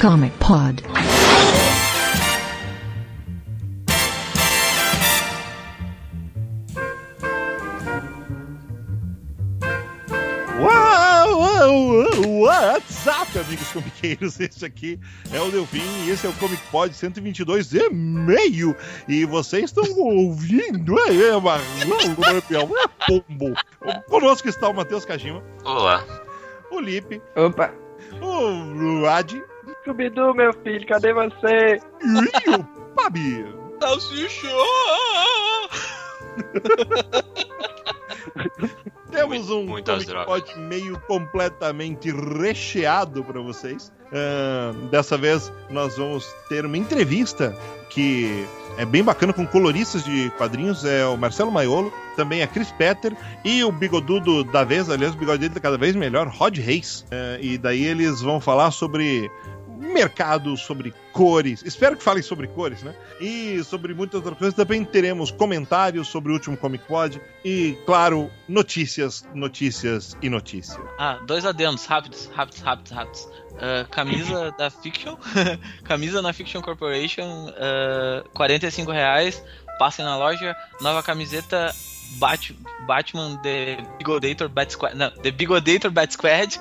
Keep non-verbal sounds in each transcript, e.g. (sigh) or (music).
Comic Pod. Uau, uau, uau, WhatsApp, amigos comiqueiros. Este aqui é o Delfim e esse é o Comic Pod 122 e meio. E vocês estão ouvindo é, é, é pombo. Conosco está o Matheus Kajima, Olá. o Lipe, Opa! o Adi Scooby-Doo, meu filho, cadê você? e o Pabi. Salsicha! Temos um Muitas Comic meio completamente recheado para vocês. Ah, dessa vez nós vamos ter uma entrevista que é bem bacana com coloristas de quadrinhos. É o Marcelo Maiolo, também a Chris Petter e o bigodudo da vez, aliás, o bigode dele tá cada vez melhor, Rod Reis. E daí eles vão falar sobre mercado, sobre cores. Espero que falem sobre cores, né? E sobre muitas outras coisas. Também teremos comentários sobre o último Comic Pod e, claro, notícias, notícias e notícias. Ah, dois adendos, rápidos, rápidos, rápidos, rápidos. Ah, camisa (laughs) da Fiction, (laughs) camisa na Fiction Corporation, ah, 45 reais. Passem na loja, nova camiseta Bat Batman The Bigodator Bat Squad. Não, The Bigodator Bat Squad.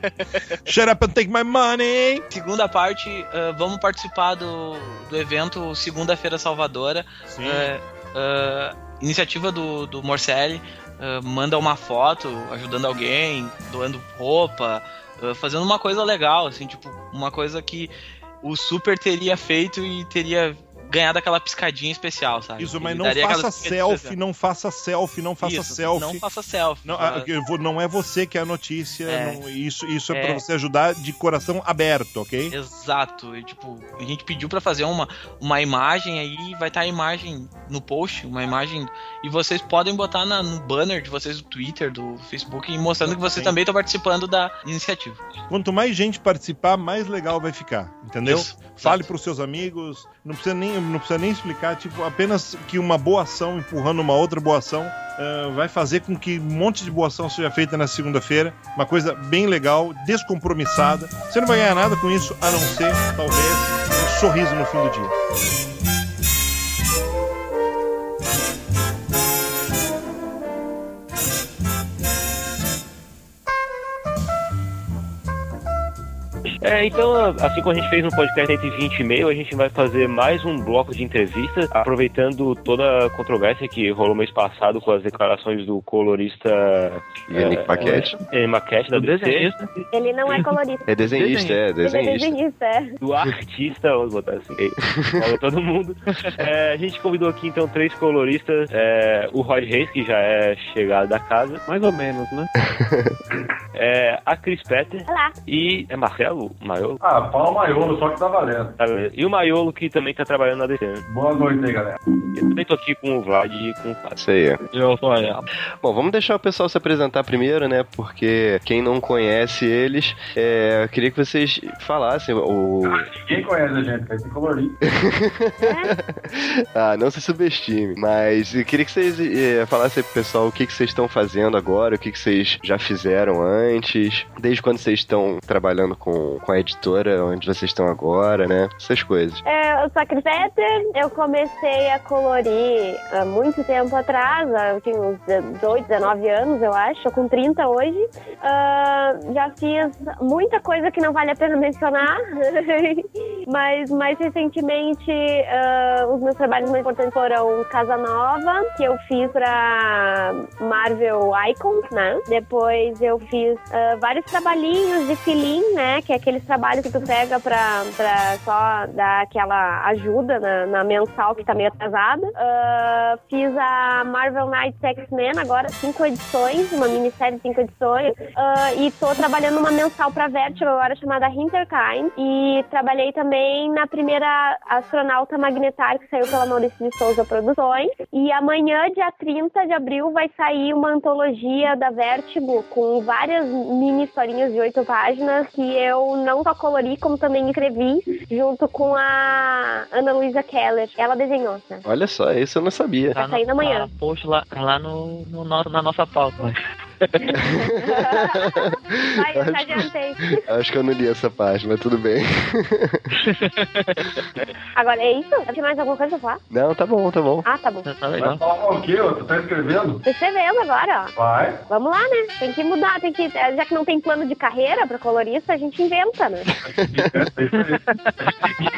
(laughs) Shut up and take my money! Segunda parte, ah, vamos participar do, do evento Segunda-feira Salvadora. Sim. É, ah, iniciativa do, do Morcelli, manda uma foto ajudando alguém, doando roupa, fazendo uma coisa legal, assim, tipo, uma coisa que o Super teria feito e teria ganhado aquela piscadinha especial, sabe? Isso, mas não faça selfie, não faça selfie, não faça Isso, selfie. Não faça selfie. Não, eu vou- não é você que é a notícia, É. não- isso, isso é, É. pra você ajudar de coração aberto, ok? Exato, e, tipo, a gente pediu pra fazer uma, uma imagem aí, vai estar a imagem no post, uma imagem, e vocês podem botar na- no banner de vocês do Twitter, do Facebook, mostrando que vocês Sim. também estão participando da iniciativa. Quanto mais gente participar, mais legal vai ficar, entendeu? Isso, Fale exato. pros seus amigos, não precisa nem, não precisa nem explicar, tipo, apenas que uma boa ação empurrando uma outra boa ação ah, vai fazer com que um monte de boa ação seja feita na segunda-feira. Uma coisa bem legal, descompromissada. Você não vai ganhar nada com isso, a não ser, talvez, um sorriso no fim do dia. É, então, assim como a gente fez no podcast entre 20 e meio, a gente vai fazer mais um bloco de entrevistas, aproveitando toda a controvérsia que rolou mês passado com as declarações do colorista Yannick Paquete. é, Maquete da DC, Ele não é colorista. É desenhista, é, Ele é desenhista. desenhista, é. do artista, vamos botar assim, aí, falou todo mundo. É, a gente convidou aqui então três coloristas, é, o Rod Reis, que já é chegado da casa, Mais ou menos, né? (laughs) é, a Chris Petter Olá. e é Marcelo Maiolo? Ah, Paulo Maiolo, só que tá valendo. Tá. E o Maiolo, que também tá trabalhando na DC. né? Boa noite aí, galera. Eu também tô aqui com o Vlad e com o Fábio. Isso aí. Eu sou ela. Bom, vamos deixar o pessoal se apresentar primeiro, né? Porque quem não conhece eles, é, eu queria que vocês falassem o. Ninguém conhece a gente, vai ser colorido. (laughs) ah, não se subestime. Mas eu queria que vocês é, falassem pro pessoal o que, que vocês estão fazendo agora, o que, que vocês já fizeram antes, desde quando vocês estão trabalhando com, com a editora, onde vocês estão agora, né? Essas coisas. É, Cris Petter, eu comecei a colorir há muito tempo atrás, eu tinha uns 18, 19 anos, eu acho, com 30 hoje. Ah, já fiz muita coisa que não vale a pena mencionar, (laughs) mas mais recentemente ah, os meus trabalhos mais importantes foram Casa Nova, que eu fiz pra Marvel Icons, né? Depois eu fiz ah, vários trabalhinhos de filim, né? Que é aqueles trabalhos que tu pega pra, pra só dar aquela ajuda na, na mensal que tá meio atrasada. Ah, fiz a Marvel Knights X-Men, agora cinco edições, uma minissérie de cinco edições. Ah, e tô trabalhando numa mensal pra Vertigo agora chamada Hinterkind. E trabalhei também na primeira astronauta magnetar que saiu pela Maurício de Souza Produções. E amanhã, dia 30 de abril, vai sair uma antologia da Vertigo com várias mini historinhas de oito páginas que eu não só colori, como também escrevi, junto com a Ana Luísa Keller. Ela desenhou, né? Olha só, isso eu não sabia. Vai sair amanhã. Tá, post lá, tá lá no, no nosso, na nossa pauta. (laughs) Vai, eu já adiantei. Acho que eu não li essa parte, mas tudo bem. (laughs) Agora, é isso? Tem mais alguma coisa pra falar? Não, tá bom, tá bom. Ah, tá bom. Tá Vai legal. falar o quê? ó? Tu tá escrevendo? Tô escrevendo agora, ó. Vai. Vamos lá, né? Tem que mudar, tem que. Já que não tem plano de carreira pra colorista, a gente inventa, né?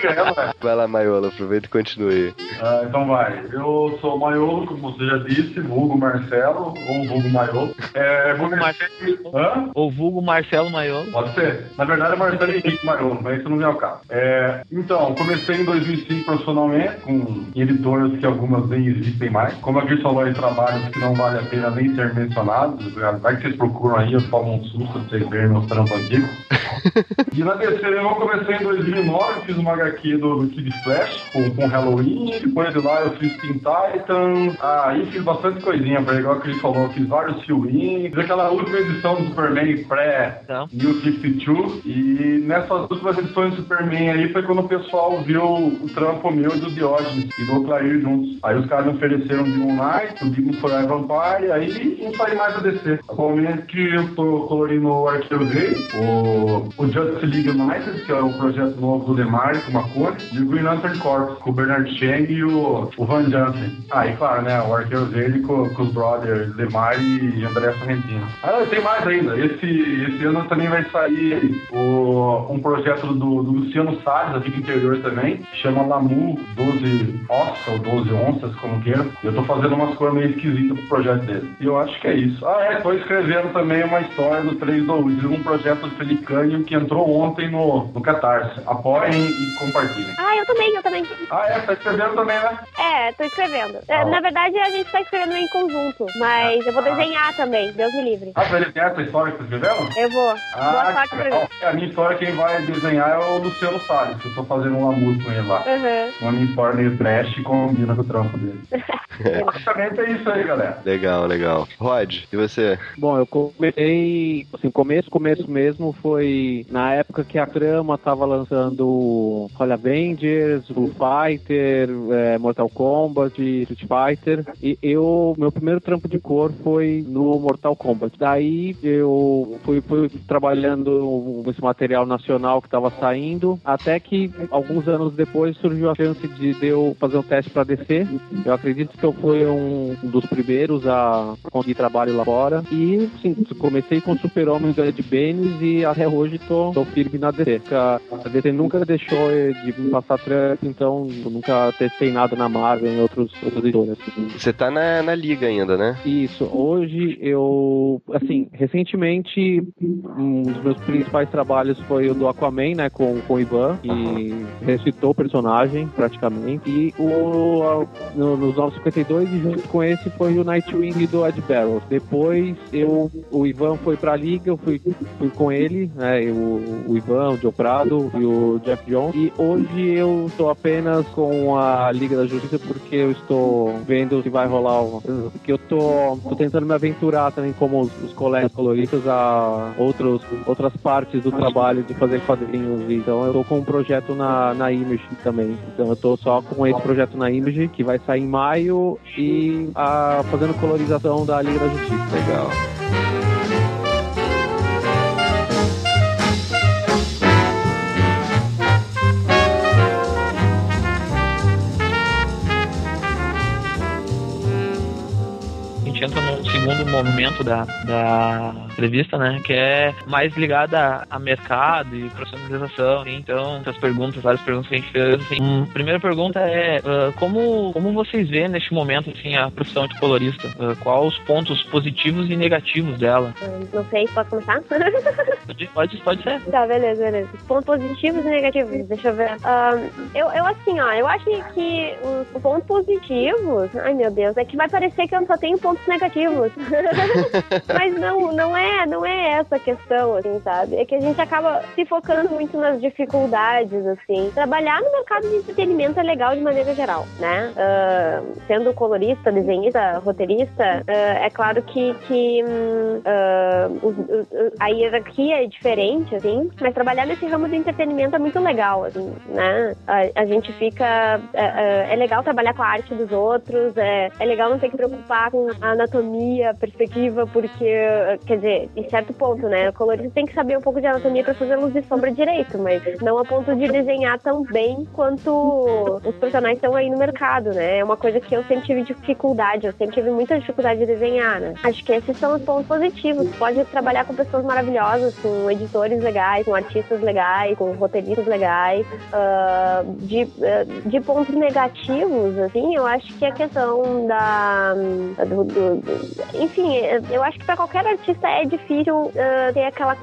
É. Vai lá, Maiola, aproveita e continue. Ah, então vai. Eu sou Maiolo, como você já disse, vulgo Marcelo, ou vulgo Maiolo. É, Vulgo comecei... Hã? O vulgo Marcelo Maiolo. Pode ser. Na verdade é Marcelo Henrique Maiolo, mas isso não vem ao caso. É, então, comecei em 2005 profissionalmente, com editoras que algumas nem existem mais. Como a Cris falou em trabalhos que não vale a pena nem ser mencionados, vai que vocês procuram aí, eu tomo um susto pra vocês verem meus trampos antigos. (laughs) E na DC eu comecei em 2009, fiz uma HQ do, do Kid Flash com, com Halloween, depois de lá eu fiz Teen Titan, aí fiz bastante coisinha, pra igual que ele falou, eu fiz vários filminhos, fiz aquela última edição do Superman pré Então. New 52, e nessas últimas edições do Superman aí foi quando o pessoal viu o trampo meu e do Diógenes e do Clair juntos. Aí os caras me ofereceram Demon Knight, o Demon Forever Vampire, aí não saí mais da DC. Atualmente eu tô colorindo o Arqueiro Rei, o, o Justice League United, que é o projeto novo do Demar com uma cor, e o Green Lantern Corps, com o Bernard Chang e o, o Van Jansen. Ah, e claro, né, o Arqueiro dele com, com os brothers Demar e André Ah, tem mais ainda. Esse, esse ano também vai sair o, um projeto do, do Luciano Salles, aqui do interior também, chama Lamu 12 Ossos, ou 12 Onças, como queira. E eu tô fazendo umas cores meio esquisitas pro projeto dele. E eu acho que é isso. Ah, é, tô escrevendo também uma história do 3 do Wiz, um projeto de Felicânio que entrou ontem no, no Catarse. Apoiem e compartilhem. Ah, eu também, eu também. Ah, é, tá escrevendo também, né? É, tô escrevendo. É, Ah. Na verdade, a gente tá escrevendo em conjunto, mas eu vou desenhar também, Deus me livre. Ah, ele tem essa história que tá escrevendo? Eu vou. Boa Ah, sorte que pra legal. mim. É, a minha história quem vai desenhar é o Luciano Salles, que eu tô fazendo um lamúrio com ele lá. Uhum. Uma minha história meio trash combina com o trampo dele. (laughs) Basicamente é isso aí, galera. Legal, legal. Rod, e você? Bom, eu comecei, assim, começo, começo mesmo foi na época que a Trama tava lançando Holy Avengers, Blue Fighter, é, Mortal Kombat, Street Fighter, e eu, meu primeiro trampo de cor foi no Mortal Kombat. Daí eu fui, fui trabalhando esse material nacional que tava saindo, até que alguns anos depois surgiu a chance de, de eu fazer um teste para DC. Eu acredito que eu fui um dos primeiros a conseguir trabalho lá fora. E, sim, comecei com Super-Homem do Ed Benes e até hoje tô, tô firme na DC. A DC nunca deixou de passar trampo, então nunca testei nada na Marvel em outros, outros editores. Você tá na, na liga ainda, né? Isso, hoje eu, assim, recentemente, um dos meus principais trabalhos foi o do Aquaman, né, com, com o Ivan, que recitou o personagem, praticamente, e o, a- no, nos 952, e junto com esse foi o Nightwing do Ed Barrows. Depois, eu, o Ivan foi pra Liga, eu fui, fui com ele, né, o, o Ivan, o Joe Prado e o Jeff Jones, e hoje eu estou apenas com a Liga da Justiça porque eu estou vendo se vai rolar uma, porque eu tô, tô tentando me aventurar também como os, os colegas coloristas a outros, outras partes do trabalho de fazer quadrinhos. Então eu tô com um projeto na, na Image também. Então eu tô só com esse projeto na Image que vai sair em maio e a, fazendo colorização da Liga da Justiça. Legal. Entra num segundo momento da, da entrevista, né? Que é mais ligada a mercado e profissionalização. Então, essas perguntas, várias perguntas que a gente fez. Assim. Hum, primeira pergunta é ah, como, como vocês veem neste momento assim, a profissão de colorista? Ah, quais os pontos positivos e negativos dela? Hum, Não sei, posso começar? (laughs) Pode, pode, pode ser. Tá, beleza, beleza. Pontos positivos e negativos, deixa eu ver. Ahn, eu, eu, assim, ó, eu acho que os pontos positivos, ai meu Deus, é que vai parecer que eu só tenho pontos negativos. (laughs) Mas não, não é, não é essa a questão, assim, sabe? É que a gente acaba se focando muito nas dificuldades, assim. Trabalhar no mercado de entretenimento é legal de maneira geral, né? Ahn, sendo colorista, desenhista, roteirista, ah, é claro que, que os- a hierarquia é diferente, assim, mas trabalhar nesse ramo do entretenimento é muito legal, assim, né? A, a gente fica. É, é, legal trabalhar com a arte dos outros, é, é legal não ter que preocupar com a anatomia, a perspectiva, porque, quer dizer, em certo ponto, né? O colorista tem que saber um pouco de anatomia para fazer luz e sombra direito, mas não a ponto de desenhar tão bem quanto os profissionais estão aí no mercado, né? É uma coisa que eu sempre tive dificuldade, eu sempre tive muita dificuldade de desenhar, né? Acho que esses são os pontos positivos. Pode trabalhar com pessoas maravilhosas, com editores legais, com artistas legais, com roteiristas legais. Uh, de, uh, de pontos negativos, assim, eu acho que a questão da. Do, do, enfim, eu acho que para qualquer artista é difícil uh, ter aquela.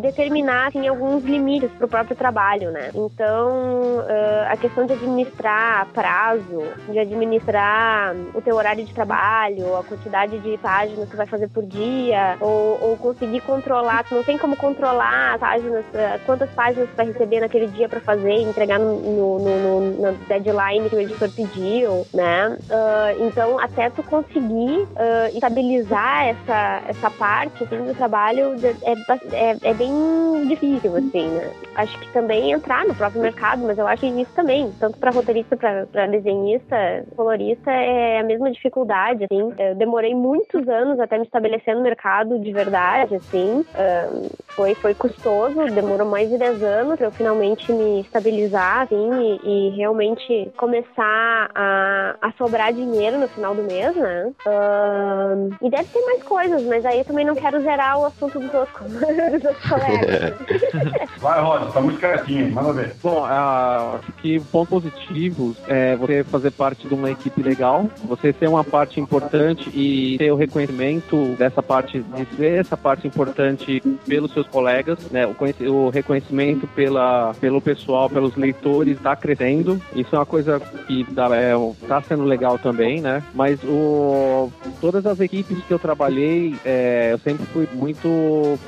determinar assim, alguns limites para o próprio trabalho, né? Então, a questão de administrar prazo, de administrar o teu horário de trabalho, a quantidade de páginas que vai fazer por dia, ou, ou conseguir controlar, tu não tem como controlar páginas, quantas páginas tu vai receber naquele dia para fazer, entregar no, no, no, no, deadline que o editor pediu, né? Uh, então, até tu conseguir uh, estabilizar essa, essa parte assim, do trabalho é, é, é bem difícil, assim, né? Acho que também entrar no próprio mercado, mas eu acho que isso também, tanto para roteirista, para desenhista, colorista, é a mesma dificuldade, assim. Eu demorei muitos anos até me estabelecer no mercado de verdade, assim. Uh, foi, foi custoso, demorou mais de 10 anos para eu finalmente me estabilizar, assim, e, e, realmente começar a, a sobrar dinheiro no final do mês, né? Uh, e deve ter mais coisas, mas aí eu também não quero zerar o assunto dos outros, (laughs) dos outros colegas. (laughs) Vai, Roda, tá muito quietinho, manda ver. Bom, uh, acho que ponto positivo é você fazer parte de uma equipe legal, você ser uma parte importante e ter o reconhecimento dessa parte, de ser essa parte importante pelos seus colegas, né? O, o reconhecimento pela, pelo pessoal, pelos leitores está crescendo. Isso é uma coisa que está é, tá sendo legal também, né? Mas o, todas as equipes que eu trabalhei, é, eu sempre fui muito.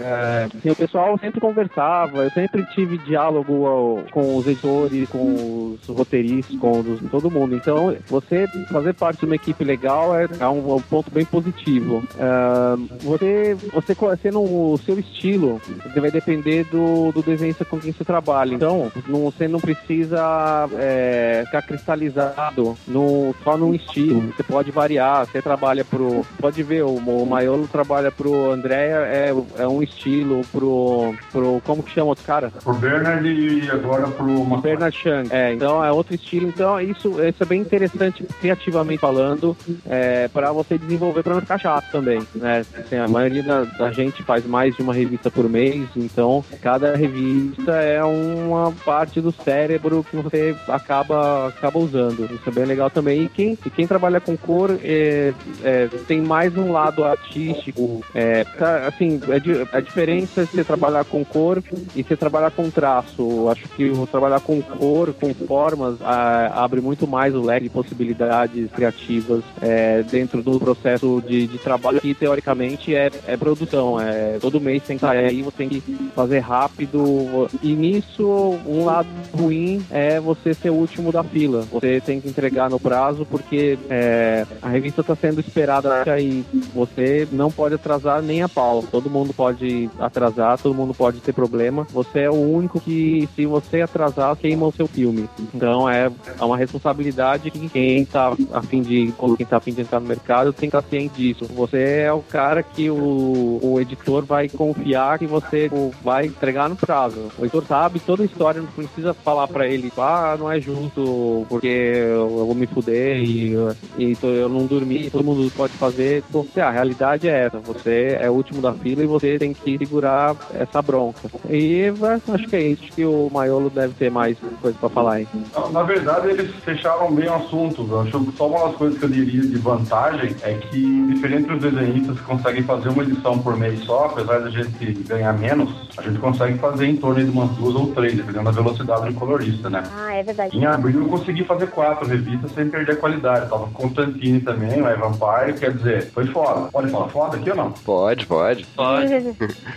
É, assim, o pessoal sempre conversava, eu sempre tive diálogo com os editores, com os roteiristas, com os, todo mundo. Então, você fazer parte de uma equipe legal é, é um, um, ponto bem positivo. Uh, você, você sendo o seu estilo, vai depender do, do desenhista com quem você trabalha. Então, não, você não precisa é, ficar cristalizado no, só num estilo. Você pode variar. Você trabalha pro. Pode ver, o, o Maiolo trabalha pro Andréia, é, é um estilo, pro. pro como que chama outro cara? Pro Bernard e agora pro Bernard Chang. É, então é outro estilo. Então, isso, isso é bem interessante, criativamente falando, é, para você desenvolver para não ficar chato também. Né? Assim, a maioria da, da gente faz mais de uma revista por mês, então cada revista é uma parte do cérebro que você acaba, acaba usando. Isso é bem legal também. E quem, e quem trabalha com cor é, é, tem mais um lado artístico. É, tá, assim, é a diferença é você trabalhar com cor e você trabalhar com traço. Acho que trabalhar com cor, com formas, a, abre muito mais o leque de possibilidades criativas é, dentro do processo de, de, trabalho que teoricamente é, é produção. É, todo mês tem que aí, você tem que fazer rápido. E nisso, um lado ruim é você ser o último da fila. Você tem que entregar no prazo porque é, a revista está sendo esperada e você não pode atrasar nem a pau. Todo mundo pode atrasar, todo mundo pode ter problema. Você é o único que, se você atrasar, queima o seu filme. Então é, é uma responsabilidade que quem está a fim de quem está a fim de entrar no mercado tem que estar ciente disso. Você é o cara que o, o editor vai confiar que você vai entregar no prazo. O editor sabe toda a história, não precisa falar para ele, ah, não é justo porque eu vou me fuder e, e eu não dormi, todo mundo pode fazer. Porque a realidade é essa, você é o último da fila e você tem que segurar essa bronca. E acho que é isso que o Maiolo deve ter mais coisa para falar aí. Na verdade, eles fecharam bem o assunto. Eu acho que só uma das coisas que eu diria de vantagem é que, diferente dos desenhistas que conseguem fazer uma edição por mês só, apesar da gente ganhar menos, a gente consegue fazer em torno de umas duas ou três, dependendo da velocidade do colorista, né? Ah, é verdade. Em abril eu consegui fazer quatro revistas sem perder a qualidade. Eu tava com o Constantine também, o Evan Vampire, quer dizer, foi foda. Pode falar foda aqui ou não? Pode, pode. Pode.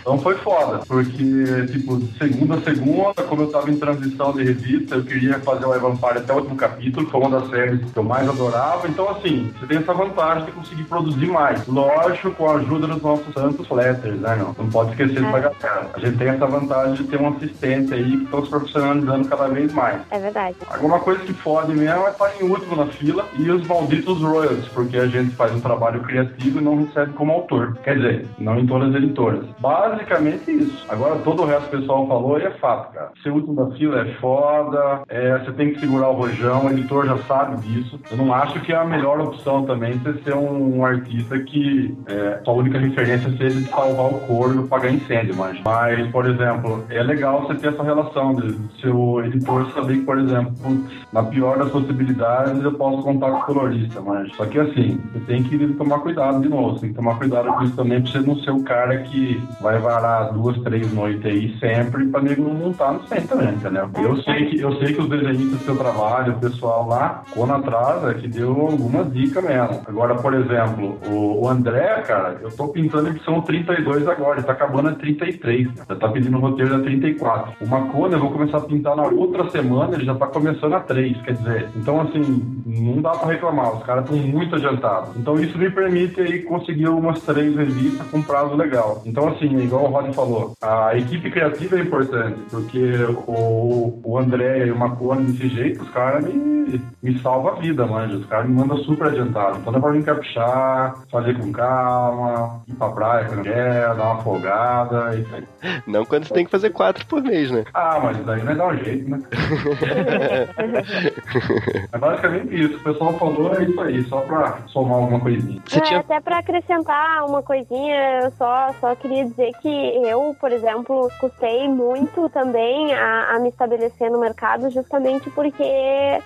então foi foda, porque, tipo, de segunda a segunda, como eu tava em transição de revista, eu queria fazer o Evan Vampire até o último capítulo, que foi uma das séries que eu mais adorava. Então, assim, você tem essa vantagem de conseguir produzir mais. Lógico, com a ajuda dos nossos santos flatters, né, não? Não pode esquecer pra galera. A gente tem essa vantagem de ter um assistente aí que estão se profissionalizando cada vez mais. É verdade. Alguma coisa que fode mesmo é estar em último na fila e os malditos royalties, porque a gente faz um trabalho criativo e não recebe como autor. Quer dizer, não em todas as editoras. Basicamente isso. Agora, todo o resto que o pessoal falou é fato, cara. Ser último da fila é foda, é, você tem que segurar o rojão, o editor já sabe disso. Eu não acho que é a melhor opção também você ser um, artista que é, sua única referência seja de salvar o couro e pagar incêndio, mas. Mas, por exemplo, é legal você ter essa relação de seu editor saber que, por exemplo, na pior das possibilidades eu posso contar com o colorista, mas só que assim, você tem que tomar cuidado de novo, você tem que tomar cuidado com isso também pra você não ser o cara que vai varar duas, três noites aí sempre pra nego não montar no centro também, entendeu? Eu sei que, eu sei que os desenhistas do seu trabalho, o pessoal lá, quando atrasa, é que deu alguma dica mesmo. Agora, por exemplo, o, o André, cara, eu tô pintando a edição 32 agora, ele tá acabando a 33, já tá pedindo o roteiro da 34. O Macona eu vou começar a pintar na outra semana, ele já tá começando a 3, quer dizer, então assim, não dá pra reclamar, os caras estão muito adiantados. Então isso me permite aí conseguir umas três revistas com prazo legal. Então assim, igual o Rod falou, a equipe criativa é importante, porque o, o André e o Macona desse jeito, os caras me, me salvam a vida, manja. Os caras me mandam super adiantado. Então dá pra vir caprichar, fazer com calma, ir pra praia quando quer, dar uma folgada, isso aí. Não quando você tem que fazer quatro por mês, né? Ah, mas daí vai dar um jeito, né? (laughs) é basicamente isso. O pessoal falou é isso aí, só pra somar alguma coisinha. É, tinha. Até pra acrescentar uma coisinha, eu só, só queria dizer que eu, por exemplo, custei muito também a, a me estabelecer no mercado, justamente porque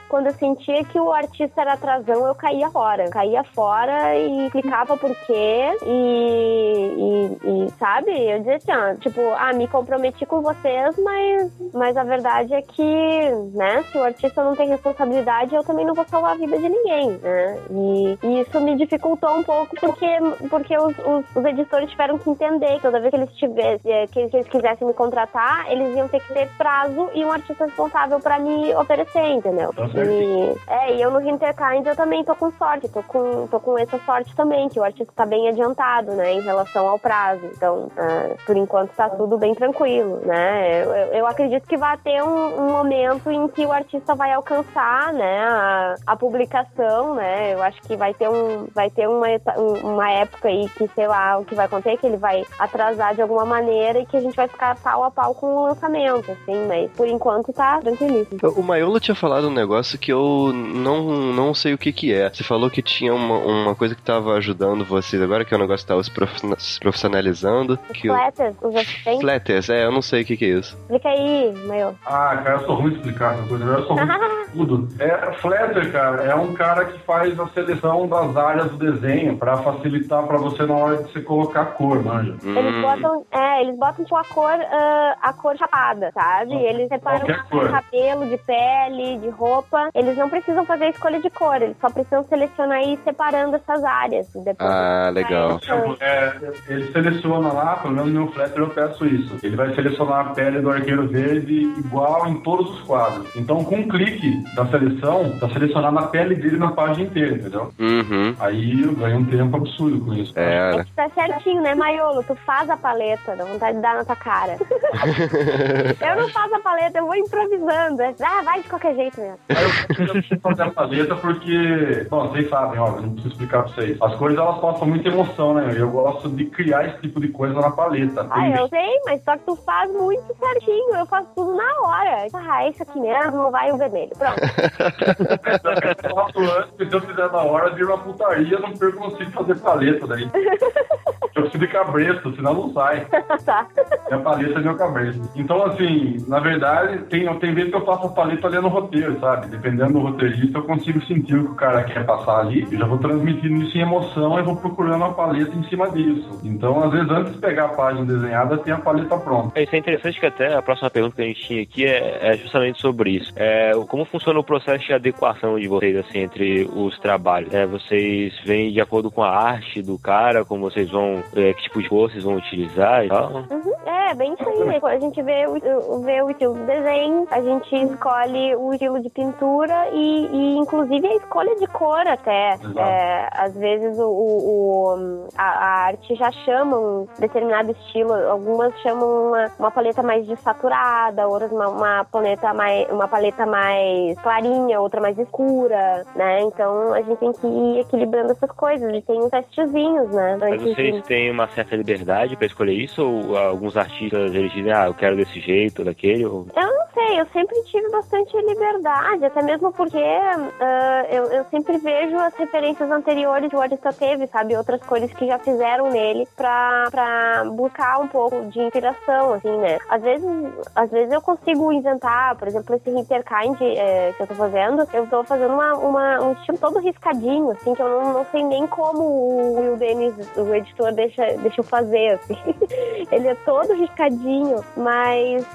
quando eu sentia que o artista era atrasão, eu caía fora. Eu caía fora e explicava por quê. E, e, e, sabe, eu dizia assim, ó, tipo, ah, me comprometi com vocês, mas, mas a verdade é que, né, se o artista não tem responsabilidade, eu também não vou salvar a vida de ninguém, né? E, e isso me dificultou um pouco porque, porque os, os, os editores tiveram que entender que toda vez que eles tivessem, eh, que, eles quisessem me contratar, eles iam ter que ter prazo e um artista responsável pra me oferecer, entendeu? Tá. E, é, e eu no Hinterkind eu também tô com sorte, tô com, tô com essa sorte também, que o artista tá bem adiantado, né, em relação ao prazo. Então, ah, por enquanto tá tudo bem tranquilo, né? Eu, eu- eu acredito que vai ter um, um momento em que o artista vai alcançar, né, a, a publicação, né? Eu acho que vai ter um, vai ter uma, um- uma época aí que, sei lá, o que vai acontecer, que ele vai atrasar de alguma maneira e que a gente vai ficar pau a pau com o lançamento, assim, mas por enquanto tá tranquilíssimo. O Maiolo tinha falado um negócio que eu não, não sei o que que é. Você falou que tinha uma, uma coisa que tava ajudando vocês agora, que é o negócio que tava se profissional- se profissionalizando. Os Que flatters, os assistentes, Flatters, é, eu não sei o que que é isso. explica aí, meu. Ah, cara, eu sou ruim de explicar essa coisa, eu sou ruim de (laughs) tudo. É, Flatter, cara, é um cara que faz a seleção das áreas do desenho pra facilitar pra você na hora de você colocar a cor, manja. Eles Hum, botam, é, eles botam tipo a cor, ah, a cor chapada, sabe? Eles separam Qualquer de cabelo, de pele, de roupa. Eles não precisam fazer a escolha de cor, eles só precisam selecionar e ir separando essas áreas. Depois Ah, legal. É, ele seleciona lá, pelo menos no meu Flatter eu peço isso. Ele vai selecionar a pele do arqueiro verde igual em todos os quadros. Então, com um clique da seleção, tá selecionando a pele dele na página inteira, entendeu? Uhum. Aí eu ganho um tempo absurdo com isso. É, É né? que tá certinho, né, Maiolo? Tu faz a paleta, dá vontade de dar na tua cara. (laughs) eu não faço a paleta, eu vou improvisando. Ah, vai de qualquer jeito mesmo. Aí eu preciso fazer a paleta porque, bom, vocês sabem, ó, não preciso explicar pra vocês. As cores elas passam muita emoção, né? Eu gosto de criar esse tipo de coisa na paleta. Ah, eu sei, mas só que tu faz muito certinho. Eu faço tudo na hora. Ah, esse aqui mesmo, vai o vermelho. Pronto. (laughs) Eu faço antes, se eu fizer na hora, vira uma putaria, eu não perco consigo fazer paleta daí. (laughs) Eu preciso de cabresto, senão não sai. (laughs) tá. Minha paleta é meu cabresto. Então, assim, na verdade, tem, tem vezes que eu faço a paleta ali no roteiro, sabe? Dependendo do roteirista, eu consigo sentir o que o cara quer passar ali. Eu já vou transmitindo isso em emoção e vou procurando a paleta em cima disso. Então, às vezes, antes de pegar a página desenhada, tem a paleta pronta. É, Isso é interessante que até a próxima pergunta que a gente tinha aqui é, é justamente sobre isso. É, como funciona o processo de adequação de vocês, assim, entre os trabalhos? É, vocês vêm de acordo com a arte do cara, como vocês vão, é, que tipo de cor vocês vão utilizar e tal? Uhum. É, é, bem isso aí. A gente vê o, vê o estilo do desenho, a gente escolhe o estilo de pintura e, e inclusive a escolha de cor até. É, às vezes o, o a, a, arte já chama um determinado estilo, algumas chamam uma, uma paleta mais desaturada, outras uma, uma, paleta mais, uma paleta mais clarinha, outra mais escura, né? Então a gente tem que ir equilibrando essas coisas e tem uns testezinhos, né? Mas vocês têm uma certa liberdade para escolher isso ou alguns artistas eles dizem, ah, eu quero desse jeito, daquele? Ou... Eu não sei, eu sempre tive bastante liberdade, até mesmo porque uh, eu, eu sempre vejo as referências anteriores que o artista teve, sabe? Outras cores que já fizeram nele pra, pra buscar um pouco de inspiração, assim, né? Às vezes, às vezes eu consigo inventar, por exemplo, esse Hyperkind é, que eu tô fazendo, eu tô fazendo uma, uma, um estilo todo riscadinho, assim, que eu não, não sei nem como o Will Dennis, o editor, deixa, deixa eu fazer, assim. (laughs) Ele é todo riscadinho, mas,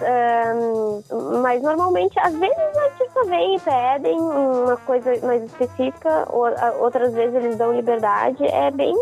um, mas normalmente, às vezes o artista vem e pedem uma coisa mais específica, outras vezes eles dão liberdade, é bem...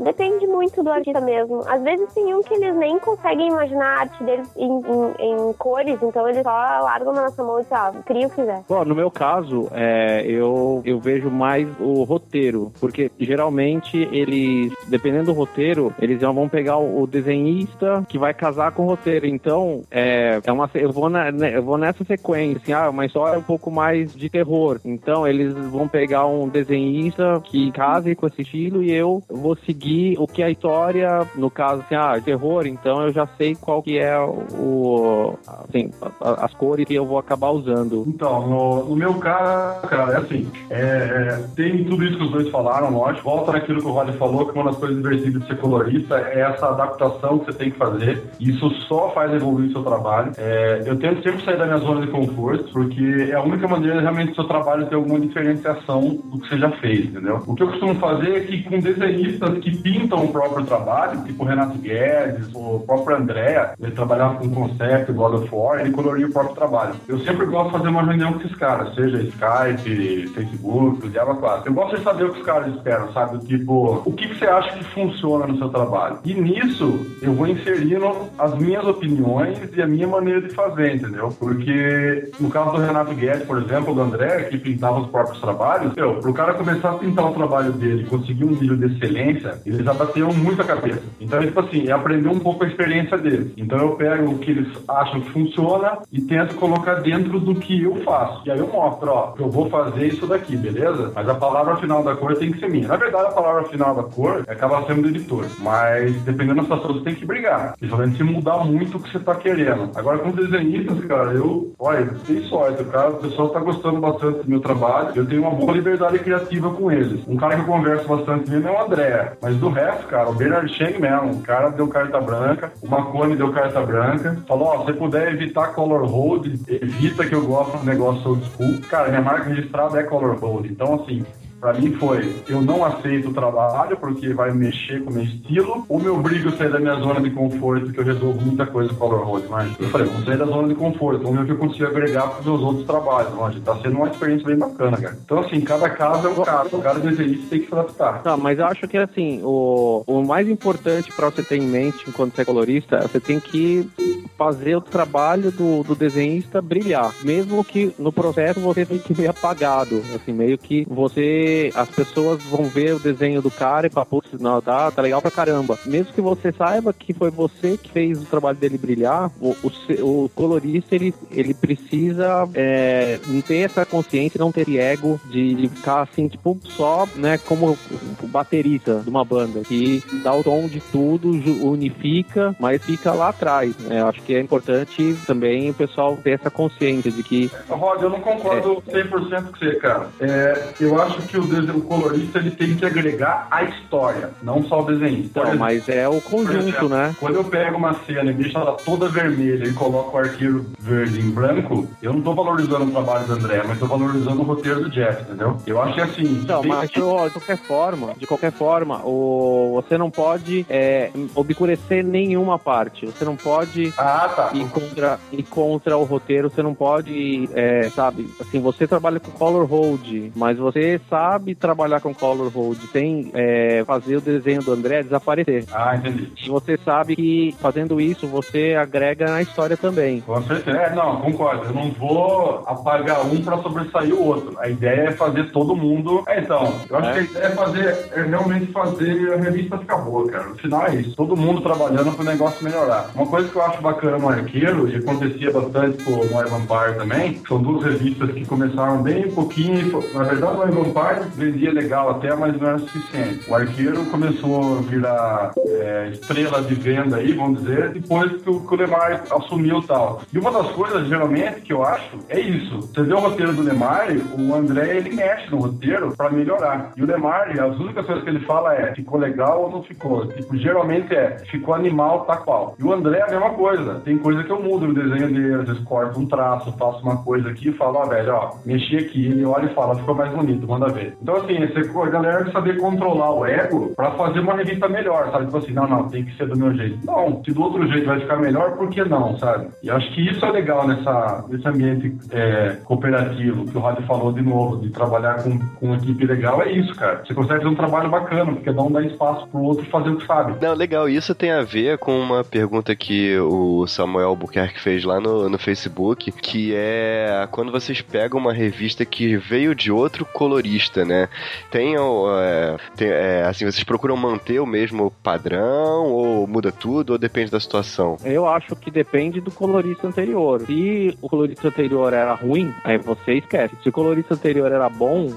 depende muito do artista mesmo. Às vezes tem um que eles nem conseguem imaginar a arte deles em, em, em cores, então eles só largam na nossa mão e dizem, ah, cria o que quiser. Bom, no meu caso, é, eu, eu vejo mais o roteiro, porque geralmente eles, dependendo do roteiro, eles vão pegar o, desenhista que vai com o roteiro. Então, é, é uma, eu, vou na, né, eu vou nessa sequência, assim, ah, uma história um pouco mais de terror. Então, eles vão pegar um desenhista que case com esse estilo e eu vou seguir o que a história, no caso, assim, ah, terror, então eu já sei qual que é o, assim, as cores que eu vou acabar usando. Então, no, no meu caso, cara, é assim, é, é, tem tudo isso que os dois falaram, lógico, volta naquilo que o Roger falou, que uma das coisas divertidas de ser colorista é essa adaptação que você tem que fazer, isso só faz evoluir o seu trabalho. É, eu tento sempre sair da minha zona de conforto, porque é a única maneira realmente do seu trabalho ter alguma diferenciação do que você já fez, entendeu? O que eu costumo fazer é que com desenhistas que pintam o próprio trabalho, tipo o Renato Guedes, o próprio André, ele trabalhava com concept, God of War, ele coloria o próprio trabalho. Eu sempre gosto de fazer uma reunião com esses caras, seja Skype, Facebook, Java 4. Eu gosto de saber o que os caras esperam, sabe? Tipo, o que, que você acha que funciona no seu trabalho? E nisso, eu vou inserindo as minhas opiniões e a minha maneira de fazer, entendeu? Porque no caso do Renato Guedes, por exemplo, do André, que pintava os próprios trabalhos, meu, pro cara começar a pintar o trabalho dele conseguir um nível de excelência, eles já bateram muito a cabeça. Então, tipo assim, é aprender um pouco a experiência deles. Então eu pego o que eles acham que funciona e tento colocar dentro do que eu faço. E aí eu mostro, ó, eu vou fazer isso daqui, beleza? Mas a palavra final da cor tem que ser minha. Na verdade, a palavra final da cor acaba sendo do editor. Mas dependendo da situação, você tem que brigar. Principalmente se mudar muito o que você tá querendo. Agora, com desenhistas, cara, eu, olha, tem sorte. O, cara, o pessoal tá gostando bastante do meu trabalho. Eu tenho uma boa liberdade criativa com eles. Um cara que eu converso bastante mesmo é o André. Mas do resto, cara, o Bernard Cheng mesmo. O cara deu carta branca. O Macone deu carta branca. Falou, ó, se puder evitar color hold, evita que eu gosto do negócio old school. Cara, minha marca registrada é color hold. Então, assim, Pra mim foi, eu não aceito o trabalho porque vai mexer com o meu estilo, ou me obrigo a sair da minha zona de conforto, que eu resolvo muita coisa com o Road. Mas eu falei, vamos sair da zona de conforto, vamos ver o que eu consigo agregar pros meus outros trabalhos. Onde tá sendo uma experiência bem bacana, cara. Então, assim, cada caso é um caso, cada desenhista tem que se adaptar. Tá, mas eu acho que, assim, o, o mais importante para você ter em mente enquanto você é colorista, é você tem que fazer o trabalho do, do desenhista brilhar. Mesmo que no processo você fique meio apagado, assim, meio que você as pessoas vão ver o desenho do cara e falar, putz, não, tá, tá legal pra caramba. Mesmo que você saiba que foi você que fez o trabalho dele brilhar, o, o, o colorista, ele, ele precisa é, ter essa consciência, não ter ego de, de, ficar assim, tipo, só, né, como baterista de uma banda, que dá o tom de tudo, unifica, mas fica lá atrás, né? Acho que é importante também o pessoal ter essa consciência de que... Rod, eu não concordo é, 100% com você, cara. É, eu acho que o, o colorista ele tem que agregar a história, não só o desenho. Então, mas é o conjunto, exemplo, né? Quando eu pego uma cena e deixo ela toda vermelha e coloco o arqueiro verde em branco, eu não tô valorizando o trabalho do André, mas tô valorizando o roteiro do Jeff, entendeu? Eu acho que assim. Então, tem... mas de qualquer forma, de qualquer forma, o... você não pode é, obscurecer nenhuma parte. Você não pode ah, tá. E contra, e contra o roteiro, você não pode, é, sabe, assim, você trabalha com color hold, mas você sabe trabalhar com color hold sem é, fazer o desenho do André desaparecer. Ah, entendi. E você sabe que fazendo isso, você agrega na história também. Com certeza. É, não, concordo. Eu não vou apagar um pra sobressair o outro. A ideia é fazer todo mundo. É, então, eu acho É. que a ideia é fazer, é realmente fazer a revista ficar boa, cara. No final é isso. Todo mundo trabalhando pro negócio melhorar. Uma coisa que eu acho bacana no Arqueiro, e acontecia bastante com o No Vampire também, são duas revistas que começaram bem pouquinho. Na verdade, o No Vampire vendia legal até, mas não era suficiente. O Arqueiro começou a virar é, estrela de venda aí, vamos dizer, depois que o, Lemar assumiu tal. E uma das coisas, geralmente, que eu acho, é isso. Você vê o roteiro do Lemar, o André, ele mexe no roteiro pra melhorar. E o Lemar, as únicas coisas que ele fala é, ficou legal ou não ficou? Tipo, geralmente é, ficou animal, tá qual. E o André é a mesma coisa. Tem coisa que eu mudo no desenho dele, às vezes corto um traço, faço uma coisa aqui e falo, ó, velho, ó, mexi aqui. Ele olha e fala, ficou mais bonito, manda ver. Então, assim, a galera que saber controlar o ego pra fazer uma revista melhor, sabe? Tipo assim, não, não, tem que ser do meu jeito. Não, se do outro jeito vai ficar melhor, por que não, sabe? E acho que isso é legal nessa, nesse ambiente é, cooperativo, que o Rádio falou de novo, de trabalhar com, com uma equipe legal, é isso, cara. Você consegue fazer um trabalho bacana, porque um dá espaço pro outro fazer o que sabe. Não, legal, isso tem a ver com uma pergunta que o Samuel Albuquerque fez lá no, no Facebook, que é quando vocês pegam uma revista que veio de outro colorista, né? É, tem, é, assim, vocês procuram manter o mesmo padrão, ou muda tudo, ou depende da situação? Eu acho que depende do colorista anterior. Se o colorista anterior era ruim, aí você esquece. Se o colorista anterior era bom,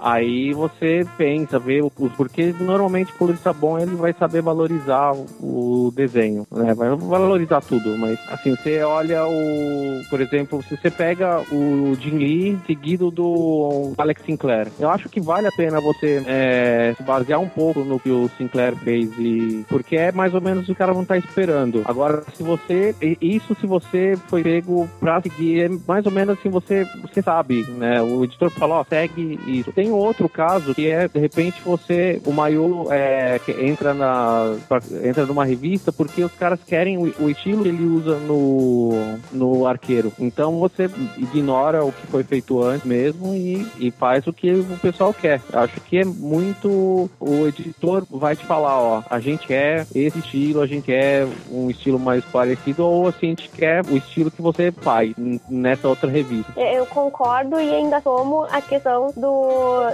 aí você pensa, vê o, porque normalmente o colorista bom ele vai saber valorizar o desenho, né? Vai valorizar tudo, mas assim, você olha o, por exemplo, se você pega o Jim Lee seguido do Alex Sinclair, eu acho que vale a pena você é, se basear um pouco no que o Sinclair fez e porque é mais ou menos o que o cara não tá esperando. Agora, se você isso se você foi pego pra seguir, é mais ou menos assim você você sabe, né? O editor falou, ó, segue isso. Tem outro caso que é de repente você o Maiô é, entra na entra numa revista porque os caras querem o, o estilo que ele usa no no arqueiro. Então você ignora o que foi feito antes mesmo e, e faz o que pessoal quer. Acho que é muito o editor vai te falar, ó, a gente quer esse estilo, a gente quer um estilo mais parecido ou assim, a gente quer o estilo que você faz nessa outra revista. Eu concordo e ainda tomo a questão do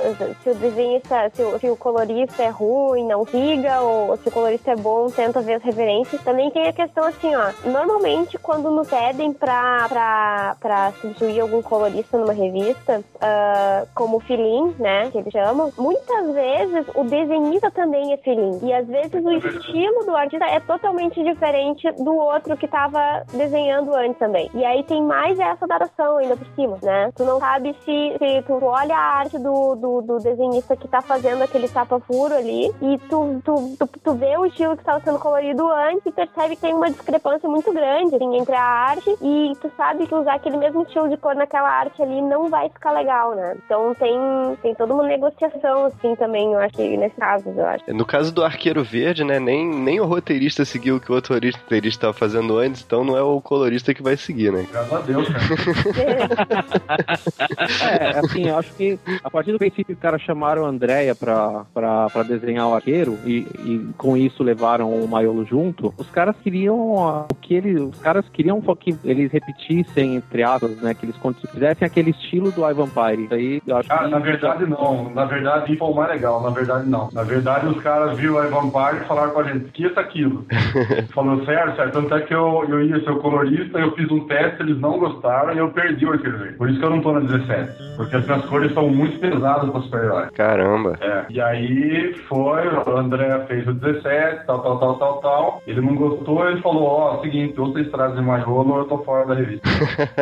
se o desenhista, se o, se o colorista é ruim, não siga, ou se o colorista é bom, tenta ver as referências. Também tem a questão assim, ó. Normalmente, quando nos pedem pra, pra, pra substituir algum colorista numa revista, ah, como filim, né, que eles chamam, muitas vezes o desenhista também é filim. E às vezes o estilo do artista é totalmente diferente do outro que tava desenhando antes também. E aí tem mais essa datação ainda por cima, né? Tu não sabe se, se tu olha a arte do, do, do desenhista que tá fazendo aquele tapa-furo ali e tu, tu, tu, tu vê o estilo que estava sendo colorido antes e percebe que tem uma discrepância muito grande assim, entre a arte e tu sabe que usar aquele mesmo estilo de cor naquela arte ali não vai ficar legal, né? Então tem, tem toda uma negociação assim também, eu acho que nesse caso, eu acho. No caso do Arqueiro Verde, né, nem, nem o roteirista seguiu o que o outro roteirista estava fazendo antes, então não é o colorista que vai seguir, né? Graças a Deus, cara. (laughs) É, assim, eu acho que a partir do princípio que o cara chamaram a Andrea pra, pra, pra desenhar o arqueiro e, e com isso levaram o Maiolo junto, os caras queriam o que eles. Os caras queriam que eles repetissem, entre aspas, né? Que eles fizessem aquele estilo do Ivan Vampire. Aí eu acho Cara, que. na verdade não. Na verdade, foi o mais legal. Na verdade, não. Na verdade, os caras viram a Vampire e falaram com a gente, esqueça aquilo. (laughs) Falou, certo, certo. Tanto é que eu, eu ia ser o colorista, eu fiz um teste, eles não gostaram e eu perdi o verde. Por isso que eu não tô na 17. Porque as minhas cores são muito pesadas pra super-herói. Caramba. É. E aí foi, o André fez o 17, tal, tal, tal, tal, tal. Ele não gostou, ele falou, ó, seguinte, ou vocês trazem mais rolo ou eu tô fora da revista.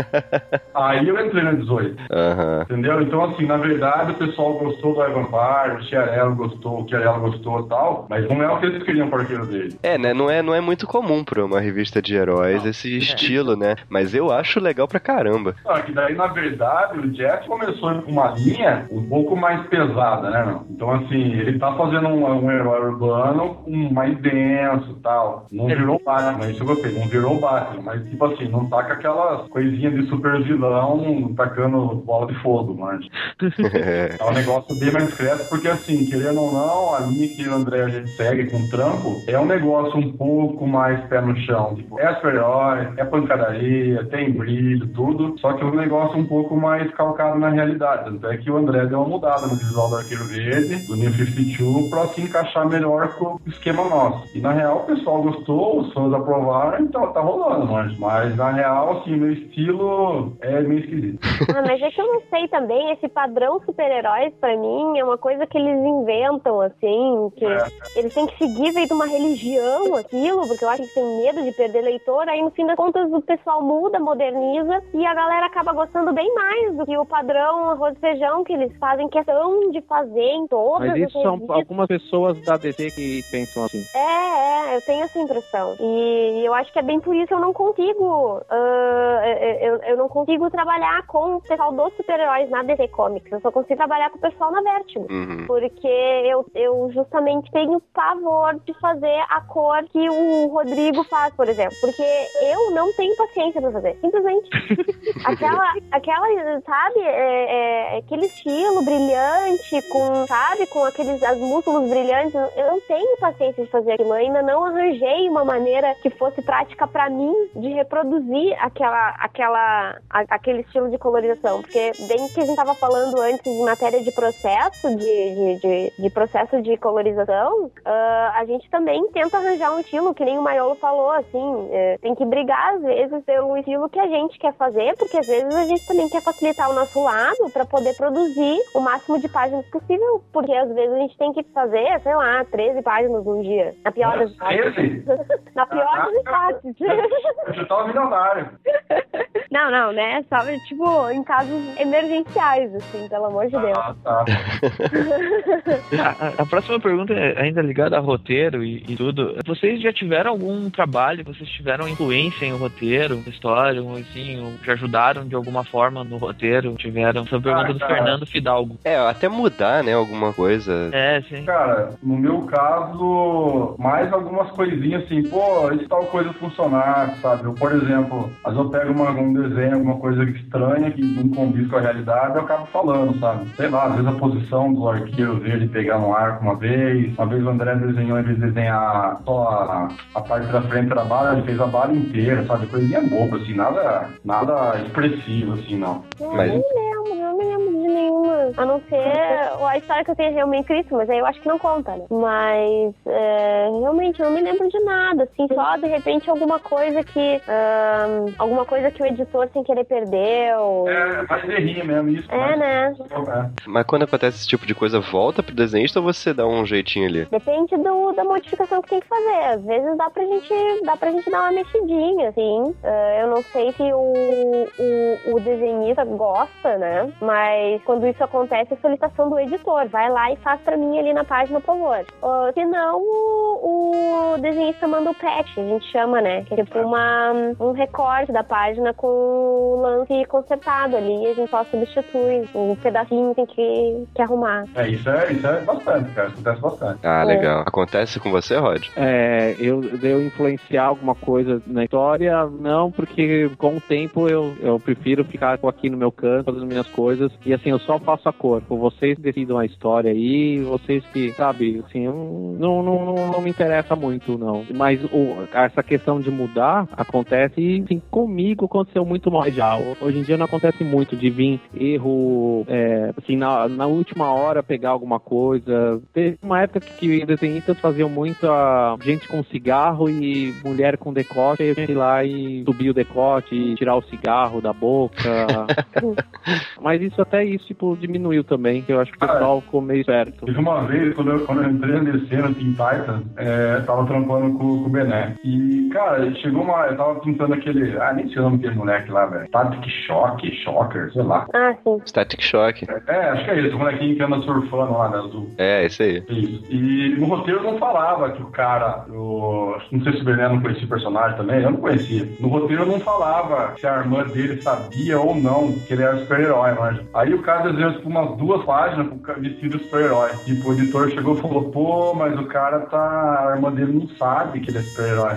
(laughs) aí eu entrei na 18. Aham. Entendeu? Então, assim, na verdade, o pessoal gostou do Ivan Vampire, o Chiarello gostou, o Chiarello gostou e tal, mas não é o que eles queriam para arqueiro dele. É, né? Não é, não é muito comum pra uma revista de heróis esse estilo, né? Mas eu acho legal pra caramba. Só que daí, na verdade, o Jeff começou com uma linha um pouco mais pesada, né, não? Então, assim, ele tá fazendo um, um herói urbano um mais denso e tal. Não virou Batman, isso eu gostei. Não virou Batman, mas tipo assim, não tá com aquelas coisinhas de super vilão tacando bola de fogo, mas (laughs) (laughs) é um negócio bem mais discreto, porque assim, querendo ou não, a linha que o André a gente segue com o trampo é um negócio um pouco mais pé no chão. Tipo, é super-herói, é pancadaria, tem brilho, tudo, só que é um negócio um pouco mais calcado na realidade. Tanto é que o André deu uma mudada no visual do Arqueiro Verde, do New 52, pra se encaixar melhor com o esquema nosso. E na real o pessoal gostou, os fãs aprovaram, então tá rolando, mas, mas na real, assim, meu estilo é meio esquisito. Ah, mas é que eu não sei também, esse padrão super-heróis pra mim é uma coisa que eles inventam, assim, que é. eles têm que seguir feito uma religião aquilo, porque eu acho que tem medo de perder leitor, aí no fim das contas o pessoal muda, moderniza e a galera acaba gostando bem mais do que o padrão arroz e feijão que eles fazem questão de fazer em todas Mas isso são algumas pessoas da DC que pensam assim. É, é, eu tenho essa impressão. E eu acho que é bem por isso que eu não consigo. Uh, eu, eu não consigo trabalhar com o pessoal dos super-heróis na DC Comics. Eu só consigo trabalhar com o pessoal na Vertigo. Uhum. Porque eu, eu justamente tenho pavor de fazer a cor que o Rodrigo faz, por exemplo. Porque eu não tenho paciência pra fazer. Simplesmente. (laughs) aquela, aquela, sabe, é, é, aquele estilo brilhante, com, sabe, com aqueles as músculos brilhantes. Eu não tenho paciência de fazer aquilo. Eu ainda não arranjei uma maneira que fosse prática para mim de reproduzir aquela, aquela, a, aquele estilo de colorização. Porque, bem que a gente tava falando antes em matéria de processo, de, de, de, de processo de colorização, uh, a gente também tenta arranjar um estilo, que nem o Maiolo falou, assim, é, tem que brigar às vezes pelo estilo que a gente quer fazer, porque às vezes a gente também quer facilitar o nosso lado para poder produzir o máximo de páginas possível, porque às vezes a gente tem que fazer, sei lá, 13 páginas num dia. Na pior das hipóteses. (laughs) Na pior das hipóteses. Eu tava milionário. (laughs) Não, não, né? Só, tipo, em casos emergenciais, assim, pelo amor de ah, Deus. Tá. (laughs) a, a, próxima pergunta é ainda ligada a roteiro e, e, tudo. Vocês já tiveram algum trabalho, vocês tiveram influência em roteiro, história, ou assim, ou já ajudaram de alguma forma no roteiro? Tiveram? Essa pergunta ah, do Fernando Fidalgo. É, até mudar, né, alguma coisa. É, sim. Cara, no meu caso, mais algumas coisinhas assim, pô, isso tal coisa funcionar, sabe? Eu, por exemplo, às vezes eu pego uma, um desenho, alguma coisa estranha que não condiz com a realidade, eu acabo falando, sabe? Sei lá, às vezes a posição do arqueiro verde pegar no arco uma vez, uma vez o André desenhou, em vez de desenhar só a, a parte da frente da bala, ele fez a bala inteira, sabe? Coisinha boba, assim, nada, nada expressivo, assim, não. Mas... Eu não lembro, não me lembro de nenhuma. A não ser a história que eu tenho realmente escrito, mas aí eu acho que não conta, né? Mas é, realmente eu não me lembro de nada, assim, só de repente alguma coisa que. Um, alguma coisa que o editor sem querer perdeu. É, mais rir mesmo, isso. É, né? É. Mas quando acontece esse tipo de coisa, volta pro desenhista ou você dá um jeitinho ali? Depende do, da modificação que tem que fazer. Às vezes dá pra gente, dá pra gente dar uma mexidinha, assim. Uh, eu não sei se o, o, o desenhista gosta, né? Mas quando isso acontece, é solicitação do editor. Vai lá e faz pra mim ali na página, por favor. Uh, se não, o, o desenhista manda o patch, a gente chama, né? Que é tipo uma, um recorte da página com o lance consertado ali. E a gente só substitui. O pedacinho tem que, que arrumar. É, isso é, isso é bastante, cara. Acontece bastante. Ah, legal. É. Acontece com você, Rod? É, eu, eu influenciar alguma coisa na história, não, porque com o tempo eu, eu prefiro ficar aqui no meu canto, fazendo minhas coisas. E assim, eu só faço a cor. Vocês decidam a história aí, vocês que, sabe, assim, não, não, não, não me interessa muito, não. Mas o, essa questão de mudar acontece, assim, comigo aconteceu muito mais já. Hoje em dia não acontece muito de vir erro, é, assim, na, na última hora pegar alguma coisa. Teve uma época que desenhistas faziam muito a gente com cigarro e mulher com decote, aí eu tinha ir lá e subir o decote e tirar o cigarro da boca. (laughs) Mas isso até isso, tipo, diminuiu também, que eu acho que o pessoal ficou meio esperto. Teve uma vez, quando eu, quando eu entrei na cena Teen Titan, é, tava trampando com, com o Bené. E, cara, chegou uma. Eu tava pintando aquele. Ah, nem sei o nome daquele moleque moleque lá, velho. Static Shock, Shocker, sei lá. Ah, sim. Static Shock. É, acho que é isso, o molequinho que anda surfando lá, né, azul. É, esse aí. Isso. E no roteiro não falava que o cara, o... não sei se o não conhecia o personagem também, eu não conhecia. No roteiro não falava se a irmã dele sabia ou não que ele era super-herói, mas aí o cara desenhou tipo umas duas páginas com o cara vestido super-herói. Tipo, o editor chegou e falou, pô, mas o cara tá. A irmã dele não sabe que ele é super-herói.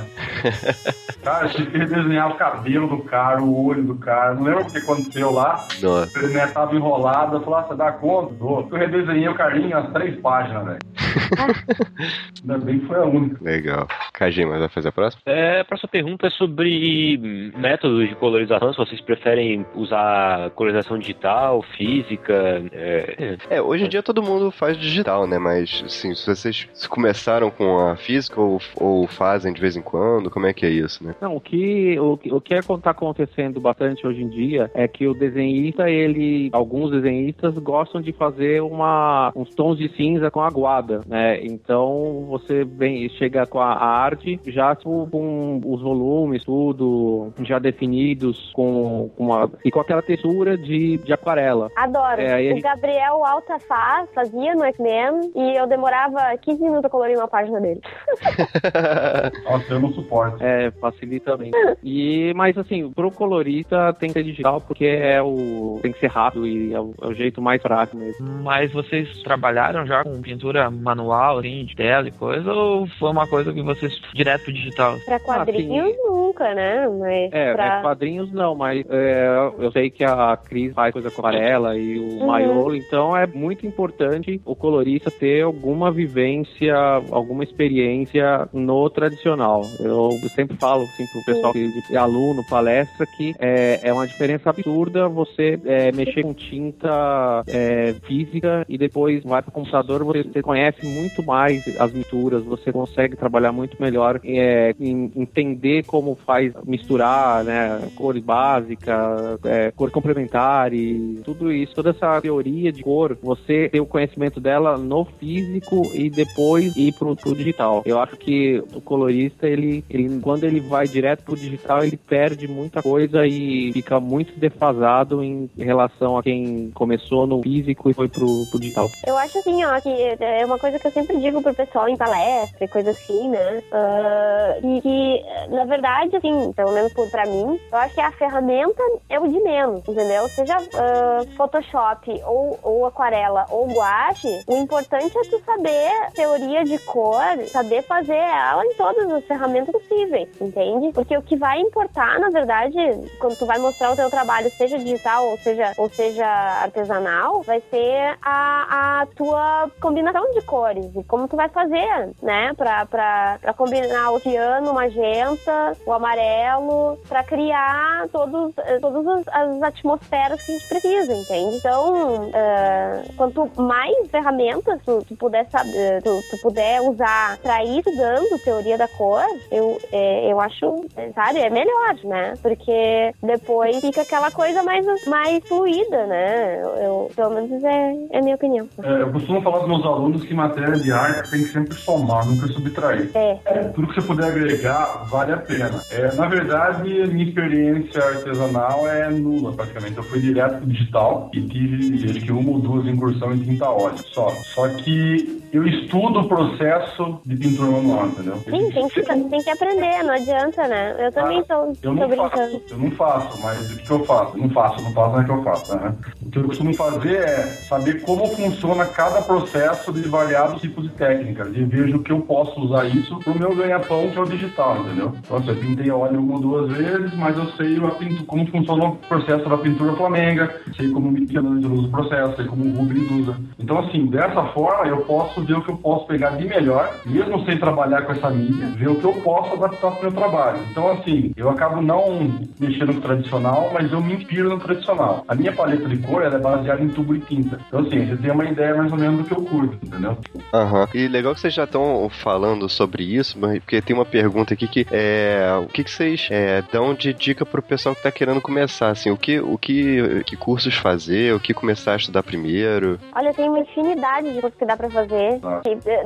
(laughs) cara, tinha que redesenhar o cabelo do cara, o olho do cara. Não lembro o que aconteceu lá. Nossa. Ele né, tava enrolado, eu falei, ah, dá conta? Dou. Eu redesenhei o carinho as três páginas, velho. (laughs) Ainda bem que foi a única. Legal. Kajima, vai fazer a próxima? É, a próxima pergunta é sobre métodos de colorização, se vocês preferem usar colorização digital, física. É, É, hoje em dia todo mundo faz digital, né? Mas, assim, se vocês começaram com a física ou, ou fazem de vez em quando, como é que é isso, né? Não, o que o, que- o que está acontecendo bastante hoje em dia é que o desenhista, ele, alguns desenhistas gostam de fazer uma, uns tons de cinza com aguada, né? Então você vem, chega com a, arte já com, com os volumes, tudo já definidos, com, com uma, e com aquela textura de, de aquarela. Adoro. É, o gente- Gabriel Alta faz, fazia no X-Men e eu demorava 15 minutos a colorir uma página dele. (laughs) Nossa, eu não suporto. É, facilita bem. E, mas assim, pro colorista tem que ser digital porque é o. tem que ser rápido e é o, é o jeito mais prático mesmo. Mas vocês trabalharam já com pintura manual, assim, de tela e coisa, ou foi uma coisa que vocês direto digital? Pra quadrinhos, nunca, né? Mas É, pra... é, quadrinhos não, mas é, eu sei que a Cris faz coisa com aquarela e o Uhum. Maiolo, então é muito importante o colorista ter alguma vivência, alguma experiência no tradicional. Eu sempre falo assim pro pessoal que de aluno, palestra, que é, é uma diferença absurda você é, mexer com tinta é, física e depois vai pro computador, você, você conhece muito mais as misturas, você consegue trabalhar muito melhor é, em entender como faz misturar, né, cores básicas, é, cor complementar e tudo isso, toda essa teoria de cor, você ter o conhecimento dela no físico e depois ir pro, pro digital. Eu acho que o colorista, ele, ele, quando ele vai direto pro digital, ele perde muita coisa e fica muito defasado em relação a quem começou no físico e foi pro, pro digital. Eu acho assim, ó, que é uma coisa que eu sempre digo pro pessoal em palestra e coisa assim, né? Ah, e que, na verdade, assim, pelo menos pra mim, eu acho que a ferramenta é o de menos, entendeu? Seja ah, Photoshop ou, ou aquarela ou guache, o importante é tu saber teoria de cor, saber fazer ela em todas as ferramentas possíveis, entende? Porque o que vai importar, na verdade, quando tu vai mostrar o teu trabalho, seja digital ou seja, ou seja artesanal, vai ser a, a tua combinação de cores e como tu vai fazer, né? Pra, pra, pra combinar o ciano, o magenta, o amarelo, pra criar todos, eh, todas as, as atmosferas que a gente precisa, entende? Então, eh, quanto mais ferramentas tu, tu puder saber, tu, tu puder usar pra ir estudando teoria da cor, eu, eh, eu acho, eh, sabe, é melhor, né? Porque depois fica aquela coisa mais, mais fluida, né? Eu, eu- pelo menos é, é a minha opinião. É, eu costumo falar dos meus alunos que matéria de arte tem que sempre somar, nunca subtrair. É. Tudo que você puder agregar vale a pena. É, na verdade, minha experiência artesanal é nula, praticamente. Eu fui direto pro digital e tive acho que uma ou duas incursões em tinta óleo só. Só que eu estudo o processo de pintura manual, entendeu? Sim, tem que, tem que aprender, não adianta, né? Eu também tô, Eu tô brincando. faço, eu não faço, mas o que eu faço? Não faço, não faço, não é que eu faço, né? O que eu costumo fazer é saber como funciona cada processo de variados tipos de técnicas e vejo que eu posso usar isso pro meu ganha-pão, que é o digital, entendeu? Então, assim, eu pintei óleo uma ou duas vezes, mas eu sei a pintu- como funciona o processo da pintura flamenga, sei como o Michelangelo usa o processo, sei como o Rubens usa. Então, assim, dessa forma, eu posso ver o que eu posso pegar de melhor, mesmo sem trabalhar com essa mídia, ver o que eu posso adaptar pro meu trabalho. Então, assim, eu acabo não mexendo no tradicional, mas eu me inspiro no tradicional. A minha paleta de cor é baseada em tubo e tinta. Então, assim, você tem uma ideia mais ou menos do que eu curto, entendeu? Aham. E legal que vocês já estão falando sobre isso, mas- porque tem uma pergunta aqui que é o que, que vocês é, dão de dica pro pessoal que tá querendo começar, assim, o que, o que, que cursos fazer, o que começar a estudar primeiro. Olha, tem uma infinidade de coisas que dá pra fazer. Ah.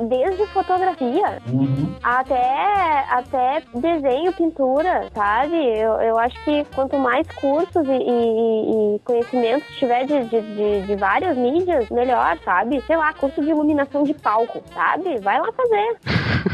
Desde fotografia Uhum. até, até desenho, pintura, sabe? Eu, eu acho que quanto mais cursos e, e- e conhecimentos tiver de, de, de, de várias mídias, melhor, sabe? Sei lá, curso de iluminação de palco, sabe? Vai lá fazer.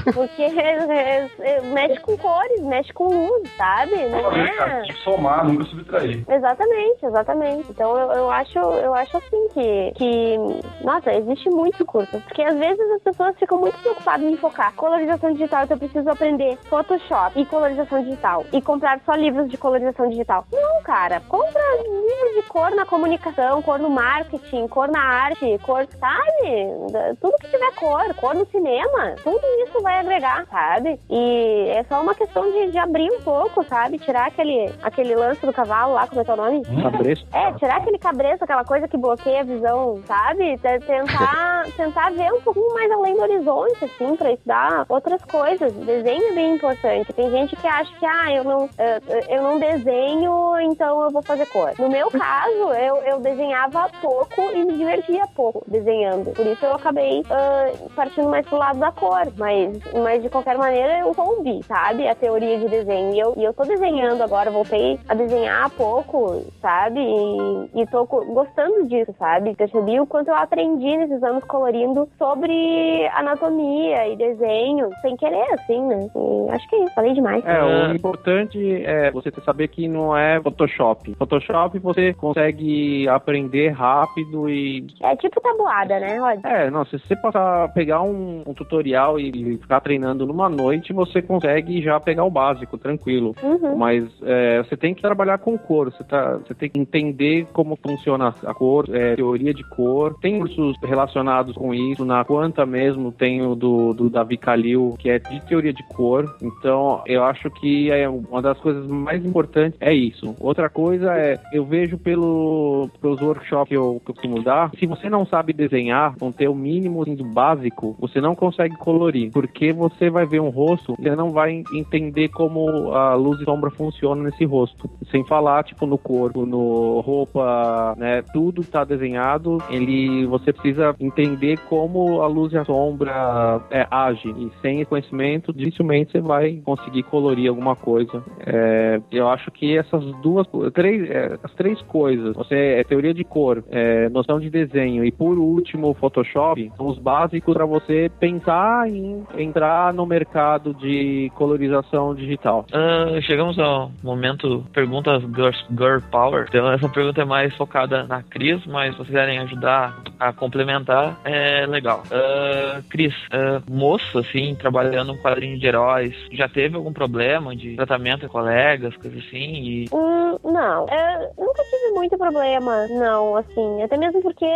(laughs) Porque é, é, mexe com cores, mexe com luz, sabe? Não é... tem que somar, nunca subtrair. Exatamente, exatamente. Então eu, eu acho, eu acho assim que, que, nossa, existe muito curso. Porque às vezes as pessoas ficam muito preocupadas em focar. Colorização digital, então eu preciso aprender Photoshop e colorização digital. E comprar só livros de colorização digital. Não, cara, compra livros de cor na comunicação, cor no marketing, cor na arte, cor, sabe? Tudo que tiver cor, cor no cinema, tudo isso vai agregar, sabe? E é só uma questão de, de abrir um pouco, sabe? Tirar aquele, aquele lance do cavalo lá, como é que é o nome? Cabresto. É, tirar aquele cabresto, aquela coisa que bloqueia a visão, sabe? Tentar, (laughs) tentar ver um pouquinho mais além do horizonte, assim, pra estudar outras coisas. Desenho é bem importante. Tem gente que acha que, ah, eu não, eh, eu não desenho, então eu vou fazer cor. No meu caso, eu, eu desenhava pouco e me divertia pouco desenhando. Por isso eu acabei ah, partindo mais pro lado da cor. Mas, mas de qualquer maneira, eu soube, sabe? A teoria de desenho. E eu, e eu tô desenhando agora, voltei a desenhar há pouco, sabe? E, e tô gostando disso, sabe? Percebi o quanto eu aprendi nesses anos colorindo sobre anatomia e desenho, sem querer, assim, né? E acho que é isso, falei demais. É, o importante é você saber que não é Photoshop. Photoshop você consegue aprender rápido e. É tipo tabuada, né, Rod? É, não, se você passar, pegar um, um tutorial e ficar treinando numa noite, você consegue já pegar o básico, tranquilo. Uhum. Mas é, você tem que trabalhar com cor, você, tá, você tem que entender como funciona a cor, é, teoria de cor. Tem cursos relacionados com isso, na Quanta mesmo tem o do, do Davi Kalil, que é de teoria de cor. Então, eu acho que é uma das coisas mais importantes é isso. Outra coisa é, eu vejo pelo, pelos workshops que eu, que eu costumo dar, se você não sabe desenhar, não ter o mínimo do básico, você não consegue colorir, porque você vai ver um rosto, você não vai entender como a luz e sombra funciona nesse rosto. Sem falar, tipo, no corpo, no roupa, né? Tudo tá desenhado, ele, você precisa entender como a luz e a sombra é, agem. E sem conhecimento, dificilmente você vai conseguir colorir alguma coisa. É, eu acho que essas duas, três, é, as três coisas, você é teoria de cor, é, noção de desenho e por último Photoshop, são os básicos para você pensar em entrar no mercado de colorização digital. Ah, chegamos ao momento perguntas girl, girl Power. Então essa pergunta é mais focada na Cris, mas se vocês quiserem ajudar a complementar, é legal. Ah, Cris, ah, moço, assim, trabalhando com quadrinho de heróis, já teve algum problema de tratamento com colegas, coisa assim? E Hum, não, eu nunca tive muito problema, não, assim, até mesmo porque,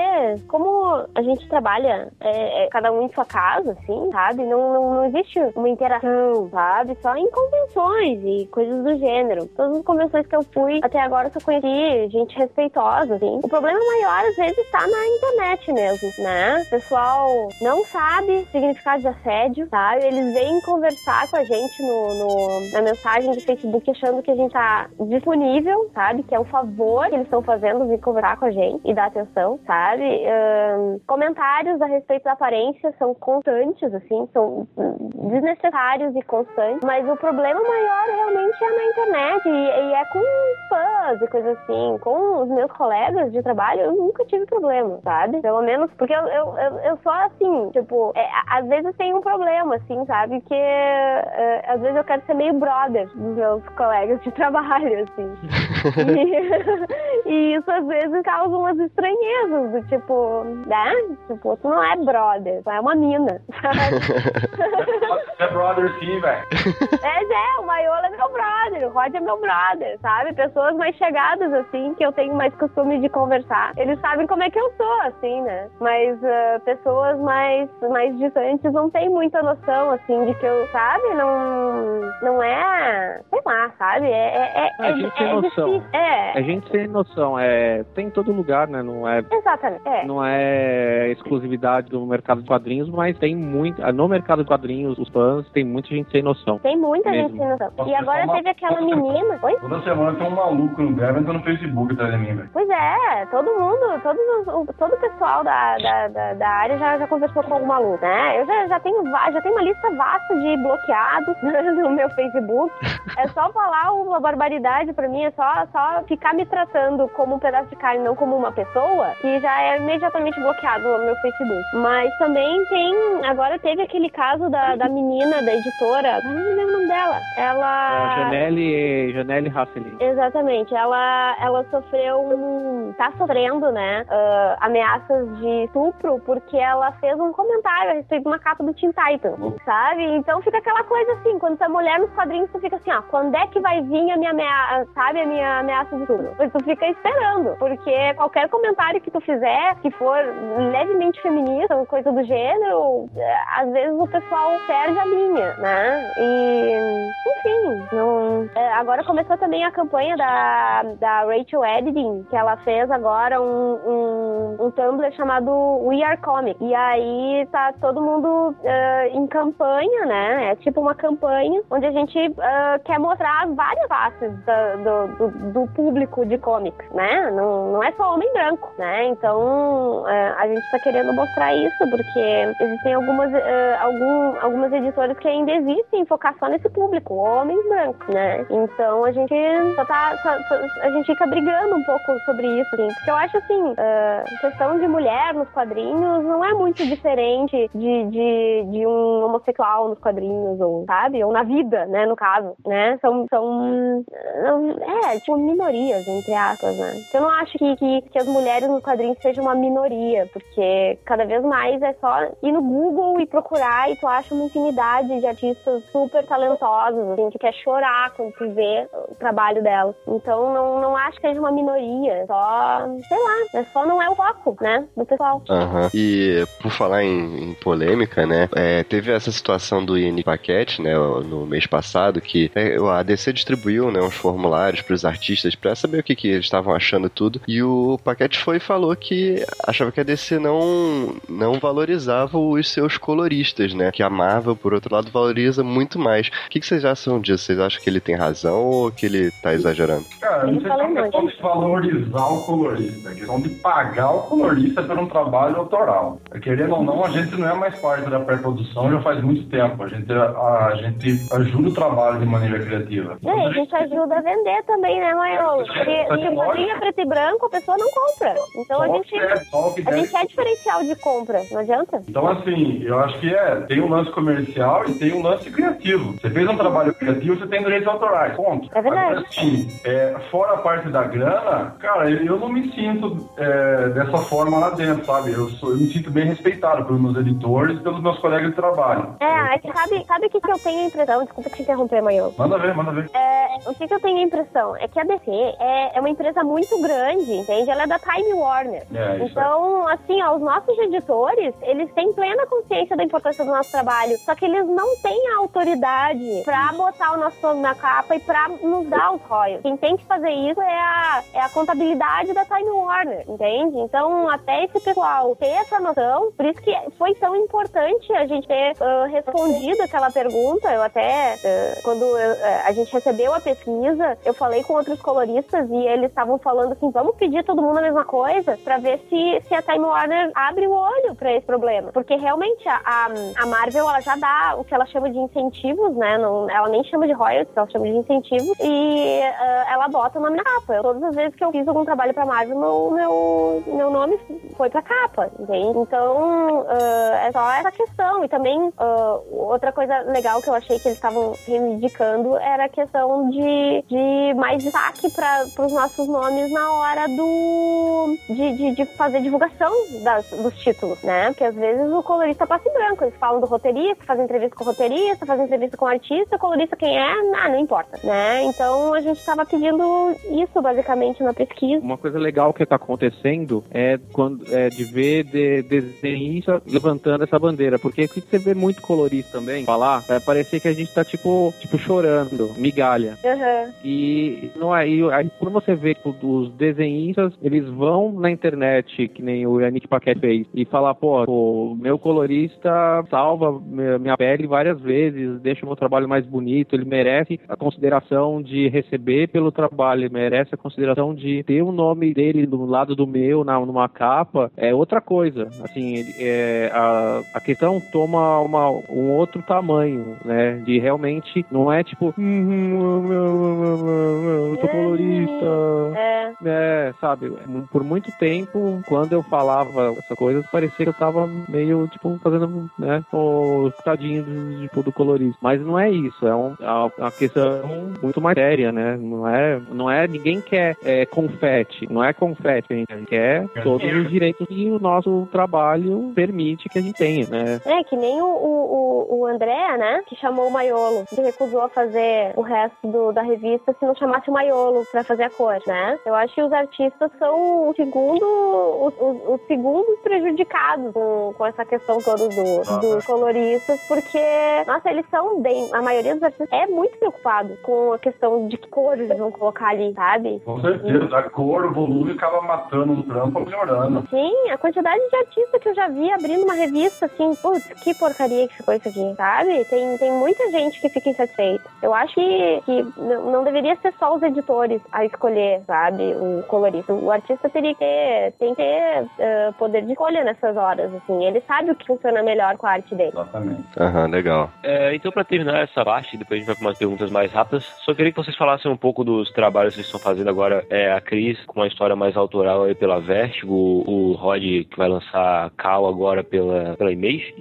como a gente trabalha é, é, cada um em sua casa, assim, sabe, não, não, não existe uma interação, sabe, só em convenções e coisas do gênero. Todas as convenções que eu fui até agora eu só conheci gente respeitosa, assim. O problema maior, às vezes, tá na internet mesmo, né? O pessoal não sabe o significado de assédio, sabe? Eles vêm conversar com a gente no, no- na mensagem do Facebook achando que a gente tá disponível, sabe? Que é um favor que eles estão fazendo vir conversar com a gente e dar atenção, sabe? Ahn, comentários a respeito da aparência são constantes, assim, são desnecessários e constantes, mas o problema maior realmente é na internet e, e é com fãs e coisas assim. Com os meus colegas de trabalho, eu nunca tive problema, sabe? Pelo menos, porque eu, eu, eu, eu sou assim, tipo, é, às vezes tem um problema, assim, sabe? Que é, às vezes eu quero ser meio brother dos meus colegas de (laughs) trabalho, assim. (laughs) e, (laughs) e isso às vezes causa umas estranhezas, do tipo, né? Tipo, tu não é brother, é uma mina, (laughs) sabe? É brother sim, velho. Mas é, o Maiola é meu brother, o Rod é meu brother, sabe? Pessoas mais chegadas, assim, que eu tenho mais costume de conversar. Eles sabem como é que eu sou, assim, né? Mas ah, pessoas mais, mais distantes não têm muita noção, assim, de que eu, sabe? Não, não é, sei lá, sabe? É, é, é, A gente tem é noção, tem. É. É gente sem noção, é. Tem em todo lugar, né? Não é. Exatamente. É. Não é exclusividade do mercado de quadrinhos, mas tem muito. No mercado de quadrinhos, os fãs, tem muita gente sem noção. Tem muita Mesmo. gente sem noção. E agora pessoal, teve aquela uma- menina. Oi? Toda semana tem um maluco no Devon no Facebook atrás de mim, velho. Pois é, todo mundo, todo, o- todo o pessoal da, da, da, da área já, já conversou com algum maluco, né? Eu já, já, tenho, já tenho uma lista vasta de bloqueados (laughs) no meu Facebook. É só falar uma barbaridade pra mim, é só, só ficar me tratando como um pedaço de carne, não como uma pessoa, que já é imediatamente bloqueado no meu Facebook. Mas também tem, agora teve aquele caso da, da menina, da editora, não me lembro o nome dela. Ela... É, Janelle, Janelle Hasselin. Exatamente, ela, ela sofreu um. tá sofrendo, né? ah, ameaças de estupro porque ela fez um comentário a respeito de uma capa do Teen Titans, sabe? Então fica aquela coisa assim, quando tu é mulher nos quadrinhos, tu fica assim, ó, quando é que vai vir a minha ameaça, sabe? A minha ameaça de estupro? Tu fica esperando, porque qualquer comentário que tu fizer, que for levemente feminista, ou coisa do gênero, eh, às vezes o pessoal perde a linha, né? E, enfim, não. é, agora começou também a campanha da, da Rachel Editing, que ela fez agora um, um, um Tumblr chamado We Are Comic. E aí tá todo mundo eh, em campanha, né? É tipo uma campanha onde a gente eh, quer mostrar as várias faces do, do, do público de comics, né? Não, não é só homem branco, né? Então eh, a gente tá querendo mostrar isso porque existem algumas, eh, algum, algumas editoras que ainda existem em focar só nesse público, homens brancos, né? Então a gente só tá. só- só- a gente fica brigando um pouco sobre isso, assim, porque eu acho assim, eh, questão de mulher nos quadrinhos não é muito diferente de, de, de um homossexual nos quadrinhos, ou, sabe? Ou na vida, né, no caso, né? São, são é, tipo, minorias, entre aspas, né? Eu não acho que, que, que as mulheres nos quadrinhos sejam uma minoria, porque cada vez mais é só ir no Google e procurar e tu acha uma infinidade de artistas super talentosos, assim, que quer chorar quando tu vê o trabalho delas. Então não, não acho que seja uma minoria, só, sei lá, é só não é o foco, né, do pessoal. Aham. E por falar em, em polêmica, né? é, teve essa situação do IN Paquete, né? No mês passado, que é, a DC distribuiu né, uns formulários para os artistas para saber o que, que eles estavam achando tudo. E o Paquete foi e falou que achava que a DC não, não valorizava os seus coloristas, né? Que a Marvel, por outro lado, valoriza muito mais. O que, que vocês acham disso? Vocês acham que ele tem razão ou que ele tá exagerando? Cara, não sei se é questão de valorizar o colorista, é questão de pagar o colorista por um trabalho autoral. Querendo ou não, a gente não é mais parte da pré-produção já faz muito tempo. A gente, a, a gente ajuda o trabalho de maneira criativa. E aí, a gente ajuda a vender também, né, Maiolo? Porque se quadrinho é preto e branco, a pessoa não compra. Então a Só gente, que é, só que a gente é diferencial de compra, não adianta? Então, assim, eu acho que é, tem um lance comercial e tem um lance criativo. Você fez um trabalho criativo, você tem direitos autorais, ponto. É verdade. Agora, assim, é, fora a parte da grana, cara, eu, eu não me sinto é, dessa forma lá dentro, sabe? Eu, sou, eu me sinto bem respeitado pelos meus editores e pelos meus colegas de trabalho. É, é que sabe, sabe o que, que eu tenho a impressão? Desculpa te interromper, Maiolo. Manda ver, manda ver. É, o que, que eu tenho a impressão? É que a DC é, é uma empresa muito grande, entende? Ela é da Time Warner. É, Então, assim, ó, os nossos editores, eles têm plena consciência da importância do nosso trabalho, só que eles não têm a autoridade pra botar o nosso nome na capa e pra nos dar os royalties. Quem tem que fazer isso é a, é a contabilidade da Time Warner, entende? Então, até esse pessoal ter essa noção, por isso que foi tão importante a gente ter ah, respondido aquela pergunta. Eu até, ah, quando eu- ah, a gente recebeu a pesquisa, eu falei com outros coloristas e eles estavam falando assim, vamos pedir todo mundo a mesma coisa pra ver se, se a Time Warner abre o olho pra esse problema. Porque realmente a, a, a Marvel, ela já dá o que ela chama de incentivos, né? Não, ela nem chama de royalties, ela chama de incentivos e ah, ela bota o nome na capa. Eu, todas as vezes que eu fiz algum trabalho pra Marvel, meu, meu, meu nome foi pra capa, entende? Então, ah, é só essa questão. E também, ah, outra coisa legal que eu achei que eles estavam reivindicando era a questão de, de mais destaque para os nossos nomes na hora do de, de, de fazer divulgação das, dos títulos, né? Porque às vezes o colorista passa em branco. Eles falam do roteirista, fazem entrevista com o roteirista, fazem entrevista com o artista, o colorista quem é, ah, não importa, né? Então a gente estava pedindo isso basicamente na pesquisa. Uma coisa legal que está acontecendo é quando é de ver de, desenhista levantando essa bandeira, porque se você vê muito colorista também falar, vai parecer que a gente tá tipo, tipo chorando, migalha. Uhum. E não é, e aí quando você vê tipo, os desenhistas, eles vão na internet, que nem o Yannick Paquet fez, e falar, pô, o meu colorista salva minha pele várias vezes, deixa o meu trabalho mais bonito, ele merece a consideração de receber pelo trabalho, ele merece a consideração de ter o nome dele do lado do meu, na, numa capa, é outra coisa. Assim, é, a, a questão toma uma, um outro tamanho, né? De realmente, não é tipo, hum, eu sou colorista. É. é, sabe? Por muito tempo, quando eu falava essa coisa, parecia que eu tava meio, tipo, fazendo, né? O tadinho do, tipo, do colorista. Mas não é isso, é, um, é uma questão muito mais séria, né? Não é, não é ninguém quer é, confete, não é confete, a gente quer todos os direitos que o nosso trabalho permite que a gente tenha, né? É, que nem o, o, o André, né? Que chamou o Maiolo. Ele recusou a fazer o resto do, da revista se não chamasse o Maiolo pra fazer a cor, né? Eu acho que os artistas são o segundo, os, os, os segundos prejudicados com, com essa questão toda do, dos coloristas, porque, nossa, eles são bem. A maioria dos artistas é muito preocupado com a questão de que cor eles vão colocar ali, sabe? Com certeza. A cor, o volume acaba matando um trampo melhorando. Sim, a quantidade de artistas que eu já vi abrindo uma revista assim, putz, que porcaria que ficou isso aqui, sabe? Tem, tem muita gente que fica insatisfeita. Eu acho que, que não deveria ser só os editores a escolher, sabe, o colorista. O artista teria que ter, tem que ter uh, poder de escolha nessas horas, assim. Ele sabe o que funciona melhor com a arte dele. Exatamente. Aham, uhum, legal. É, então, para terminar essa parte, depois a gente vai para umas perguntas mais rápidas, só queria que vocês falassem um pouco dos trabalhos que vocês estão fazendo agora. É, a Cris com uma história mais autoral aí pela Vertigo, o Rod que vai lançar Cal agora pela, pela Image,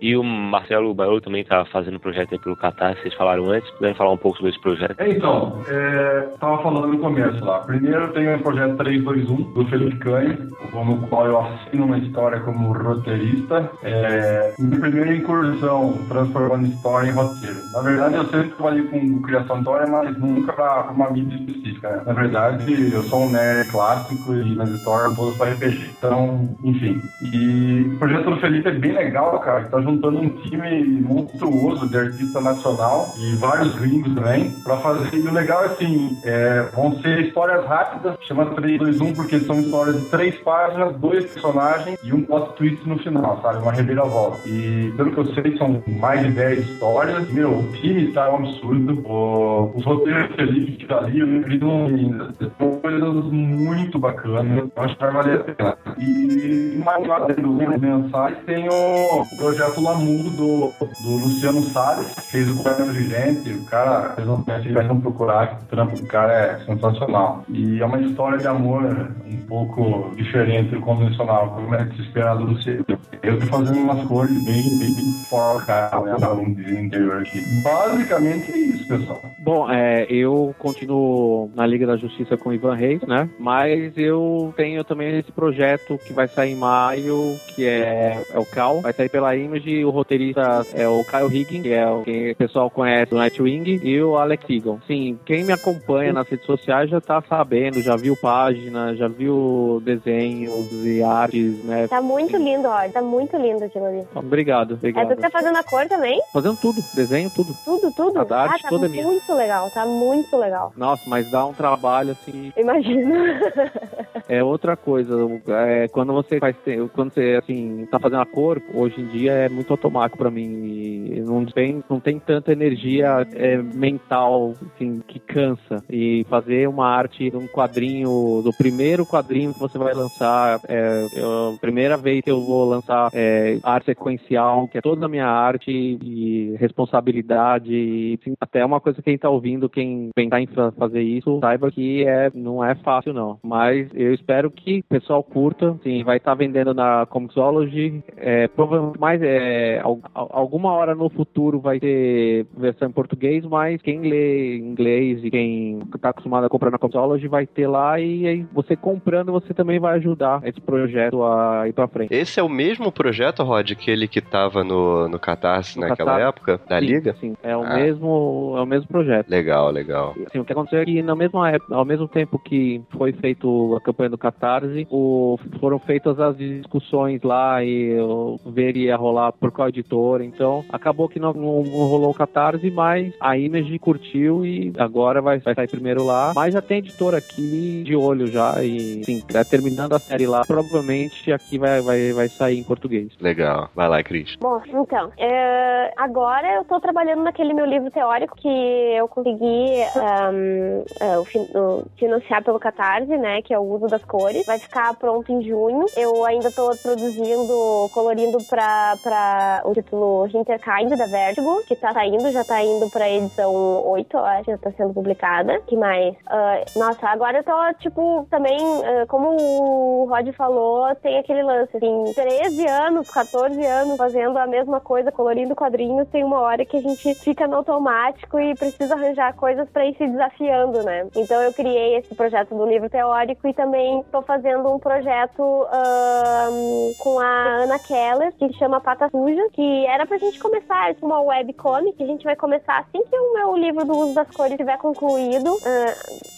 e o Marcelo Baiolo também tá fazendo um projeto aí pelo Catar, vocês falaram antes, puderem falar um pouco sobre esse projeto. É, então, é, tava falando no começo lá. Primeiro tem o projeto 321 do Felipe Canho, no qual eu assino uma história como roteirista. É, minha primeira incursão transformando história em roteiro. Na verdade, eu sempre trabalhei com criação de história, mas nunca para uma mídia específica. Né? Na verdade, eu sou um nerd clássico e nas histórias todas para RPG. Então, enfim. E o projeto do Felipe é bem legal, cara. Tá juntando um time monstruoso de artista nacional e vários gringos também para fazer. E o legal é assim, é, vão ser histórias rápidas, chama 3, 2, 1, porque são histórias de três páginas, dois personagens e um plot twist no final, sabe? Uma reviravolta. E pelo que eu sei, são mais de 10 histórias. Meu, o time tá um absurdo. O, os roteiros que Felipe tá ali, ainda. São coisas muito bacanas. Eu acho que vai valer a pena. E mais lá dentro dos mensais tem o projeto Lamudo do, do Luciano Salles, que fez o Quarto Vigente. O cara, vocês não conhecem, vai não procurar, que o trampo do cara é sensacional. E é uma história de amor um pouco diferente do convencional, como é que se espera do Luciano. Eu tô fazendo umas cores bem, bem, bem foca, vamos interior aqui. Basicamente é isso, pessoal. Bom, é, eu continuo na Liga da Justiça com o Ivan Reis, né? Mas eu tenho também esse projeto que vai sair em maio, que é, é o Cal, vai sair pela Image, o roteirista é o Kyle Higgins, que é o que o pessoal conhece do Nightwing, e o Alex Eagle. Sim, quem me acompanha nas redes sociais já tá sabendo, já viu página, já viu desenhos e artes, né? Tá muito lindo, ó, tá muito lindo aquilo ali. Obrigado, obrigado. É tu tá fazendo a cor também? Fazendo tudo, desenho, tudo. Tudo, tudo? A arte ah, tá toda muito minha. legal, tá muito legal. Nossa, mas dá um trabalho assim. Imagino. (laughs) É outra coisa. É, quando você faz, quando você assim tá fazendo a cor, hoje em dia é muito automático para mim. E não tem, não tem tanta energia é, mental assim, que cansa. E fazer uma arte um quadrinho, do primeiro quadrinho que você vai lançar, é, eu, a primeira vez que eu vou lançar é, arte sequencial, que é toda a minha arte e responsabilidade, até uma coisa que quem tá ouvindo, quem pensar em fazer isso, saiba que é, não é fácil não. Mas eu espero que o pessoal curta, sim, vai estar tá vendendo na Comixology, é, provavelmente mais é, alguma hora no futuro vai ter versão em português, mas quem lê inglês e quem está acostumado a comprar na Comixology vai ter lá e aí você comprando você também vai ajudar esse projeto a ir para frente. Esse é o mesmo projeto, Rod, aquele que tava no, no Catarse No naquela Catarse. época? Da Sim, Liga? Sim, é o, Ah. mesmo, é o mesmo projeto. Legal, legal. Assim, o que aconteceu é que na mesma época, ao mesmo tempo que foi feito a campanha do Catarse, o, foram feitas as discussões lá e o, ver ia rolar por qual editora. Então acabou que não, não- não rolou o Catarse, mas a Image curtiu e agora vai, vai sair primeiro lá. Mas já tem editora aqui de olho já e sim, tá terminando a série lá. Provavelmente aqui vai, vai, vai sair em português. Legal. Vai lá, Cris. Bom, então, é, agora eu tô trabalhando naquele meu livro teórico que eu consegui ahm, é, o fin- o financiar pelo Catarse, né, que é o uso das cores. Vai ficar pronto em junho. Eu ainda tô produzindo, colorindo pra, pra o título Hinterkind da Vertigo, que tá saindo, já tá indo pra edição 8, eu acho, já tá sendo publicada. que mais? Ah, nossa, agora eu tô, tipo, também, ah, como o Rod falou, tem aquele lance, assim, 13 anos, 14 anos fazendo a mesma coisa, colorindo quadrinhos, tem uma hora que a gente fica no automático e precisa arranjar coisas pra ir se desafiando, né? Então eu criei esse projeto do livro teórico e também tô fazendo um projeto ahn, com a Ana Keller, que chama Pata Suja, que era pra gente começar, uma webcomic, a gente vai começar assim que o meu livro do uso das cores estiver concluído. Ah,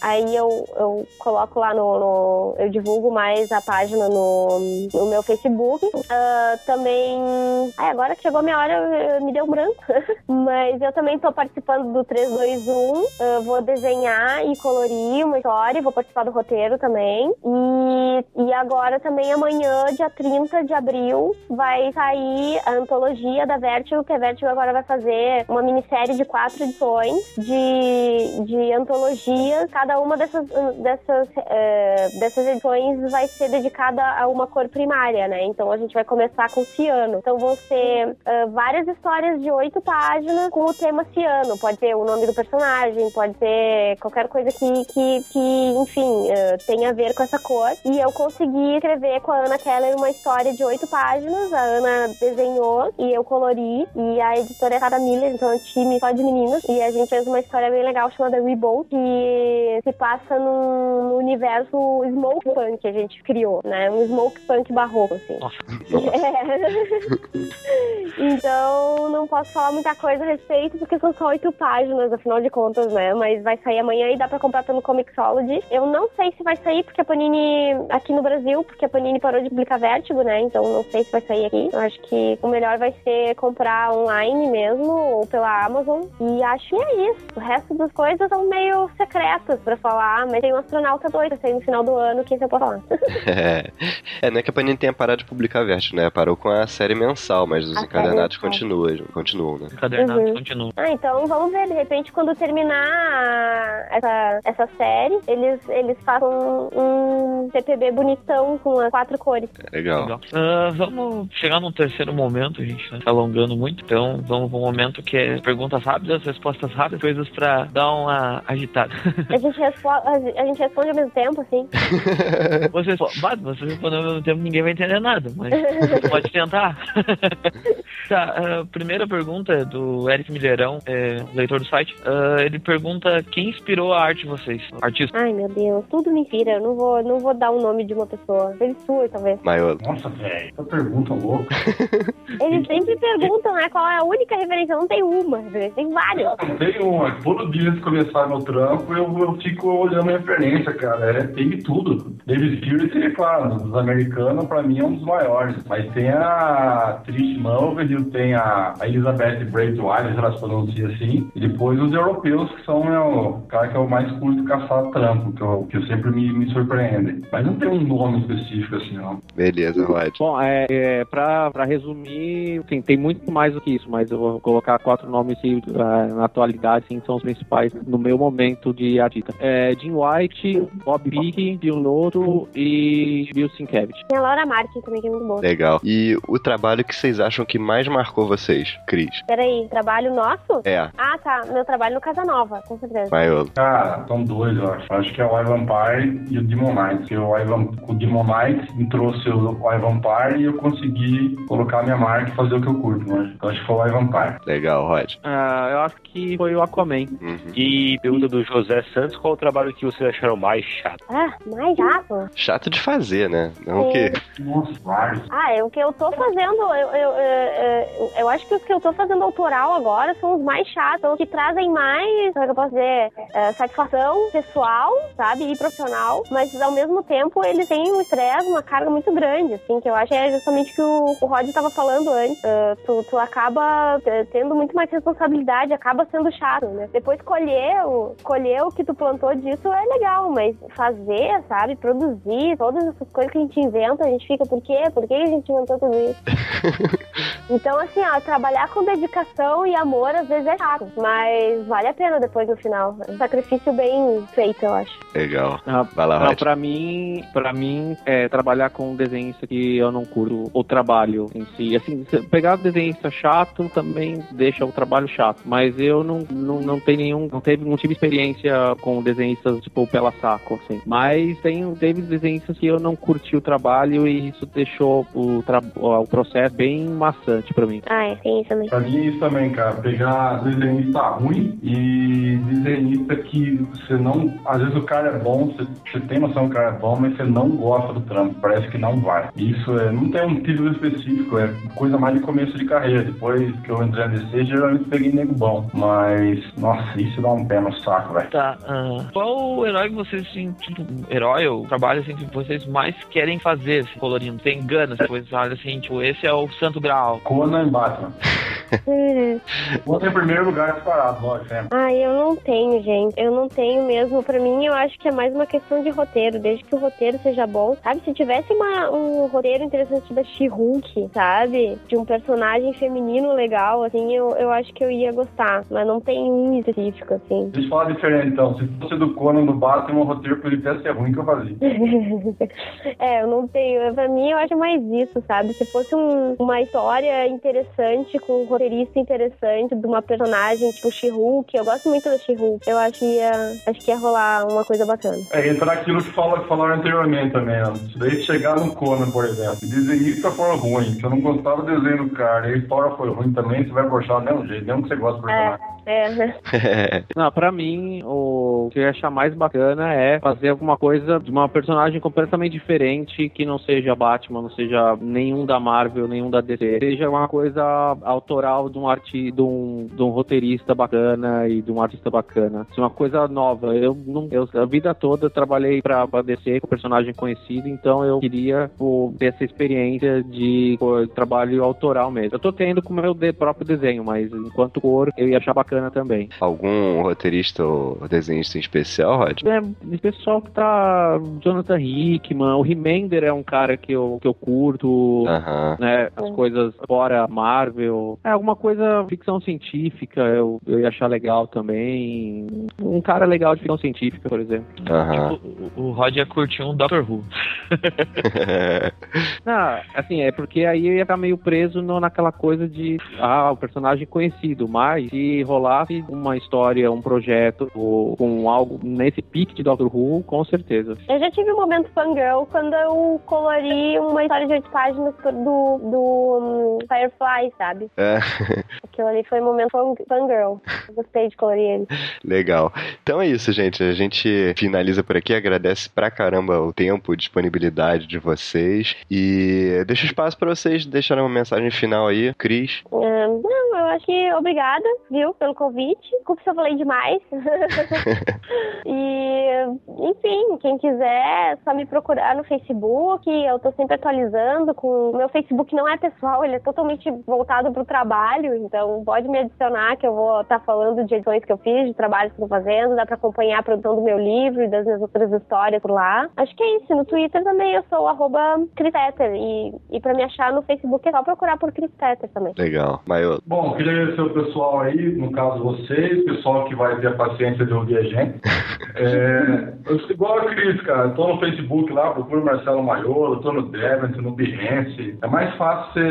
aí eu, eu coloco lá no, no- Eu divulgo mais a página no, no meu Facebook. Ah, também. Ai, agora que chegou minha hora, eu- me deu um branco. (laughs) Mas eu também tô participando do 321. ah, vou desenhar e colorir uma história, vou participar do roteiro também. E, e agora também amanhã, dia 30 de abril, vai sair a antologia da Vertigo, que a Vertigo agora vai fazer uma minissérie de quatro edições de, de antologias. Cada uma dessas, dessas, eh, dessas edições vai ser dedicada a uma cor primária, né? Então a gente vai começar com ciano. Então vão ser eh, várias histórias de oito páginas com o tema ciano. Pode ser o nome do personagem, pode ser qualquer coisa que, que, que enfim, eh, tenha a ver com essa cor. E eu consegui escrever com a Ana Keller uma história de oito páginas. A Ana desenhou e eu colori. E a editora é Sarah Miller, então é um time só de meninas. E a gente fez uma história bem legal chamada Revolt, que se passa no universo smoke punk que a gente criou, né? Um smoke punk barroco, assim. Nossa. (laughs) É. (laughs) então, não posso falar muita coisa a respeito, porque são só oito páginas, afinal de contas, né? Mas vai sair amanhã e dá pra comprar pelo Comixology. Eu não sei se vai sair, porque a Panini, aqui no Brasil, porque a Panini parou de publicar Vértigo, né? Então, não sei se vai sair aqui. Eu acho que o melhor vai ser comprar online mesmo, ou pela Amazon. E acho que é isso. O resto das coisas são meio secretas pra falar, mas tem um astronauta doido, sair no final do ano, que isso eu posso falar. (laughs) É. é, não é que a Panini tenha parado de publicar Vert, né? Parou com a série mensal, mas os A encadernados continuam, continuam, né? Encadernado Uhum. continua. Ah, então vamos ver, de repente, quando terminar essa, essa série, eles, eles façam um TPB bonitão com as quatro cores. É legal. Legal. Ah, vamos chegar num terceiro momento, a gente né, tá alongando muito, então vamos pra um momento que é perguntas rápidas, respostas rápidas, coisas pra dar uma agitada. A gente, respo a gente responde ao mesmo tempo, assim. (laughs) Você, bah, você responder ao mesmo tempo, ninguém vai entender nada, mas (laughs) pode tentar. (laughs) tá, a primeira pergunta é do Eric Milheirão, é, leitor do site. Ah, ele pergunta quem inspirou a arte de vocês, artista. Ai, meu Deus, tudo mentira. Eu não vou, não vou dar o nome de uma pessoa. Ele sua, talvez. Maiolo. Nossa, velho, essa pergunta louca. (laughs) Eles sempre perguntam, né, qual é a única referência. Não tem uma, tem várias. Não tem uma. Todo dia antes de começar meu trampo, eu, eu fico olhando a referência, cara. É, tem de tudo. David Fury, é claro, dos americanos, pra mim é um dos maiores. Mas tem a Trish Mulvey, tem a, Elizabeth Braithwaite, se ela se pronuncia assim. E depois os europeus, que são né, o cara que é o mais curto caçar trampo, que, eu, que eu sempre me, me surpreendem. Mas não tem um nome específico assim, não. Beleza, Rod. Bom, é, é, pra, pra resumir, sim, tem muito mais do que isso, mas eu vou colocar quatro nomes que ah, na atualidade sim, são os principais no meu momento de artista. É, Jim White, Bob Peake, Bill Noto e Bill Sienkiewicz. Tem a Laura Martin também, que é muito boa. Legal. E o trabalho que vocês acham que mais marcou vocês, Cris? Peraí, trabalho nosso? É, Ah, tá. Meu trabalho no Casa Nova, com certeza. Maiolo. Cara, são dois, eu acho. Acho que é o Ivan e o Demon Knight. Porque o, Ivan, o Demon Knight me trouxe o, Ivan e eu consegui colocar a minha marca e fazer o que eu curto. Mas eu acho que foi o Ivan. Legal, Rod. Ah, eu acho que foi o Aquaman. Uhum. E pergunta do José Santos, qual o trabalho que vocês acharam mais chato? Ah, mais chato? Chato de fazer, né? Não Sim. que. Nossa. Ah, é o que eu tô fazendo, eu, eu, eu, eu acho que os que eu tô fazendo autoral agora são os mais chatos, são os que trazem mais, como é que eu posso dizer, é, satisfação pessoal, sabe, e profissional, mas ao mesmo tempo eles têm um estresse, uma carga muito grande, assim, que eu acho que é justamente o que o, o Rod tava falando antes. Uh, tu, tu acaba tendo muito mais responsabilidade, acaba sendo chato, né? Depois colher o, colher o que tu plantou disso é legal, mas fazer, sabe, produzir, todas essas coisas que a gente inventa, a gente fica, por quê? Por que a gente inventou tudo isso? (laughs) então, assim, ó, trabalhar com dedicação e amor às vezes é chato, mas vale a pena depois no final. É um sacrifício bem feito, eu acho. Legal. Ah, Vai lá, Não, pra mim, pra mim, é, trabalhar com um desenhista que eu não curto o trabalho em si. Assim, pegar desenhista chato também deixa o trabalho chato. Mas eu não, não, não tenho nenhum, não teve, não tive experiência com desenhistas tipo pela saco, assim. Mas tem, teve desenhistas que eu não curti o trabalho e isso deixou o, tra- o processo bem maçante pra mim. Ah, é, tem isso também. Pra mim é isso também, cara. Pegar desenhista ruim e desenhista que você não. Às vezes o cara é bom, você, você tem noção que o cara é bom, mas você não gosta do trampo. Parece que não vai. Isso é, não tem um título específico, é coisa mais de começo de carreira. Depois que eu entrei na DC, geralmente peguei nego bom. Mas, nossa, isso dá um pé no saco, velho. Tá. ah, qual o herói que vocês, assim, tipo, herói ou trabalho assim, que vocês mais querem fazer, assim, colorindo? Tem ganas, depois olha assim, tipo, esse é o Santo Graal. Conan e Batman. (laughs) Uhum. Conan em primeiro lugar disparado, lógico, sempre. Ah, eu não tenho, gente. Eu não tenho mesmo. Pra mim, eu acho que é mais uma questão de roteiro. Desde que o roteiro seja bom. Sabe, se tivesse uma, um roteiro interessante da She-Hulk, sabe? De um personagem feminino legal, assim, eu, eu acho que eu ia gostar. Mas não tem um específico, assim. Deixa eu falar diferente então. Se fosse do Conan do Batman, o roteiro poderia até ser ruim que eu fazia. (laughs) é, eu não tenho. Pra mim, eu acho mais isso, sabe? Se fosse um- uma história interessante, com um roteirista interessante, de uma personagem tipo She-Hulk, eu gosto muito da She-Hulk. Eu acho que ia, acho que ia rolar uma coisa bacana. É, entra naquilo que fala, falaram anteriormente também, ó. Se daí chegar no Conan, por exemplo, e desenhista for ruim, que eu não gostava do desenho do cara, e a história foi ruim também, você vai gostar do mesmo jeito, mesmo que você gosta do personagem. É, né? (laughs) Não, pra mim, o que eu ia achar mais bacana é fazer alguma coisa de uma personagem completamente diferente, que não seja Batman, não seja nenhum da Marvel, nenhum da DC. Seja uma coisa autoral de um arti de um, de um roteirista bacana e de um artista bacana. Seja uma coisa nova. Eu, não, eu a vida toda eu trabalhei pra, pra DC com personagem conhecido, então eu queria pô, ter essa experiência de pô, trabalho autoral mesmo. Eu tô tendo com o meu de- próprio desenho, mas enquanto cor eu ia achar bacana também. Algum roteirista ou desenhista em especial, Rod? É, o pessoal que tá. Jonathan Hickman, o Remender é um cara que eu, que eu curto. Né, as coisas fora Marvel. É alguma coisa ficção científica, eu, eu ia achar legal também. Um cara legal de ficção científica, por exemplo. Aham. O, o Rod ia curtir um Doctor Who. (laughs) Ah, assim, é porque aí eu ia estar meio preso no- naquela coisa de ah, o personagem conhecido, mas se uma história, um projeto ou com algo nesse pique de Doctor Who, com certeza. Eu já tive um momento fangirl quando eu colori uma história de oito páginas do, do hum, Firefly, sabe? É, (laughs) Aquilo ali foi um momento fang- fangirl. Eu gostei de colorir ele. legal. Então é isso, gente. A gente finaliza por aqui. Agradece pra caramba o tempo, disponibilidade de vocês. E deixa espaço pra vocês deixarem uma mensagem final aí. Cris. Ah, não, eu acho que obrigada, viu, pelo convite. Desculpa se eu falei demais. (laughs) e, enfim, quem quiser, é só me procurar no Facebook. Eu tô sempre atualizando. Com... O meu Facebook não é pessoal, ele é totalmente voltado pro trabalho. Então pode me adicionar que eu vou estar falando de edições que eu fiz, de trabalhos que eu tô fazendo. Dá pra acompanhar a produção do meu livro e das minhas outras histórias por lá. Acho que é isso. No Twitter também eu sou arroba Cristeter. E, e pra me achar no Facebook é só procurar por Cristeter também. Legal. Maior. Bom, queria agradecer o pessoal aí, no caso vocês, pessoal que vai ter a paciência de ouvir a gente. É, eu igual a Cris, cara. Tô no Facebook lá, procuro Marcelo Maiolo, tô no Devent, no Behance. É mais fácil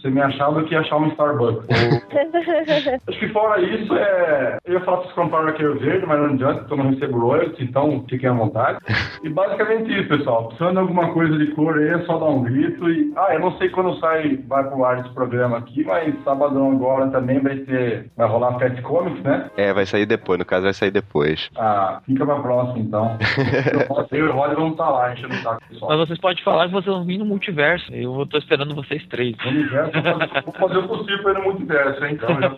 você, me achar do que achar um Starbucks. (laughs) Acho que fora isso, é... eu vocês comprar um arqueiro verde, mas não adianta, porque eu não recebo royalties, então fiquem à vontade. E basicamente isso, pessoal. Precisando de alguma coisa de cor aí, é só dar um grito. E, ah, eu não sei quando sai, vai pro ar esse programa aqui, mas sabadão agora, também vai ter. Vai rolar a Comics, né? É, vai sair depois, no caso vai sair depois. Ah, fica pra próxima então. (laughs) eu e o Rod vamos estar lá, enchendo o saco pessoal. Mas vocês podem falar que vocês vão vir no multiverso. Eu tô esperando vocês três. No universo, vou fazer- o possível pra ir no multiverso, hein? Então, já...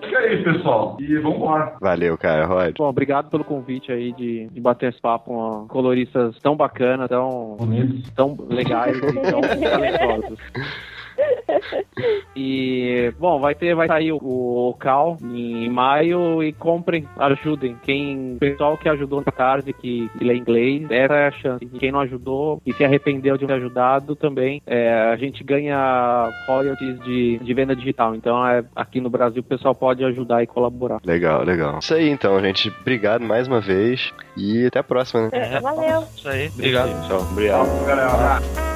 Fica aí, pessoal. E vambora. Valeu, cara, Rod. Bom, obrigado pelo convite aí de, de bater esse papo com coloristas tão bacanas, tão, Bonitos. tão legais e tão (laughs) talentosos. E, bom, vai ter, vai sair o, o Cal em maio e comprem, ajudem. Quem, o pessoal que ajudou na tarde, que, que lê inglês, essa é a chance. E quem não ajudou e se arrependeu de ter ajudado também, é, a gente ganha royalties de, de venda digital. Então, é, aqui no Brasil, o pessoal pode ajudar e colaborar. Legal, legal. Isso aí então, gente. Obrigado mais uma vez e até a próxima, né? É, Valeu. Isso aí. Obrigado. Tchau, obrigado. Tchau, galera.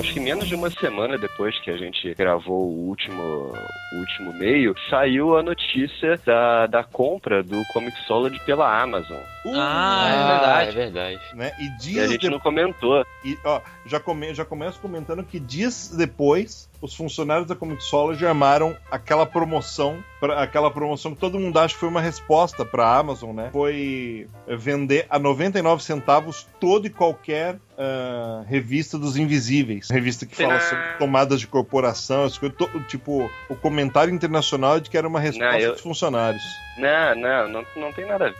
Acho que menos de uma semana depois que a gente gravou o último, último meio, saiu a notícia da, da compra do Comixology pela Amazon. Ah, é É verdade. verdade. Né? E E a dias gente de- não comentou. e, ó, já, come... já começo comentando que dias depois os funcionários da Comixology armaram aquela promoção, pra... aquela promoção que todo mundo acha que foi uma resposta para a Amazon, né? Foi vender a 99 centavos toda e qualquer ah, revista dos Invisíveis, revista que fala sobre tomadas de corporação, coisas, to- tipo o comentário internacional é de que era uma resposta Não, eu- dos funcionários. Não, não, não, não tem nada a ver,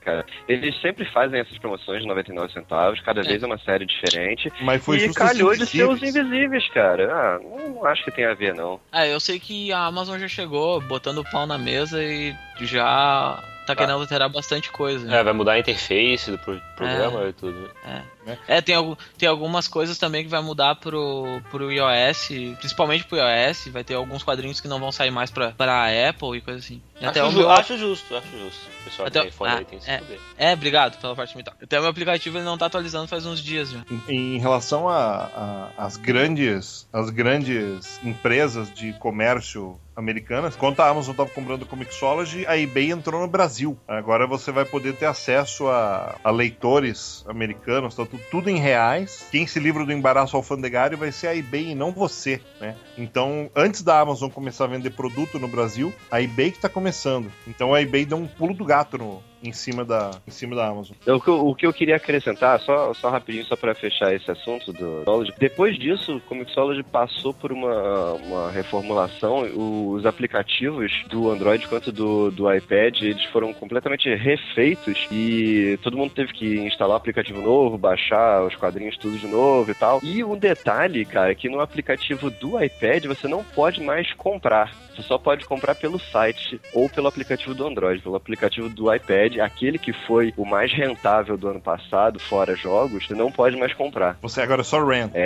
cara. Eles sempre fazem essas promoções de 99 centavos, cada vez é uma série diferente. Mas foi e calhou de ser os Invisíveis. cara. Ah, não, acho que tem a ver, não. Ah, eu sei que a Amazon já chegou botando o pau na mesa e já tá querendo alterar bastante coisa. né? É, vai mudar a interface do pro- programa e tudo. É, tem, algum, tem algumas coisas também que vai mudar pro, pro iOS, principalmente pro iOS. Vai ter alguns quadrinhos que não vão sair mais pra, pra Apple e coisa assim. Acho, Até o ju- meu, acho justo, acho justo. O pessoal Até tem iPhone ah, aí tem que é. É, obrigado pela parte mental. Até o meu aplicativo ele não tá atualizando faz uns dias já. Em, em relação a- a- às grandes, as grandes empresas de comércio americanas, enquanto a Amazon estava comprando Comixology, a eBay entrou no Brasil. Agora você vai poder ter acesso a, a leitores americanos, tá tu- tudo em reais. Quem se livra do embaraço alfandegário vai ser a eBay e não você, né? Então, antes da Amazon começar a vender produto no Brasil, a eBay que está começando. Então a eBay deu um pulo do gato no, em, cima da, em cima da Amazon. Então, O que, eu, o que eu queria acrescentar, só, só rapidinho, só para fechar esse assunto do Comixology, depois disso, o Comixology passou por uma, uma reformulação. Os aplicativos do Android quanto do, do iPad, eles foram completamente refeitos e todo mundo teve que instalar o aplicativo novo, baixar os quadrinhos tudo de novo e tal. E um detalhe, cara, é que no aplicativo do iPad você não pode mais comprar. Você só pode comprar pelo site ou pelo aplicativo do Android. Pelo aplicativo do iPad, aquele que foi o mais rentável do ano passado, fora jogos, você não pode mais comprar. Você agora é só rent. É.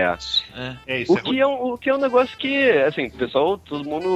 É. É isso. O é que é, um, o que é um negócio que, assim, o pessoal, todo mundo,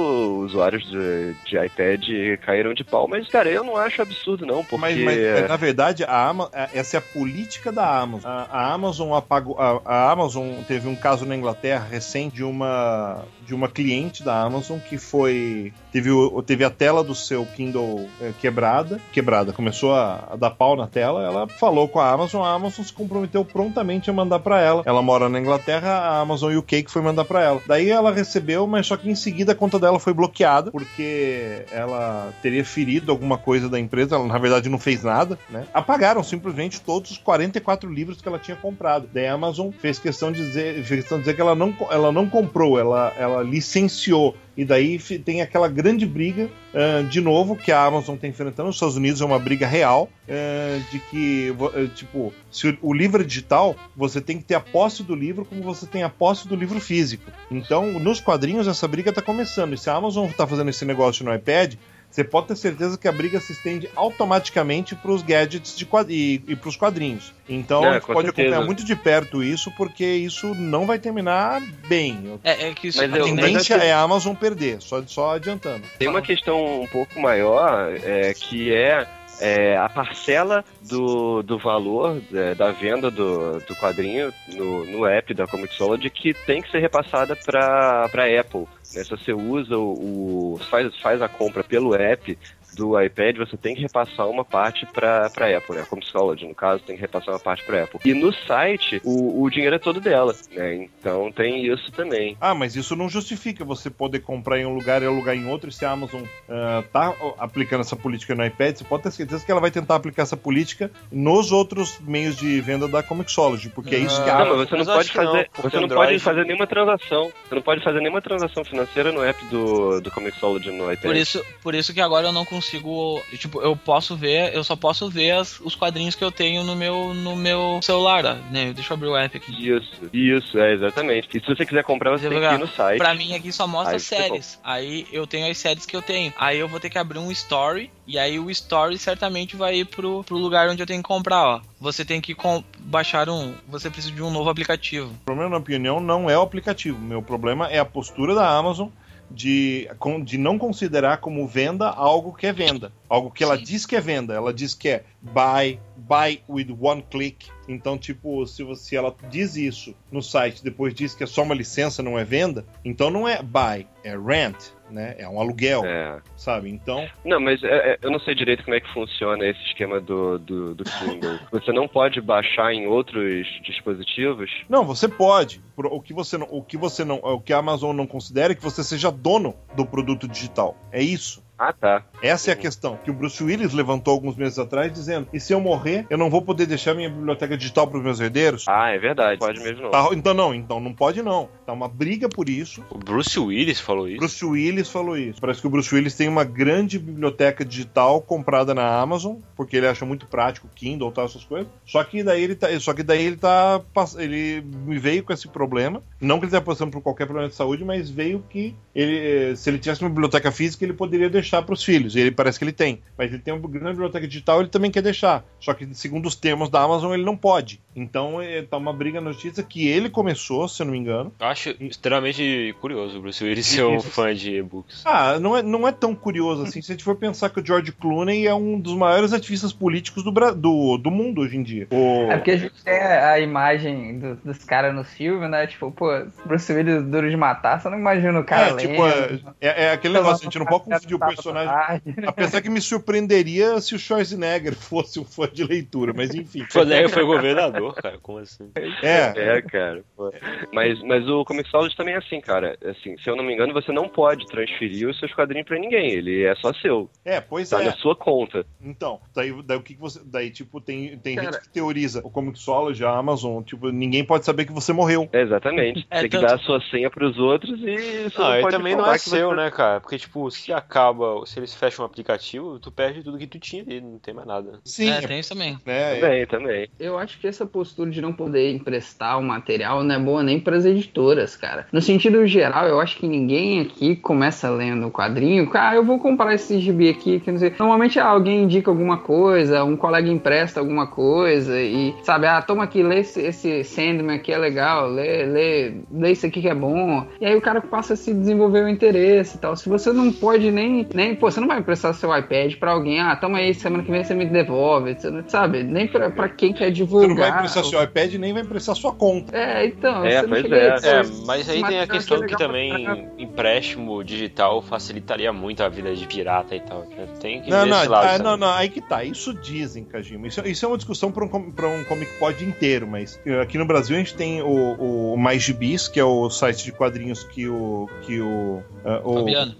usuários de, de iPad caíram de pau, mas, cara, eu não acho absurdo, não, porque. Mas, mas, na verdade, a Ama- a- essa é a política da Amazon. A, a Amazon apagou. A, a Amazon teve um caso na Inglaterra recente de uma de uma cliente da Amazon que foi teve, teve a tela do seu Kindle eh, quebrada, quebrada, começou a, a dar pau na tela. Ela falou com a Amazon, a Amazon se comprometeu prontamente a mandar pra ela. Ela mora na Inglaterra, a Amazon UK que foi mandar pra ela. Daí ela recebeu, mas só que em seguida a conta dela foi bloqueada porque ela teria ferido alguma coisa da empresa. Ela na verdade não fez nada, né? Apagaram simplesmente todos os 44 livros que ela tinha comprado. Daí a Amazon fez questão de dizer, fez questão de dizer que ela não, ela não comprou, ela, ela licenciou. E daí tem aquela grande briga, ah, de novo, que a Amazon está enfrentando nos Estados Unidos, é uma briga real, ah, de que, eh, tipo, se o, o livro é digital, você tem que ter a posse do livro como você tem a posse do livro físico. Então, nos quadrinhos, essa briga está começando. E se a Amazon está fazendo esse negócio no iPad, você pode ter certeza que a briga se estende automaticamente para os gadgets de quad... e, e para os quadrinhos. Então, É, a gente com pode certeza. acompanhar muito de perto isso, porque isso não vai terminar bem. É, é que isso Mas A eu- tendência mas eu- é a Amazon perder, só, só adiantando. Tem uma questão um pouco maior, é, que é é, a parcela do, do valor é, da venda do, do quadrinho no, no app da Comixology que tem que ser repassada para a Apple. Né? Se você usa o, o faz, faz a compra pelo app, do iPad, você tem que repassar uma parte para a Apple, né? Como Solid, no caso, tem que repassar uma parte para Apple. E no site, o, o dinheiro é todo dela, né? Então tem isso também. Ah, mas isso não justifica você poder comprar em um lugar e alugar em outro. E se a Amazon uh, tá aplicando essa política no iPad, você pode ter certeza que ela vai tentar aplicar essa política nos outros meios de venda da Comixology, porque é isso que a Não, mas você não pode fazer, não, você não pode fazer nenhuma transação. Você não pode fazer nenhuma transação financeira no app do, do Comixology no iPad. Por isso, por isso que agora eu não consigo consigo. Tipo, eu posso ver, eu só posso ver as, os quadrinhos que eu tenho no meu, no meu celular, né? Deixa eu abrir o app aqui. Isso, isso, é exatamente. E se você quiser comprar, você tem que ir no site. Pra mim aqui só mostra aí, séries. Aí eu tenho as séries que eu tenho. Aí eu vou ter que abrir um story. E aí o story certamente vai ir pro, pro lugar onde eu tenho que comprar, ó. Você tem que baixar um. Você precisa de um novo aplicativo. O problema, na minha opinião, não é o aplicativo. Meu problema é a postura da Amazon de, de não considerar como venda algo que é venda. Algo que ela Sim. diz que é venda. Ela diz que é buy, buy with one click. Então, tipo, se, você, ela diz isso no site, depois diz que é só uma licença, não é venda, então não é buy, é rent, né? É um aluguel, é. sabe? Então... Não, mas é, é, eu não sei direito como é que funciona esse esquema do, do, do Kindle. (laughs) você não pode baixar em outros dispositivos? Não, você pode. O que você não, o que você não, o que a Amazon não considera é que você seja dono do produto digital. É isso. Ah, tá. Essa é a questão que o Bruce Willis levantou alguns meses atrás, dizendo: e se eu morrer, eu não vou poder deixar minha biblioteca digital para os meus herdeiros? Ah, é verdade. Pode mesmo não. Tá, então não, então não pode não. Tá uma briga por isso. O Bruce Willis falou isso? Bruce Willis falou isso. Parece que o Bruce Willis tem uma grande biblioteca digital comprada na Amazon, porque ele acha muito prático Kindle tal, essas coisas. Só que daí ele tá, só que daí ele tá, ele me veio com esse problema. Não que ele esteja passando por qualquer problema de saúde, mas veio que ele, se ele tivesse uma biblioteca física, ele poderia deixar deixar para os filhos. E ele parece que ele tem. Mas ele tem uma grande biblioteca digital, ele também quer deixar. Só que, segundo os termos da Amazon, ele não pode. Então, é, tá uma briga na justiça que ele começou, se eu não me engano. Eu acho extremamente curioso o Bruce Willis ser um fã de e-books. Ah, não é, não é tão curioso assim. Se a gente for pensar que o George Clooney é um dos maiores ativistas políticos do, do, do mundo hoje em dia. O... É porque a gente tem a imagem do, dos caras no filme, né? Tipo, pô, Bruce Willis duro de matar, você não imagina o cara é, tipo, é, é, é, aquele negócio, a gente não pode confundir o personagem. Apesar que me surpreenderia se o Schwarzenegger fosse um fã de leitura, mas enfim. Schwarzenegger foi governador, cara, como assim? É, é cara. Mas, mas o Comixology também é assim, cara. Assim, se eu não me engano, você não pode transferir os seus quadrinhos pra ninguém. Ele é só seu. É, pois tá é. Tá na sua conta. Então, daí, daí o que, que você. Daí, tipo, tem, tem gente que teoriza o Comixology, a Amazon, tipo, ninguém pode saber que você morreu. É, exatamente. É, tem tanto... que dar a sua senha pros outros e. Não, não também não é seu, você... né, cara? Porque, tipo, se acaba se eles fecham o aplicativo, tu perde tudo que tu tinha ali, não tem mais nada. Sim, é, tem isso também. É, também, também. Eu acho que essa postura de não poder emprestar o material não é boa nem para as editoras, cara. No sentido geral, eu acho que ninguém aqui começa lendo o quadrinho, ah, eu vou comprar esse gibi aqui, que não sei. Normalmente alguém indica alguma coisa, um colega empresta alguma coisa e, sabe, ah, toma aqui, lê esse, esse Sandman aqui é legal, lê, lê, lê isso aqui que é bom. E aí o cara passa a se desenvolver o interesse e tal. Se você não pode nem, nem pô, você não vai emprestar seu iPad pra alguém, ah, toma aí, semana que vem você me devolve, você não, sabe? Nem pra, pra quem quer divulgar. Você não vai emprestar seu iPad nem vai emprestar sua conta. É, então. É, pois é. é. mas aí tem a questão que, que também empréstimo digital facilitaria muito a vida de pirata e tal. Tem que não, ver não, esse lado. Ah, não, não, aí que tá. Isso dizem, Kajima. Isso, isso é uma discussão pra um, pra um Comic Pod inteiro, mas eh, aqui no Brasil a gente tem o, o Mais Gibis, que é o site de quadrinhos que o. que o. Uh,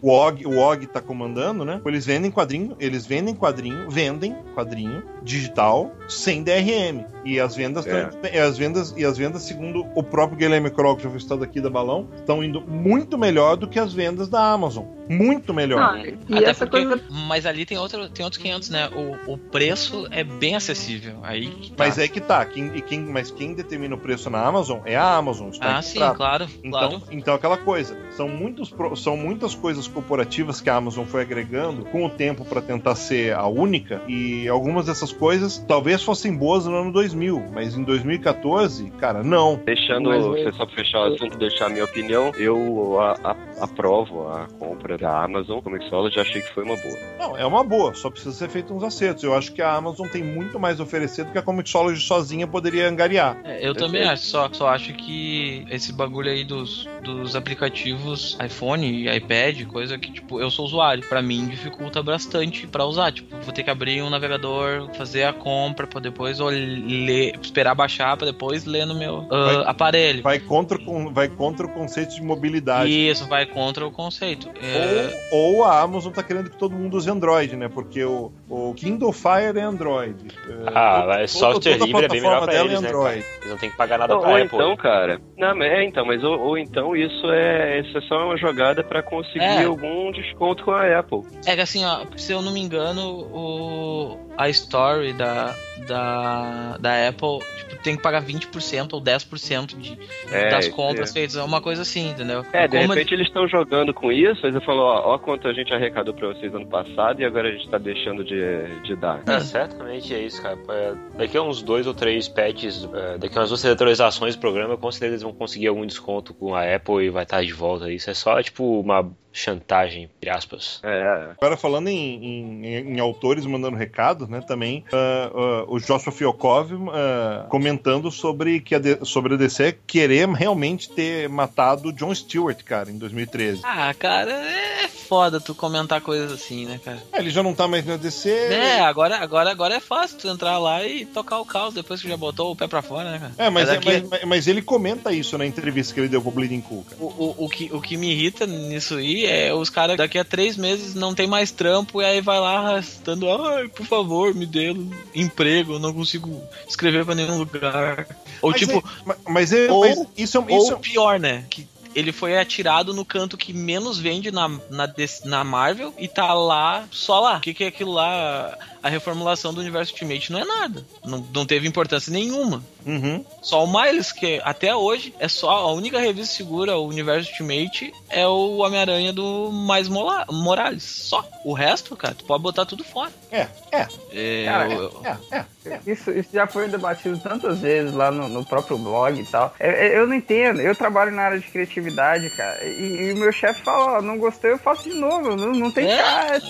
o, o, Og, o Og tá comandando andando, né? Eles vendem quadrinho, eles vendem quadrinho, vendem quadrinho digital sem DRM. E as vendas, é. as vendas e as vendas, segundo o próprio Guilherme que já foi estado aqui da Balão, estão indo muito melhor do que as vendas da Amazon. Muito melhor. Ah, e Até essa porque, coisa... Mas ali tem, outro, tem outros 500, né? O, o preço é bem acessível. Aí tá. Mas é que tá. Quem, quem, mas quem determina o preço na Amazon é a Amazon. Ah, sim, claro. Então, claro. então aquela coisa. São, muitos, são muitas coisas corporativas que a Amazon foi agregando com o tempo pra tentar ser a única. E algumas dessas coisas talvez fossem boas no ano 2000, mas em 2014, cara, não. Deixando, você só pra fechar o assunto, deixar a minha opinião, eu a- a- aprovo a compra da Amazon Comixology, achei que foi uma boa. Não, é uma boa, só precisa ser feito uns acertos. Eu acho que a Amazon tem muito mais a oferecer do que a Comixology sozinha poderia angariar. É, eu também acho, só, só acho que esse bagulho aí dos, dos aplicativos iPhone e iPad, coisa que, tipo, eu sou usuário, pra mim dificulta bastante pra usar. Tipo, vou ter que abrir um navegador, fazer a compra pra depois ler, esperar baixar pra depois ler no meu ah, Vai- aparelho. Vai contra, o- vai contra o conceito de mobilidade. Isso vai contra o conceito. É, Ou, ou a Amazon tá querendo que todo mundo use Android, né? Porque o, o Kindle Fire é Android. É, Ah, todo- mas software toda a livre é bem melhor pra eles, é né? Android. Eles não tem que pagar nada Ou, pra ou Apple. então, cara. Não, mas é então, mas ou, ou então isso é, isso é só uma jogada pra conseguir É. algum desconto com a Apple. É que assim, ó, se eu não me engano, o, a Story da, da, da Apple tipo, tem que pagar 20% ou 10% de, É, das compras é. feitas. É uma coisa assim, entendeu? É, de Como repente eles estão jogando com isso, aí você falou, ó, ó quanto a gente arrecadou pra vocês ano passado e agora a gente tá deixando de, de dar. É, certamente é isso, cara. É, Daqui a uns dois ou três patches, é, daqui a umas duas atualizações do programa, com certeza eles vão conseguir algum desconto com a Apple e vai estar de volta. Isso é só, tipo, uma chantagem, entre aspas. É, Agora, falando em, em- em autores mandando recados, né? Também ah, ah, o Joshua Fiokov ah, comentando sobre, que a D- sobre a DC querer realmente ter matado o John Stewart, cara, em 2013. Ah, cara, é foda tu comentar coisas assim, né, cara? Ah, ele já não tá mais na DC. É, agora, agora, agora é fácil tu entrar lá e tocar o caos depois que já botou o pé pra fora, né, cara? É, mas, é- daqui- mas, mas ele comenta isso na entrevista que ele deu pro Bleeding Cool, cara. O, o, o, que, o que me irrita nisso aí é os caras daqui a três meses não tem mais trampo e aí vai lá arrastando, ai, por favor, me dê um emprego, eu não consigo escrever pra nenhum lugar. Ou Mas tipo, é- mas, mas é- ou, mas isso, é- isso ou pior, né? Que ele foi atirado no canto que menos vende na, na, na Marvel e tá lá, só lá. O que, que é aquilo lá? A reformulação do universo Ultimate não é nada. Não, não teve importância nenhuma. Uhum. Só o Miles, que até hoje é só a única revista segura, o Universo Ultimate, é o Homem-Aranha do Mais Mola- Morales. Só. O resto, cara, tu pode botar tudo fora. É, é. É, Cara, eu- É, é. Isso, isso já foi debatido tantas vezes lá no, no próprio blog e tal. Eu, eu- eu não entendo. Eu trabalho na área de criatividade, cara. E, e o meu chefe fala, ó, não gostei, eu faço de novo. Não, não tem É? cara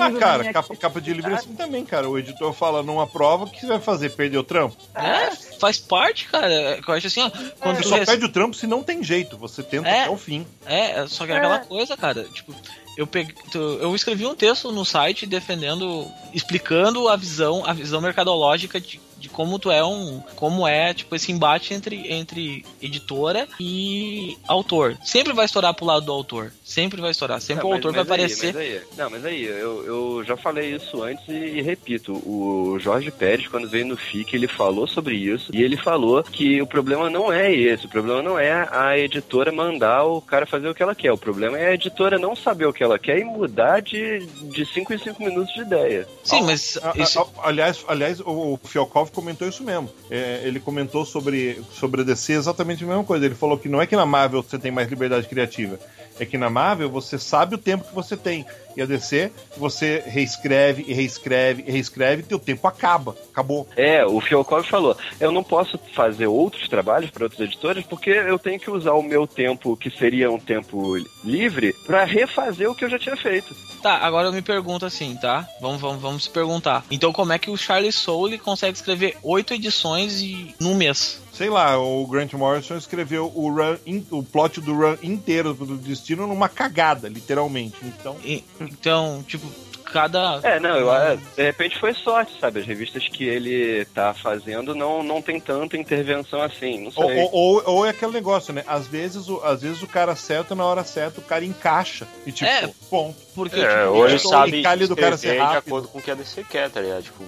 Ah, cara, capa, capa de livro é assim também, cara. O editor fala, não aprova, o que você vai fazer? Perder o trampo? é, faz parte, cara. Eu acho assim, ó. Quando Você tu só rece- perde o trampo se não tem jeito. Você tenta É. até o fim. É, só que é aquela coisa, cara, tipo, eu peguei, eu escrevi um texto no site defendendo, explicando a visão, a visão mercadológica de, de como tu é um, como é, tipo, esse embate entre, entre editora e autor. Sempre vai estourar pro lado do autor. Sempre vai estourar. Sempre Não, o mas- autor vai mas aí, aparecer. mas aí- não, mas aí, eu, eu já falei isso antes e, e repito. O Jorge Pérez, quando veio no FIC, ele falou sobre isso e ele falou que o problema não é esse. O problema não é a editora mandar o cara fazer o que ela quer. O problema é a editora não saber o que ela quer e mudar de, de 5 em 5 minutos de ideia. Sim, mas A- a- isso- a- aliás, aliás, o Fialkov comentou isso mesmo. É, ele comentou sobre, sobre a DC exatamente a mesma coisa. Ele falou que não é que na Marvel você tem mais liberdade criativa. É que na Marvel você sabe o tempo que você tem. E a DC, você reescreve e reescreve e reescreve e teu tempo acaba. Acabou. É, o Fialkov falou: eu não posso fazer outros trabalhos para outras editoras porque eu tenho que usar o meu tempo, que seria um tempo livre, para refazer o que eu já tinha feito. Tá, agora eu me pergunto assim, tá? Vamos, vamos, vamos se perguntar. Então, como é que o Charlie Soule consegue escrever oito edições e num mês? Sei lá, o Grant Morrison escreveu o, run in- o plot do run inteiro do Destino numa cagada, literalmente. Então. E- então, tipo, cada. É, não, eu, é, de repente foi sorte, sabe? As revistas que ele tá fazendo não, não tem tanta intervenção assim, não Ou, sei. ou, ou- ou é aquele negócio, né? Às vezes, o, às vezes o cara acerta na hora certa, o cara encaixa. E tipo, É, ponto. Porque, É, tipo, o Soule- sabe e calha do cara ser de acordo com o que a DC quer, tá ligado? Tipo,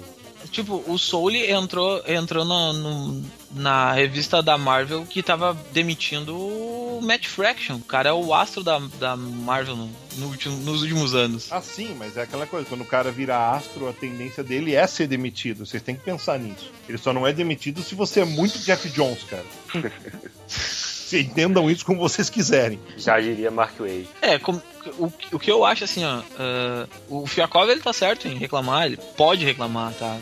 Tipo, o Soule entrou, entrou no, no- na revista da Marvel que tava demitindo o Matt Fraction. O cara é o astro da, da Marvel no- no último- nos últimos anos. Ah, sim, mas é aquela coisa, quando o cara vira astro, a tendência dele é ser demitido. Vocês têm que pensar nisso. Ele só não é demitido se você é muito Jeff Jones, cara. Se (laughs) entendam isso como vocês quiserem. Já diria Mark Wade. É, como, o, o que eu acho assim, ó, uh, o Fiakov ele tá certo em reclamar, ele pode reclamar, tá?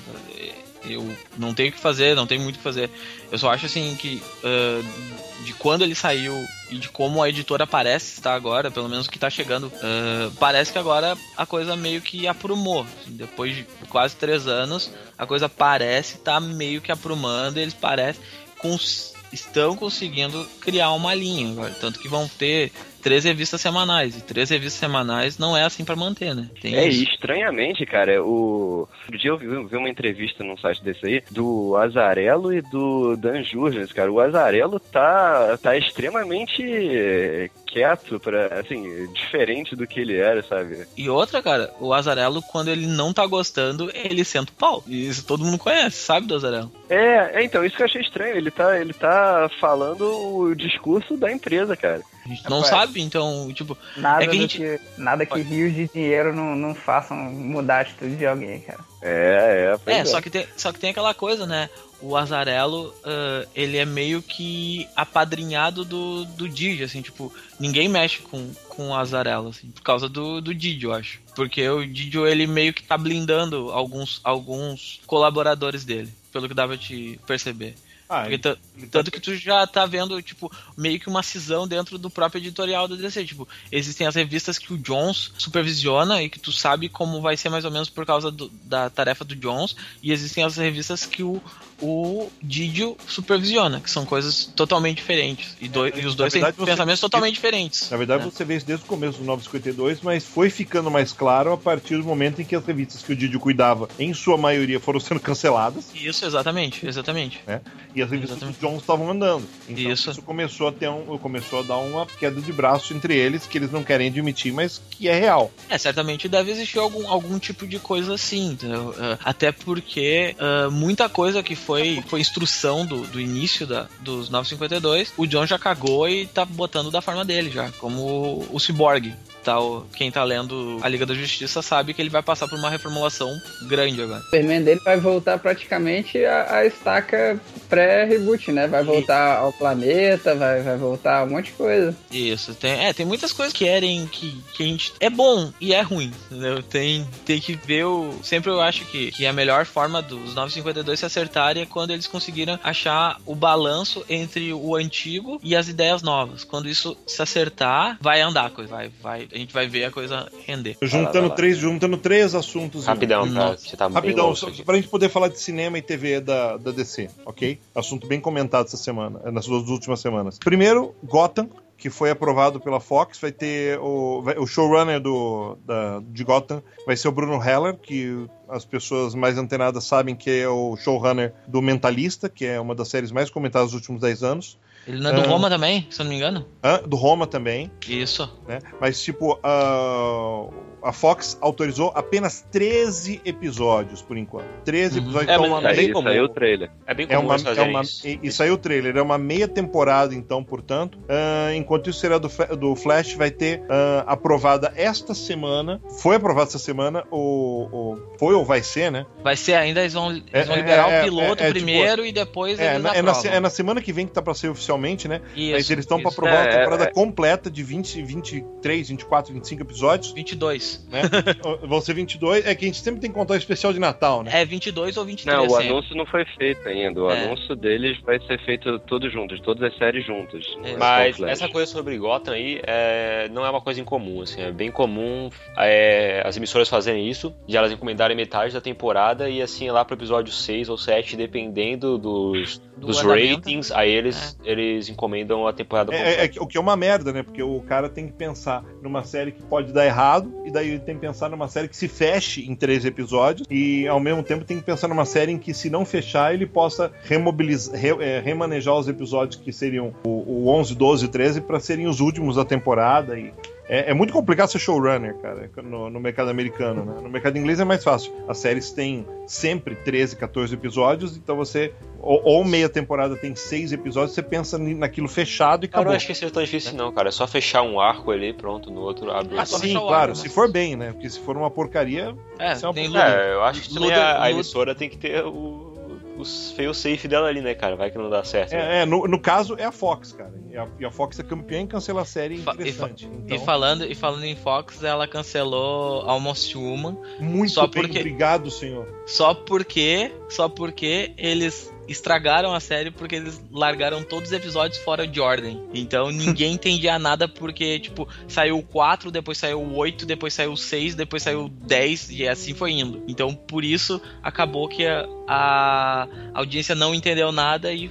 Eu não tenho o que fazer, não tenho muito o que fazer. Eu só acho assim que uh, de quando ele saiu e de como a editora parece estar agora, pelo menos o que tá chegando, uh, parece que agora a coisa meio que aprumou. Depois de quase três anos, a coisa parece estar tá meio que aprumando, eles parecem cons estão conseguindo criar uma linha agora. Tanto que vão ter três revistas semanais. E três revistas semanais não é assim para manter, né? Tem é, isso. estranhamente, cara, o. Outro dia eu vi, vi, uma entrevista num site desse aí do Azarelo e do Dan Jurgens, cara. O Azarelo tá, tá extremamente quieto, para assim, diferente do que ele era, sabe? E outra, cara, o Azarelo, quando ele não tá gostando, ele senta o pau. Isso todo mundo conhece, sabe do Azarelo. É, é, então, isso que eu achei estranho. Ele tá, ele tá falando o discurso da empresa, cara. A gente não sabe, então, tipo. Nada, é que, gente... que nada que rios de dinheiro não, não façam mudar a atitude de alguém, cara. É, é. É, é, Só, que tem, só que tem aquela coisa, né? O Azarelo, uh, ele é meio que apadrinhado do, do Didi, assim, tipo, ninguém mexe com, com o Azarelo, assim, por causa do, do Didi, eu acho. Porque o Didi, ele meio que tá blindando alguns, alguns colaboradores dele, pelo que dava te perceber. Ah, Porque tá tanto que tu já tá vendo, tipo, meio que uma cisão dentro do próprio editorial da DC. Tipo, existem as revistas que o Jones supervisiona e que tu sabe como vai ser mais ou menos por causa do, da tarefa do Jones. E existem as revistas que o, o Didio supervisiona, que são coisas totalmente diferentes. E, do, é, e os dois têm pensamentos totalmente diferentes. Na verdade, né? você vê isso desde o começo do 952, mas foi ficando mais claro a partir do momento em que as revistas que o Didio cuidava, em sua maioria, foram sendo canceladas. Isso, exatamente, exatamente. Né? E as revistas exatamente. do Jones estavam andando. Então isso. isso começou a ter um, começou a dar uma queda de braço entre eles que eles não querem admitir, mas que é real. É, certamente deve existir algum, algum tipo de coisa assim, entendeu? Uh, até porque uh, muita coisa que foi, foi instrução do, do início da, dos 952, o John já cagou e tá botando da forma dele já, como o Cyborg tal, quem tá lendo a Liga da Justiça sabe que ele vai passar por uma reformulação grande agora. O Superman dele vai voltar praticamente a, a estaca pré-reboot, né? Vai voltar ao planeta, vai, vai voltar um monte de coisa. Isso, tem, é, tem muitas coisas que querem que, que a gente. É bom e é ruim, entendeu? Tem, tem que ver o. Sempre eu acho que, que a melhor forma dos 952 se acertarem é quando eles conseguiram achar o balanço entre o antigo e as ideias novas. Quando isso se acertar, vai andar, vai, vai, a gente vai ver a coisa render. Juntando, vai lá, vai lá. Três, juntando três assuntos. Rapidão, pra, você tá Rapidão, só, pra gente poder falar de cinema e TV da, da DC, ok? Assunto bem comentado essa semana, nas duas últimas semanas. Primeiro, Gotham, que foi aprovado pela Fox, vai ter o, vai, o showrunner do, da, de Gotham vai ser o Bruno Heller, que as pessoas mais antenadas sabem que é o showrunner do Mentalista, que é uma das séries mais comentadas dos últimos 10 anos. Ele não é do uh, Roma também, se eu não me engano? Uh, do Roma também. Isso. Né? Mas, tipo, uh, a Fox autorizou apenas 13 episódios por enquanto. 13 uhum. episódios. É, então, uma é bem comum. Saiu o trailer. É bem comum é uma, é uma, E, e, saiu o trailer. É uma meia temporada, então, portanto. Uh, enquanto isso será do, do Flash, vai ter uh, aprovada esta semana. Foi aprovada essa semana. O, o, foi ou vai ser, né? Vai ser ainda. Eles vão, eles é, vão liberar é, o piloto é, é, primeiro tipo, e depois é, eles é na, é na semana que vem que tá pra ser oficialmente, né? Isso, Mas eles estão pra aprovar a temporada completa de 20, 23, 24, 25 episódios. 22. Né? (laughs) vão ser 22. É que a gente sempre tem que contar o especial de Natal, né? É 22 ou 23. Não, o sempre. anúncio não foi feito ainda. O é. anúncio deles vai ser feito todos juntos, todas as séries juntas. É. Mas essa coisa sobre Gotham aí é, não é uma coisa incomum, assim. É bem comum é, as emissoras fazerem isso, de elas encomendarem metade da temporada e assim lá pro episódio 6 ou 7, dependendo dos, Do dos ratings, aí eles, é. eles encomendam a temporada completa. É, é, o que é uma merda, né? Porque o cara tem que pensar numa série que pode dar errado e daí tem que pensar numa série que se feche em três episódios e ao mesmo tempo tem que pensar numa série em que se não fechar ele possa remobilizar, re, é, remanejar os episódios que seriam o, o 11, 12, 13 para serem os últimos da temporada e é, é, muito complicado ser showrunner, cara, no, no, mercado americano, né? No mercado inglês é mais fácil. As séries têm sempre 13, 14 episódios, então você. Ou, ou meia temporada tem seis episódios, você pensa naquilo fechado e acabou. Eu não acho que isso é tão difícil, não, cara. É só fechar um arco ali, pronto, no outro abre ah, Sim, claro, arco, se for bem, né? Porque se for uma porcaria. É, é, uma... é eu acho que também a, a emissora tem que ter o os fail-safe dela ali, né, cara? Vai que não dá certo. né? É, é, no, no caso é a Fox, cara. E a, e a Fox é campeã em cancelar série Fa- e, fa- interessante. e Então, falando, e falando em Fox, ela cancelou Almost Human muito só bem, porque- obrigado, senhor. só porque, só porque eles estragaram a série porque eles largaram todos os episódios fora de ordem. Então ninguém (laughs) entendia nada porque, tipo, saiu o 4, depois saiu o 8, depois saiu o 6, depois saiu o 10 e assim foi indo. Então por isso acabou que a, a audiência não entendeu nada e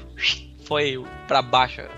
foi pra baixo. É.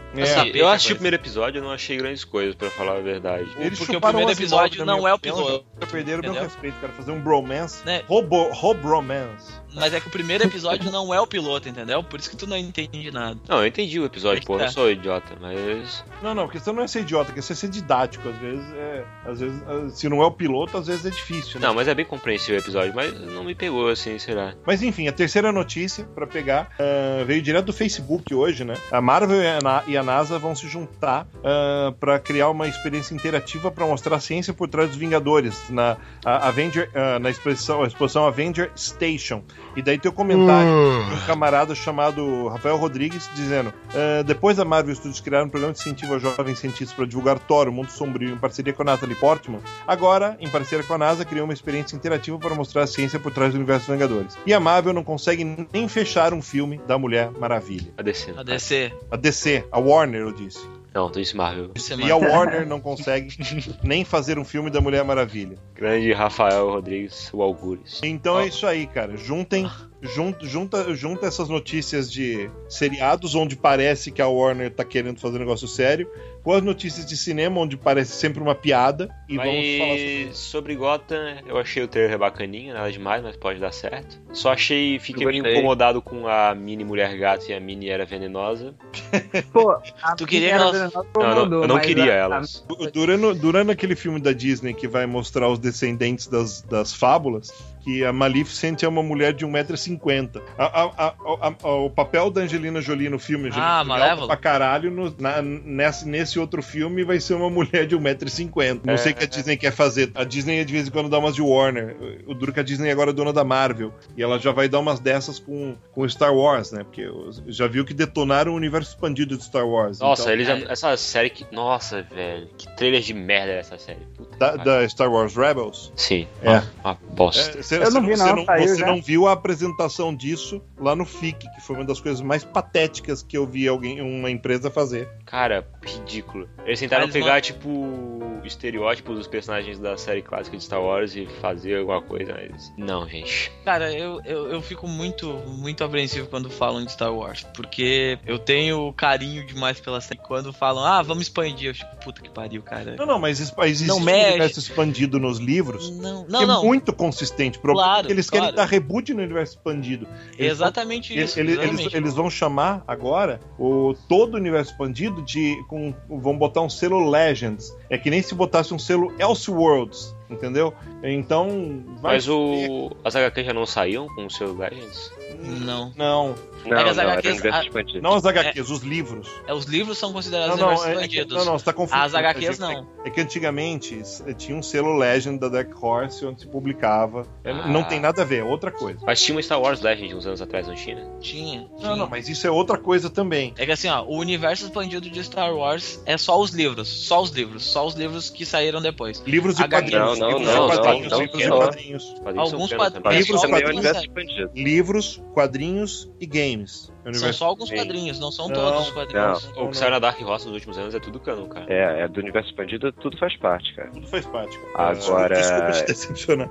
Eu a assisti o primeiro episódio e não achei grandes coisas, pra falar a verdade. Eles Porque o primeiro episódio não é o piloto. Perderam meu respeito, cara. Fazer um bromance. Né? Robo, robromance. Mas é que o primeiro episódio não é o piloto, entendeu? Por isso que tu não entende nada. Não, eu entendi o episódio, pô, eu não É. sou idiota, mas. Não, não, a questão não é ser idiota, a questão é ser didático. Às vezes, é, às vezes, ah, se não é o piloto, às vezes é difícil, né? Não, mas é bem compreensível o episódio, mas não me pegou assim, será? Mas enfim, a terceira notícia pra pegar ah, veio direto do Facebook hoje, né? A Marvel e a, Na- a NASA vão se juntar ah, pra criar uma experiência interativa pra mostrar a ciência por trás dos Vingadores na a- Avenger, ah, na exposição, a exposição Avenger Station. E daí tem o comentário de um camarada chamado Rafael Rodrigues dizendo: "Ah, depois da Marvel Studios criar um programa de incentivo a jovens cientistas para divulgar Thor, o Mundo Sombrio, em parceria com a Natalie Portman, agora, em parceria com a NASA, criou uma experiência interativa para mostrar a ciência por trás do universo dos Vingadores. E a Marvel não consegue nem fechar um filme da Mulher Maravilha. A DC. A DC. A DC, a Warner, eu disse. Não, disse Marvel. E a Warner não consegue (laughs) nem fazer um filme da Mulher Maravilha. Grande Rafael Rodrigues, o Algures. Então é isso aí, cara. Juntem, jun- junta, junta essas notícias de seriados, onde parece que a Warner tá querendo fazer um negócio sério, com as notícias de cinema, onde parece sempre uma piada, e vamos falar sobre Mas sobre Gotham, eu achei o trailer bacaninha, nada demais, mas pode dar certo. Só achei, fiquei meio incomodado com a mini mulher gato e a mini era venenosa. (laughs) Pô, a Tu queria elas- Não, eu não, mudou, eu não mas queria a- elas. Du- Durante, durante aquele filme da Disney que vai mostrar os descendentes das, das fábulas, que a Maleficent é uma mulher de 1,50m. A, a, a, a- a- o papel da Angelina Jolie no filme, Ah, alta Malévola. pra caralho, no- na- nesse, nesse outro filme vai ser uma mulher de 1,50m. Não É, sei o que a Disney quer fazer. A Disney de vez em quando dá umas de Warner. O duro que a Disney agora é dona da Marvel. E ela já vai dar umas dessas com, com Star Wars, né? Porque já viu que detonaram o universo expandido de Star Wars. Nossa, Então, eles já, é. essa série que. Nossa, velho. Que trailer de merda é essa série. Puta da, da Star Wars Rebels. Sim. É. Uma, uma bosta. É, cê- Eu não vi, cê não, saiu você não viu a apresentação disso lá no FIC, que foi uma das coisas mais patéticas que eu vi alguém, uma empresa fazer. Cara, ridículo. Eles tentaram Mas pegar, não- tipo, estereótipos dos personagens da série clássica de Star Wars e fazer alguma coisa, mas. Não, gente. Cara, eu, eu, eu fico muito, muito apreensivo quando falam de Star Wars, porque eu tenho carinho demais pela série. Quando falam, ah, vamos expandir, eu fico, puta que pariu, cara. Não, não, mas existe Não um mexe. universo expandido nos livros. Não, que não, é não. muito consistente. Problema Claro, é que eles claro. querem dar reboot no universo expandido. Eles Exatamente Eles, isso. eles, exatamente. eles- eles vão chamar agora o todo o universo expandido de. Com, vão botar um selo Legends. É que nem se botasse um selo Elseworlds, entendeu? Então. Vai Mas o. As HQ já não saíam com o seu Legends? Não. Não, Não, É as não, HQs a- não as HQs, os livros. É, os livros são considerados Não, não, universos é, é que, expandidos. não, não, você tá confundindo. As HQs É- não. É que antigamente s- tinha um selo Legend da Dark Horse onde se publicava. É, Ah. Não tem nada a ver, é outra coisa. Mas tinha uma Star Wars Legend uns anos atrás, não tinha? né? Tinha. Não, tinha. não, mas isso é outra coisa também. É que assim, ó, o universo expandido de Star Wars é só os livros. Só os livros. Só os livros que saíram depois. Livros e quadrinhos. Não, não, livros não, e quadrinhos, não, livros não, e quadrinhos. Os quadrinhos Alguns são quad- penas também. é Livros é expandido. Livros, quadrinhos e games. É São só alguns Sim. quadrinhos, não são Não, todos os quadrinhos. O que saiu na Dark Horse nos últimos anos é tudo canon, cara. É, é do universo expandido, tudo faz parte, cara. Tudo faz parte, cara. Agora- Desculpa te decepcionar.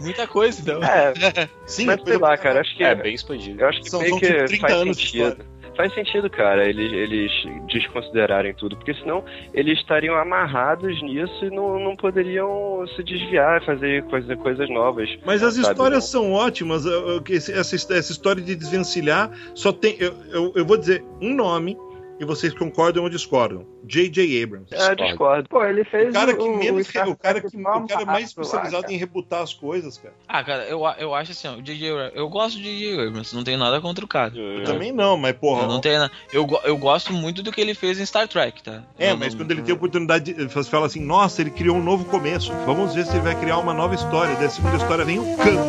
Muita coisa, então. É, (laughs) Sim, mas sei lá, cara, acho que É, bem expandido. Eu acho que São- meio são que tipo 30 faz anos de sentido. Faz sentido, cara, eles, eles desconsiderarem tudo, porque senão eles estariam amarrados nisso e não, não poderiam se desviar, fazer coisa, coisas novas. Mas as Sabe, histórias não. são ótimas. Essa, essa história de desvencilhar só tem. Eu, eu, eu vou dizer um nome e vocês concordam ou discordam. J.J. Abrams. É, discordo. Pô, ele fez O cara que o, menos. Star O cara, que, o cara mais lá, especializado cara. em rebutar as coisas, cara. Ah, cara, eu, eu acho assim, ó, o J.J. Eu gosto de J.J. Abrams, não tenho nada contra o cara. Eu também não, mas porra. Eu não tenho nada. Eu, eu gosto muito do que ele fez em Star Trek, tá? É, Eu mas não- quando ele tem a oportunidade, de- você fala assim: nossa, ele criou um novo começo. Vamos ver se ele vai criar uma nova história. Da segunda história vem o cano.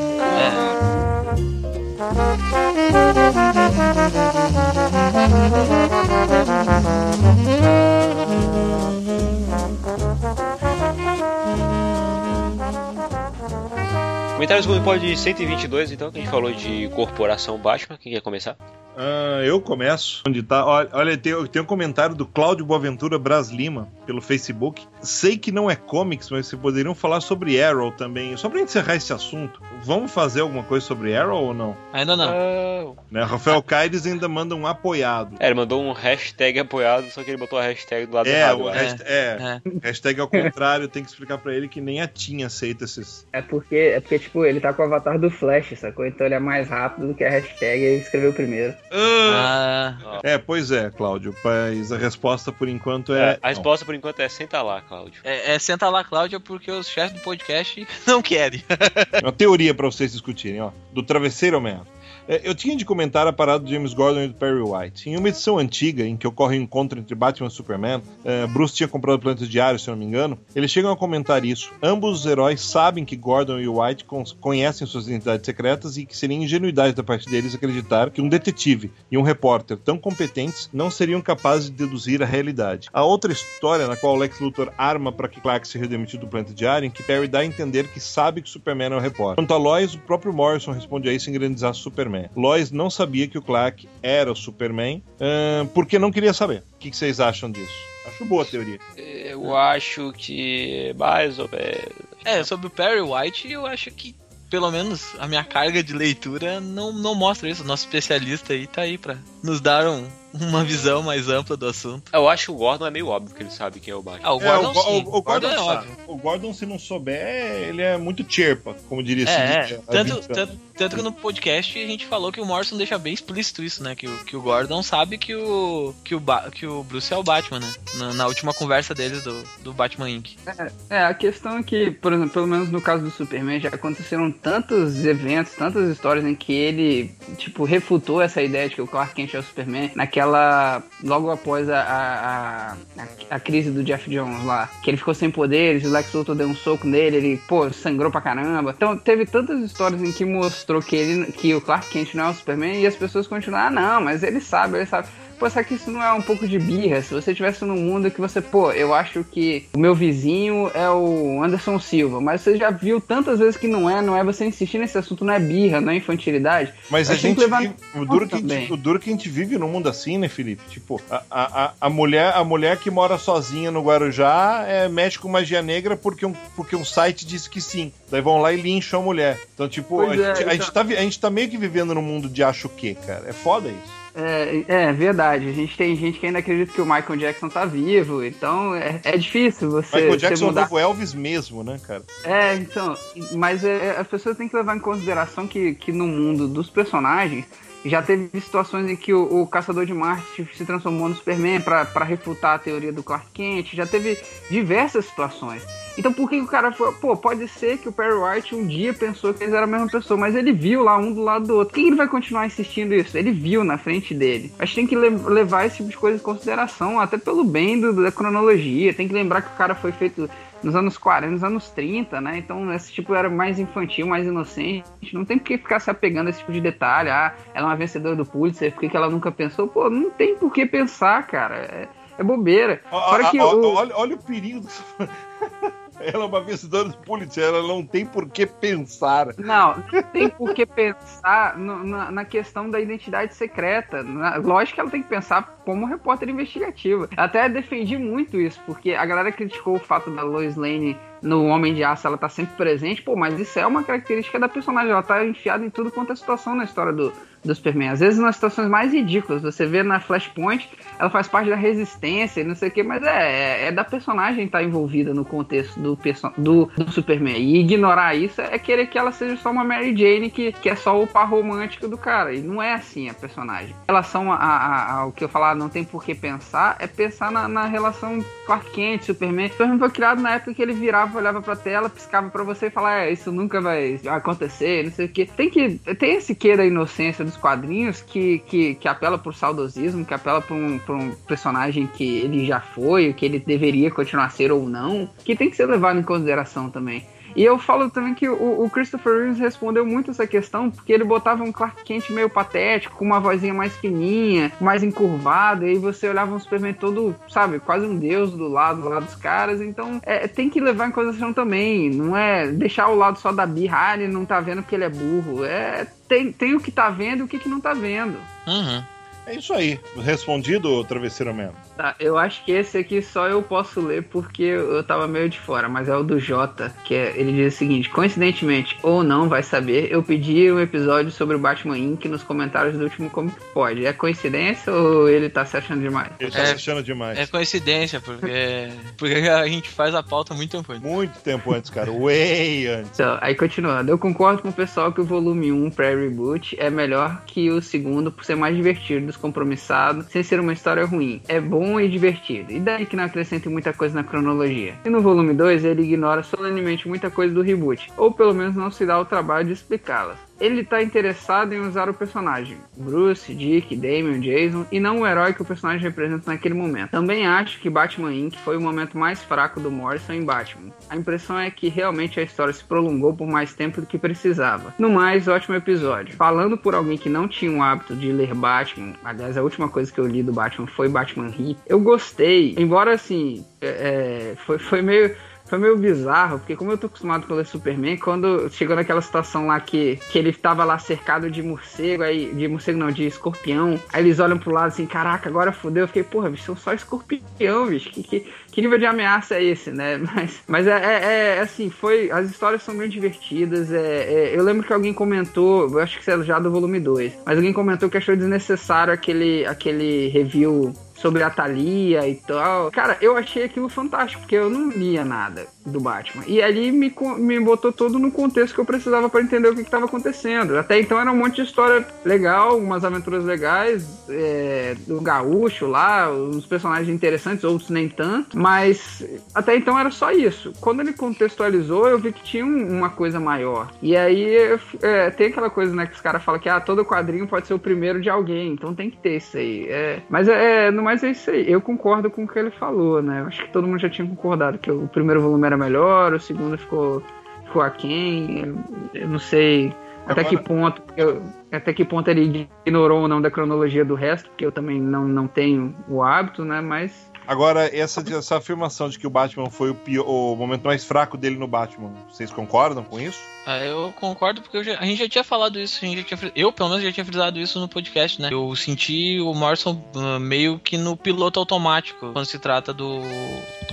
É. Comentários do Pod 122, então, que a gente falou de Corporação Batman. Quem quer começar? Ah, eu começo. Onde tá? Olha, olha, tem, tem um comentário do Cláudio Boaventura Bras Lima pelo Facebook. Sei que não é comics, mas vocês poderiam falar sobre Arrow também. Só pra encerrar esse assunto, vamos fazer alguma coisa sobre Arrow ou não? Ainda não. Ah, Né? Rafael Caires ainda manda um apoiado. é, ele mandou um hashtag apoiado, só que ele botou a hashtag do lado É, errado. o acho. hashtag, é, É. hashtag ao contrário, tem que explicar pra ele que nem a Tinha aceita esses. É porque, é porque, tipo, ele tá com o avatar do Flash, sacou? Então ele é mais rápido do que a hashtag e ele escreveu primeiro. Ah, É, pois é, Cláudio. Mas a resposta por enquanto É, é. a resposta por enquanto é senta lá, Cláudio. é, é senta lá, Cláudia, porque os chefes do podcast (laughs) não querem. Uma teoria pra vocês discutirem, ó. Do travesseiro ao menos. É, Eu tinha de comentar a parada do James Gordon e do Perry White. Em uma edição antiga, em que ocorre o um encontro entre Batman e Superman, é, Bruce tinha comprado o Planeta Diário, se não me engano, eles chegam a comentar isso. Ambos os heróis sabem que Gordon e White con- conhecem suas identidades secretas e que seria ingenuidade da parte deles acreditar que um detetive e um repórter tão competentes não seriam capazes de deduzir a realidade. A outra história, na qual Lex Luthor arma para que Clark seja demitido do Planeta Diário, em que Perry dá a entender que sabe que Superman é o repórter. Quanto a Lois, o próprio Morrison responde a isso em grandizar Superman. Lois não sabia que o Clark era o Superman, ahn, porque não queria saber. O que que vocês acham disso? Acho boa a teoria. Eu acho que mais ou menos. É, sobre o Perry White, eu acho que, pelo menos, a minha carga de leitura não, não mostra isso. O nosso especialista aí tá aí pra nos dar um- uma visão mais ampla do assunto. Eu acho que o Gordon é meio óbvio que ele sabe quem é o Batman. Ah, o É, Gordon, o, Go- sim. o- o Gordon é sabe. óbvio. O Gordon, se não souber, ele é muito cherpa, como diria É, vídeo é. Tanto, 20 anos. tanto, tanto que no podcast a gente falou que o Morrison deixa bem explícito isso, né? Que, o- que o Gordon sabe que o, que o, Ba- que o Bruce é o Batman, né? Na, na última conversa deles do, do Batman Inc. É, a questão é que, por exemplo, pelo menos no caso do Superman, já aconteceram tantos eventos, tantas histórias em que ele, tipo, refutou essa ideia de que o Clark Kent é o Superman, naquela. Logo após a, a, a, a crise do Jeff Jones lá, que ele ficou sem poderes, o Lex Luthor deu um soco nele, ele, pô, sangrou pra caramba. Então, teve tantas histórias em que mostrou que, ele, que o Clark Kent não é o Superman e as pessoas continuaram, ah, não, mas ele sabe, ele sabe. Pô, será que isso não é um pouco de birra? Se você tivesse num mundo que você, pô, eu acho que o meu vizinho é o Anderson Silva, mas você já viu tantas vezes que não é, não é você insistir nesse assunto, não é birra, não é infantilidade. Mas a gente vive, o, duro que a gente, o duro que a gente vive num mundo assim, né, Felipe? Tipo, a, a, a- a mulher, a mulher que mora sozinha no Guarujá é, mexe com magia negra porque um, porque um site disse que sim. Daí vão lá e lincham a mulher. Então, tipo, a, é, gente, a, então- gente tá, vi- a gente tá meio que vivendo num mundo de acho o quê, cara? É foda isso. É, é verdade, a gente tem gente que ainda acredita que o Michael Jackson tá vivo, então é, é difícil você, Michael Jackson é o mudar. novo Elvis mesmo, né, cara? É, então, mas é, as pessoas têm que levar em consideração que, que no mundo dos personagens já teve situações em que o, o Caçador de Marte se transformou no Superman pra refutar a teoria do Clark Kent, já teve diversas situações. Então por que o cara foi. Pô, pode ser que o Perry White um dia pensou que eles eram a mesma pessoa, mas ele viu lá um do lado do outro. Por que ele vai continuar insistindo isso? Ele viu na frente dele. Acho que tem que le- levar esse tipo de coisa em consideração, até pelo bem do- da cronologia. Tem que lembrar que o cara foi feito nos anos 40, nos anos 30, né? Então esse tipo era mais infantil, mais inocente. Não tem por que ficar se apegando a esse tipo de detalhe. Ah, ela é uma vencedora do Pulitzer, por que, que ela nunca pensou? Pô, não tem por que pensar, cara. É, é bobeira. Ó, o- olha, olha o perigo. (laughs) (laughs) Ela é uma vencedora do Pulitzer, ela não tem por que pensar. Não, não tem por que pensar no- na, na questão da identidade secreta. Na- lógico que ela tem que pensar como repórter investigativa. Até defendi muito isso, porque a galera criticou o fato da Lois Lane no Homem de Aço, ela tá sempre presente. Pô, mas isso é uma característica da personagem. Ela tá enfiada em tudo quanto é situação na história do, do Superman. Às vezes nas situações mais ridículas. Você vê na Flashpoint, ela faz parte da resistência e não sei o que, mas é, é, é da personagem estar envolvida no contexto do, do, do Superman. E ignorar isso é querer que ela seja só uma Mary Jane que, que é só o par romântico do cara. E não é assim a personagem. Em relação a- ao que eu falar, não tem por que pensar, é pensar na, na relação Clark Kent, Superman. Superman foi criado na época que ele virava, olhava pra tela, piscava pra você e falava, é, isso nunca vai acontecer, não sei o que. Tem que. Tem esse quê da inocência dos quadrinhos que, que, que apela por saudosismo, que apela pra um, pra um personagem que ele já foi, que ele deveria continuar a ser ou não, que tem que ser levado em consideração também. E eu falo também que o, o Christopher Reeves respondeu muito essa questão, porque ele botava um Clark Kent meio patético, com uma vozinha mais fininha, mais encurvada, e aí você olhava um Superman todo, sabe, quase um deus do lado, do lado dos caras. Então, é, tem que levar em consideração também. Não é deixar o lado só da birra, ah, ele não tá vendo porque ele é burro. É, tem, tem o que tá vendo e o que, que não tá vendo. Uhum. É isso aí. Respondido, Travesseiro Man. Tá, eu acho que esse aqui só eu posso ler porque eu tava meio de fora, mas é o do Jota, que é, ele diz o seguinte: coincidentemente ou não, vai saber, eu pedi um episódio sobre o Batman Inc. nos comentários do último Comic Pod. É coincidência ou ele tá se achando demais? Ele tá É- se achando demais. É coincidência, porque, porque a gente faz a pauta muito tempo antes. Muito tempo antes, cara. Way antes. Então, aí continuando, eu concordo com o pessoal que o volume 1 pré-reboot é melhor que o segundo por ser mais divertido, descompromissado, sem ser uma história ruim. É bom e divertido. E daí que não acrescenta muita coisa na cronologia. E no volume 2 ele ignora solenemente muita coisa do reboot, ou pelo menos não se dá o trabalho de explicá-las. Ele tá interessado em usar o personagem, Bruce, Dick, Damian, Jason, e não o herói que o personagem representa naquele momento. Também acho que Batman Inc. foi o momento mais fraco do Morrison em Batman. A impressão é que realmente a história se prolongou por mais tempo do que precisava. No mais, ótimo episódio. Falando por alguém que não tinha o hábito de ler Batman, aliás, a última coisa que eu li do Batman foi Batman Hit, eu gostei. Embora assim, é, é, foi, foi meio. Foi meio bizarro, porque como eu tô acostumado com ler Superman, quando chegou naquela situação lá que, que ele tava lá cercado de morcego, aí, de morcego não, de escorpião, aí eles olham pro lado assim, caraca, agora fodeu. Eu fiquei, porra, bicho, são só escorpião, bicho, que, que, que nível de ameaça é esse, né? (laughs) Mas, mas é, é, é, assim, foi. As histórias são bem divertidas. É, é, eu lembro que alguém comentou, eu acho que isso é já do volume 2, mas alguém comentou que achou desnecessário aquele, aquele review sobre a Thalia e tal. Cara, eu achei aquilo fantástico, porque eu não lia nada do Batman. E ali me, me botou todo no contexto que eu precisava para entender o que estava acontecendo. Até então era um monte de história legal, umas aventuras legais, é, do gaúcho lá, uns personagens interessantes, outros nem tanto. Mas até então era só isso. Quando ele contextualizou, eu vi que tinha um- uma coisa maior. E aí é, tem aquela coisa, né, que os caras falam que ah, todo quadrinho pode ser o primeiro de alguém, então tem que ter isso aí. É, mas é, no mais é isso aí. Eu concordo com o que ele falou, né? Eu acho que todo mundo já tinha concordado que o primeiro volume era melhor, o segundo ficou, ficou aquém. Eu, eu não sei até Agora- que ponto eu, até que ponto ele ignorou ou não da cronologia do resto, porque eu também não, não tenho o hábito, né? Mas Agora, essa, essa afirmação de que o Batman foi o, pior, o momento mais fraco dele no Batman, vocês concordam com isso? Ah, eu concordo porque eu já- a gente já tinha falado isso, a gente já tinha, eu pelo menos já tinha frisado isso no podcast, né? Eu senti o Morrison ah, meio que no piloto automático quando se trata do,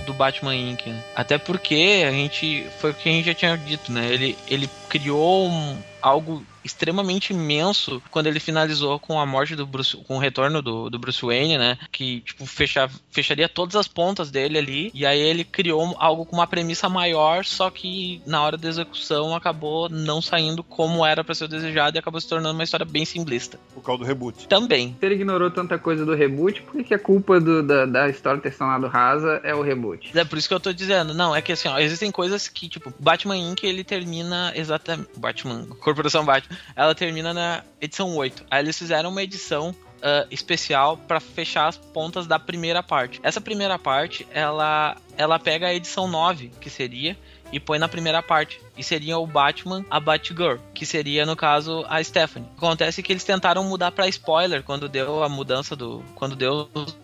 do Batman Inc. né? Até porque a gente foi o que a gente já tinha dito, né? Ele, ele criou um- algo extremamente imenso quando ele finalizou com a morte do Bruce, com o retorno do, do Bruce Wayne, né? Que tipo fecha, fecharia todas as pontas dele ali. E aí ele criou algo com uma premissa maior, só que na hora da execução acabou não saindo como era pra ser desejado e acabou se tornando uma história bem simplista. Por causa do reboot. Também. se ele ignorou tanta coisa do reboot, por que, a culpa do- da, da história ter se tornado rasa é o reboot? É por isso que eu tô dizendo. Não, é que assim, ó, existem coisas que, tipo, Batman Inc. ele termina exatamente. Batman, Corporação Batman, ela termina na edição 8. Aí eles fizeram uma edição. ah, especial pra fechar as pontas da primeira parte. Essa primeira parte, ela ela pega a edição 9, que seria, e põe na primeira parte. E seria o Batman, a Batgirl, que seria, no caso, a Stephanie. Acontece que eles tentaram mudar pra spoiler quando deu a mudança do. Quando deu os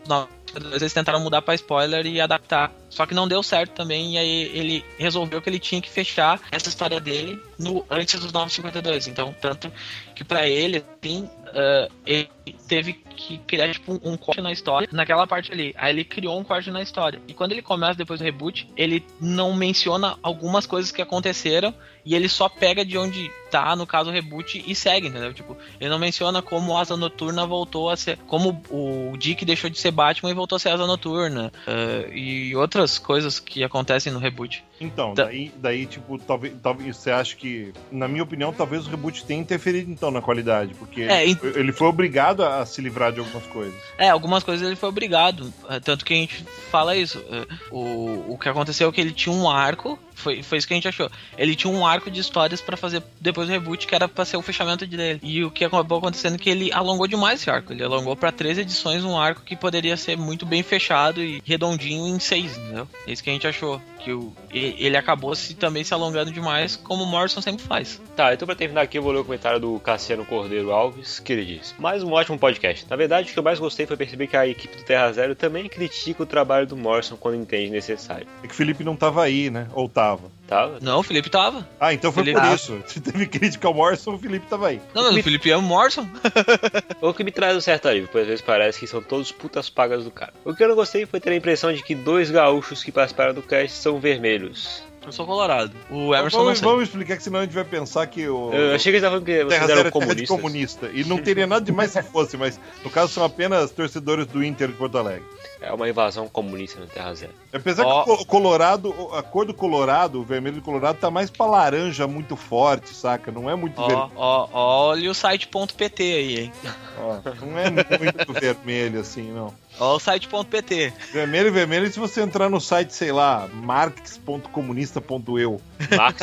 eles tentaram mudar pra spoiler e adaptar. Só que não deu certo também, e aí ele resolveu que ele tinha que fechar essa história dele no antes dos 952. Então, tanto que pra ele, assim, ah, ele teve que criar tipo um corte na história, naquela parte ali. Aí ele criou um corte na história. E quando ele começa depois do reboot, ele não menciona algumas coisas que aconteceram e ele só pega de onde tá, no caso, o reboot e segue, entendeu? Tipo, ele não menciona como Asa Noturna voltou a ser. Como o Dick deixou de ser Batman e voltou a ser Asa Noturna. ah, e outras coisas que acontecem no reboot. Então, Tá. daí, daí, tipo, talvez, talvez você acha que, na minha opinião, talvez o reboot tenha interferido então na qualidade, porque É, ele, ele foi obrigado a se livrar de algumas coisas. É, algumas coisas ele foi obrigado. Tanto que a gente fala isso. é, O, o que aconteceu é que ele tinha um arco. Foi, foi isso que a gente achou. Ele tinha um arco de histórias pra fazer depois do reboot, que era pra ser o fechamento dele. E o que acabou acontecendo é que ele alongou demais esse arco. Ele alongou pra três edições um arco que poderia ser muito bem fechado e redondinho em seis, entendeu? É isso que a gente achou. Que o, ele acabou se também se alongando demais, como o Morrison sempre faz. Tá, então pra terminar aqui eu vou ler o comentário do Cassiano Cordeiro Alves, que ele diz: Mais um ótimo podcast. Na verdade, o que eu mais gostei foi perceber que a equipe do Terra Zero também critica o trabalho do Morrison quando entende necessário. É que o Felipe não tava aí, né? Ou tava. Tava? Não, o Felipe tava. Ah, então foi Felipe por tava. isso. Se teve crítica ao Morrison, o Felipe tava aí. Não, mas o Felipe é o Morrison. (laughs) O que me traz um certo alívio, pois às vezes parece que são todos putas pagas do cara. O que eu não gostei foi ter a impressão de que dois gaúchos que participaram do cast são vermelhos. Eu sou colorado. O Emerson não vamos, sei. vamos explicar que senão a gente vai pensar que o. Eu achei que eles estavam falando que Terra vocês Zero eram é terra de comunistas. comunista. E não teria nada demais se (laughs) fosse, mas no caso são apenas torcedores do Inter de Porto Alegre. É uma invasão comunista no Terra Zero. Apesar Ó. que o co- Colorado, a cor do Colorado, o vermelho do Colorado, tá mais pra laranja muito forte, saca? Não é muito Ó, vermelho. ó, olha o site.pt aí, hein? Ó, não é muito vermelho assim, não. Ó o site.pt. Vermelho, vermelho, se você entrar no site, sei lá, marx.comunista.eu. Marx.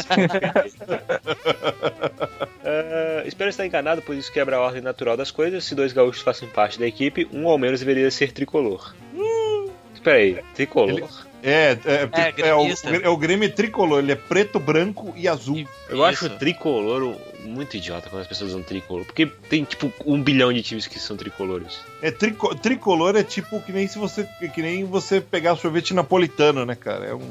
É, (laughs) espero estar enganado, pois isso quebra a ordem natural das coisas. Se dois gaúchos fazem parte da equipe, um ao menos deveria ser tricolor. Espera aí, tricolor? Ele- É, é, É, é, o, é o Grêmio tricolor, ele é preto, branco e azul. Eu acho o tricolor um- muito idiota quando as pessoas usam tricolor. Porque tem tipo um bilhão de times que são tricolores. É trico- tricolor é tipo que nem se você que nem você pegar sorvete napolitano, né, cara? É um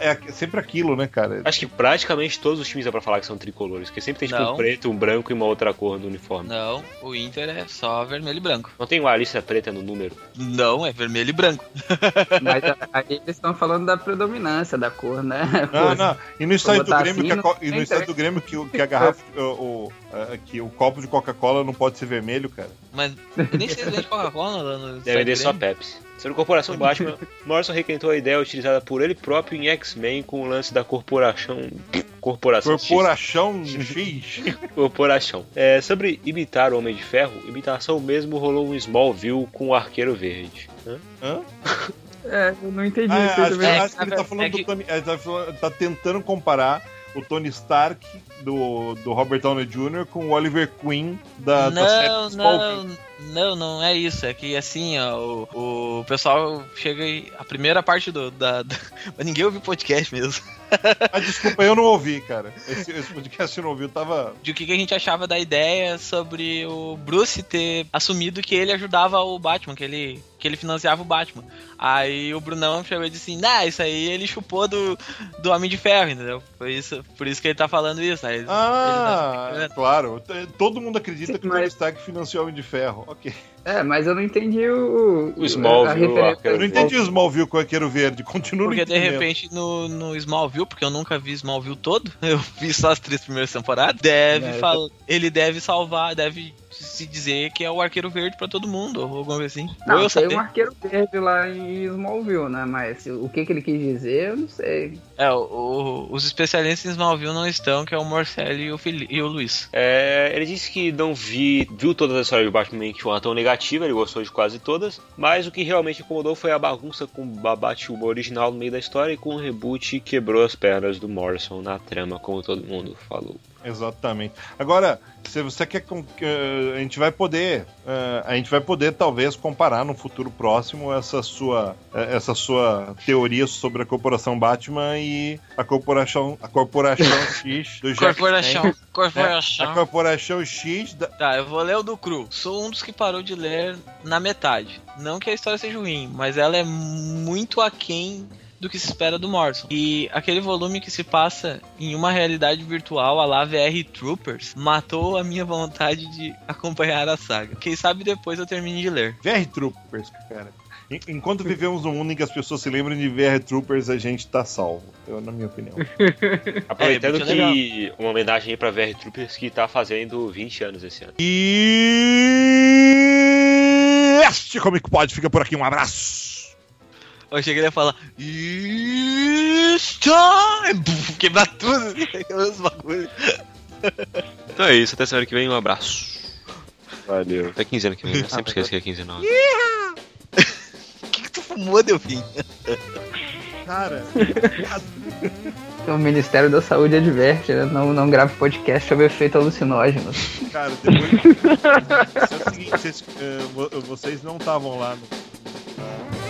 é, é sempre aquilo, né, cara? Acho que praticamente todos os times dá pra falar que são tricolores. Porque sempre tem tipo Não. um preto, um branco e uma outra cor no uniforme. Não, o Inter é só vermelho e branco. Não tem uma lista preta no número. Não, é vermelho e branco. (laughs) Mas aí eles estão falando da predominância da cor, né? (laughs) Não, Pô, não. E no estádio do botar Grêmio, assim, que a e no estádio do Grêmio que, o- que a garrafa, o, o- a- que o copo de Coca-Cola não pode ser vermelho, cara. Mas eu nem sei se vende Coca-Cola Deve vender só. Pepsi. Sobre Corporação Batman, (laughs) Morrison requentou a ideia utilizada por ele próprio em X-Men com o lance da corporação. Corporação. X. Corporação (laughs) X. Corporação. É, sobre imitar o Homem de Ferro, imitação mesmo rolou um Smallville com o Arqueiro Verde. Hã? Hã? É, eu não entendi Ah, isso acho, também. É, acho que ele tá é falando que- do Tony. ele Tá, falando- tá tentando comparar o Tony Stark do, do Robert Downey Jr. com o Oliver Queen da, da série Não, Smallville. não, não, não é isso. É que assim, ó, o, o pessoal chega e. A primeira parte do. Da, (laughs) da- Mas ninguém ouviu podcast mesmo. Ah, desculpa, eu não ouvi, cara. Esse, esse podcast eu não ouvi, eu tava. De o que, que a gente achava da ideia sobre o Bruce ter assumido que ele ajudava o Batman, que ele, que ele financiava o Batman. Aí o Brunão chegou e disse assim: Nah, isso aí ele chupou do, do Homem de Ferro, entendeu? Por isso, por isso que ele tá falando isso. Aí ele- Ah, ele tá- claro. Todo mundo acredita Sim, que o mas- Stark financiou o Homem de Ferro. Ok. É, mas eu não entendi o. O Smallville, a Eu não entendi o Smallville com o Arqueiro Verde. Continuo Porque de repente no, no Smallville, porque eu nunca vi Smallville todo, (laughs) eu vi só as três primeiras temporadas, deve É, fal- ele deve salvar, deve se dizer que é o arqueiro verde pra todo mundo, ou alguma coisa assim. ou Não, eu tem saber. um arqueiro verde lá em Smallville, né? Mas o que, que ele quis dizer, eu não sei. É, o- o- os especialistas em Smallville não estão, que é o Marcelo e o, Fili- e o Luiz. É, ele disse que não vi, viu todas as histórias de Batman de forma tão negativa, ele gostou de quase todas, mas o que realmente incomodou foi a bagunça com o Batman original no meio da história e com o reboot quebrou as pernas do Morrison na trama, como todo mundo falou. Exatamente. Agora, se você quer eh, a gente vai poder, eh, a gente vai poder talvez comparar no futuro próximo essa sua, eh, essa sua teoria sobre a corporação Batman e a corporação, a corporação (laughs) X do Jack Corporação. Chan. Corporação. A corporação X da, Tá, eu vou ler o do Cru. Sou um dos que parou de ler na metade. Não que a história seja ruim, mas ela é muito aquém do que se espera do Morrison. E aquele volume que se passa em uma realidade virtual, a lá VR Troopers, matou a minha vontade de acompanhar a saga. Quem sabe depois eu termine de ler. VR Troopers, cara. En- Enquanto vivemos num mundo em que as pessoas se lembram de VR Troopers, a gente tá salvo. Eu, na minha opinião. (laughs) Aproveitando É, que uma homenagem aí pra VR Troopers que tá fazendo 20 anos esse ano. E este Comic Pod fica por aqui. Um abraço. Eu cheguei a falar. It's time! (laughs) Quebrar tudo, aqueles bagulhos. Então é isso, até semana que vem, um abraço. Valeu. Até quinzena que vem, né? Sempre esqueço que é quinzenal. (laughs) O que, que tu fumou, Delfim? Cara, (laughs) O Ministério da Saúde adverte, né? Não, não grave podcast sobre efeito alucinógeno. cara, depois. É o seguinte, vocês, vo- vocês não estavam lá no.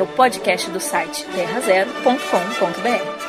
É o podcast do site terrazero.com.br.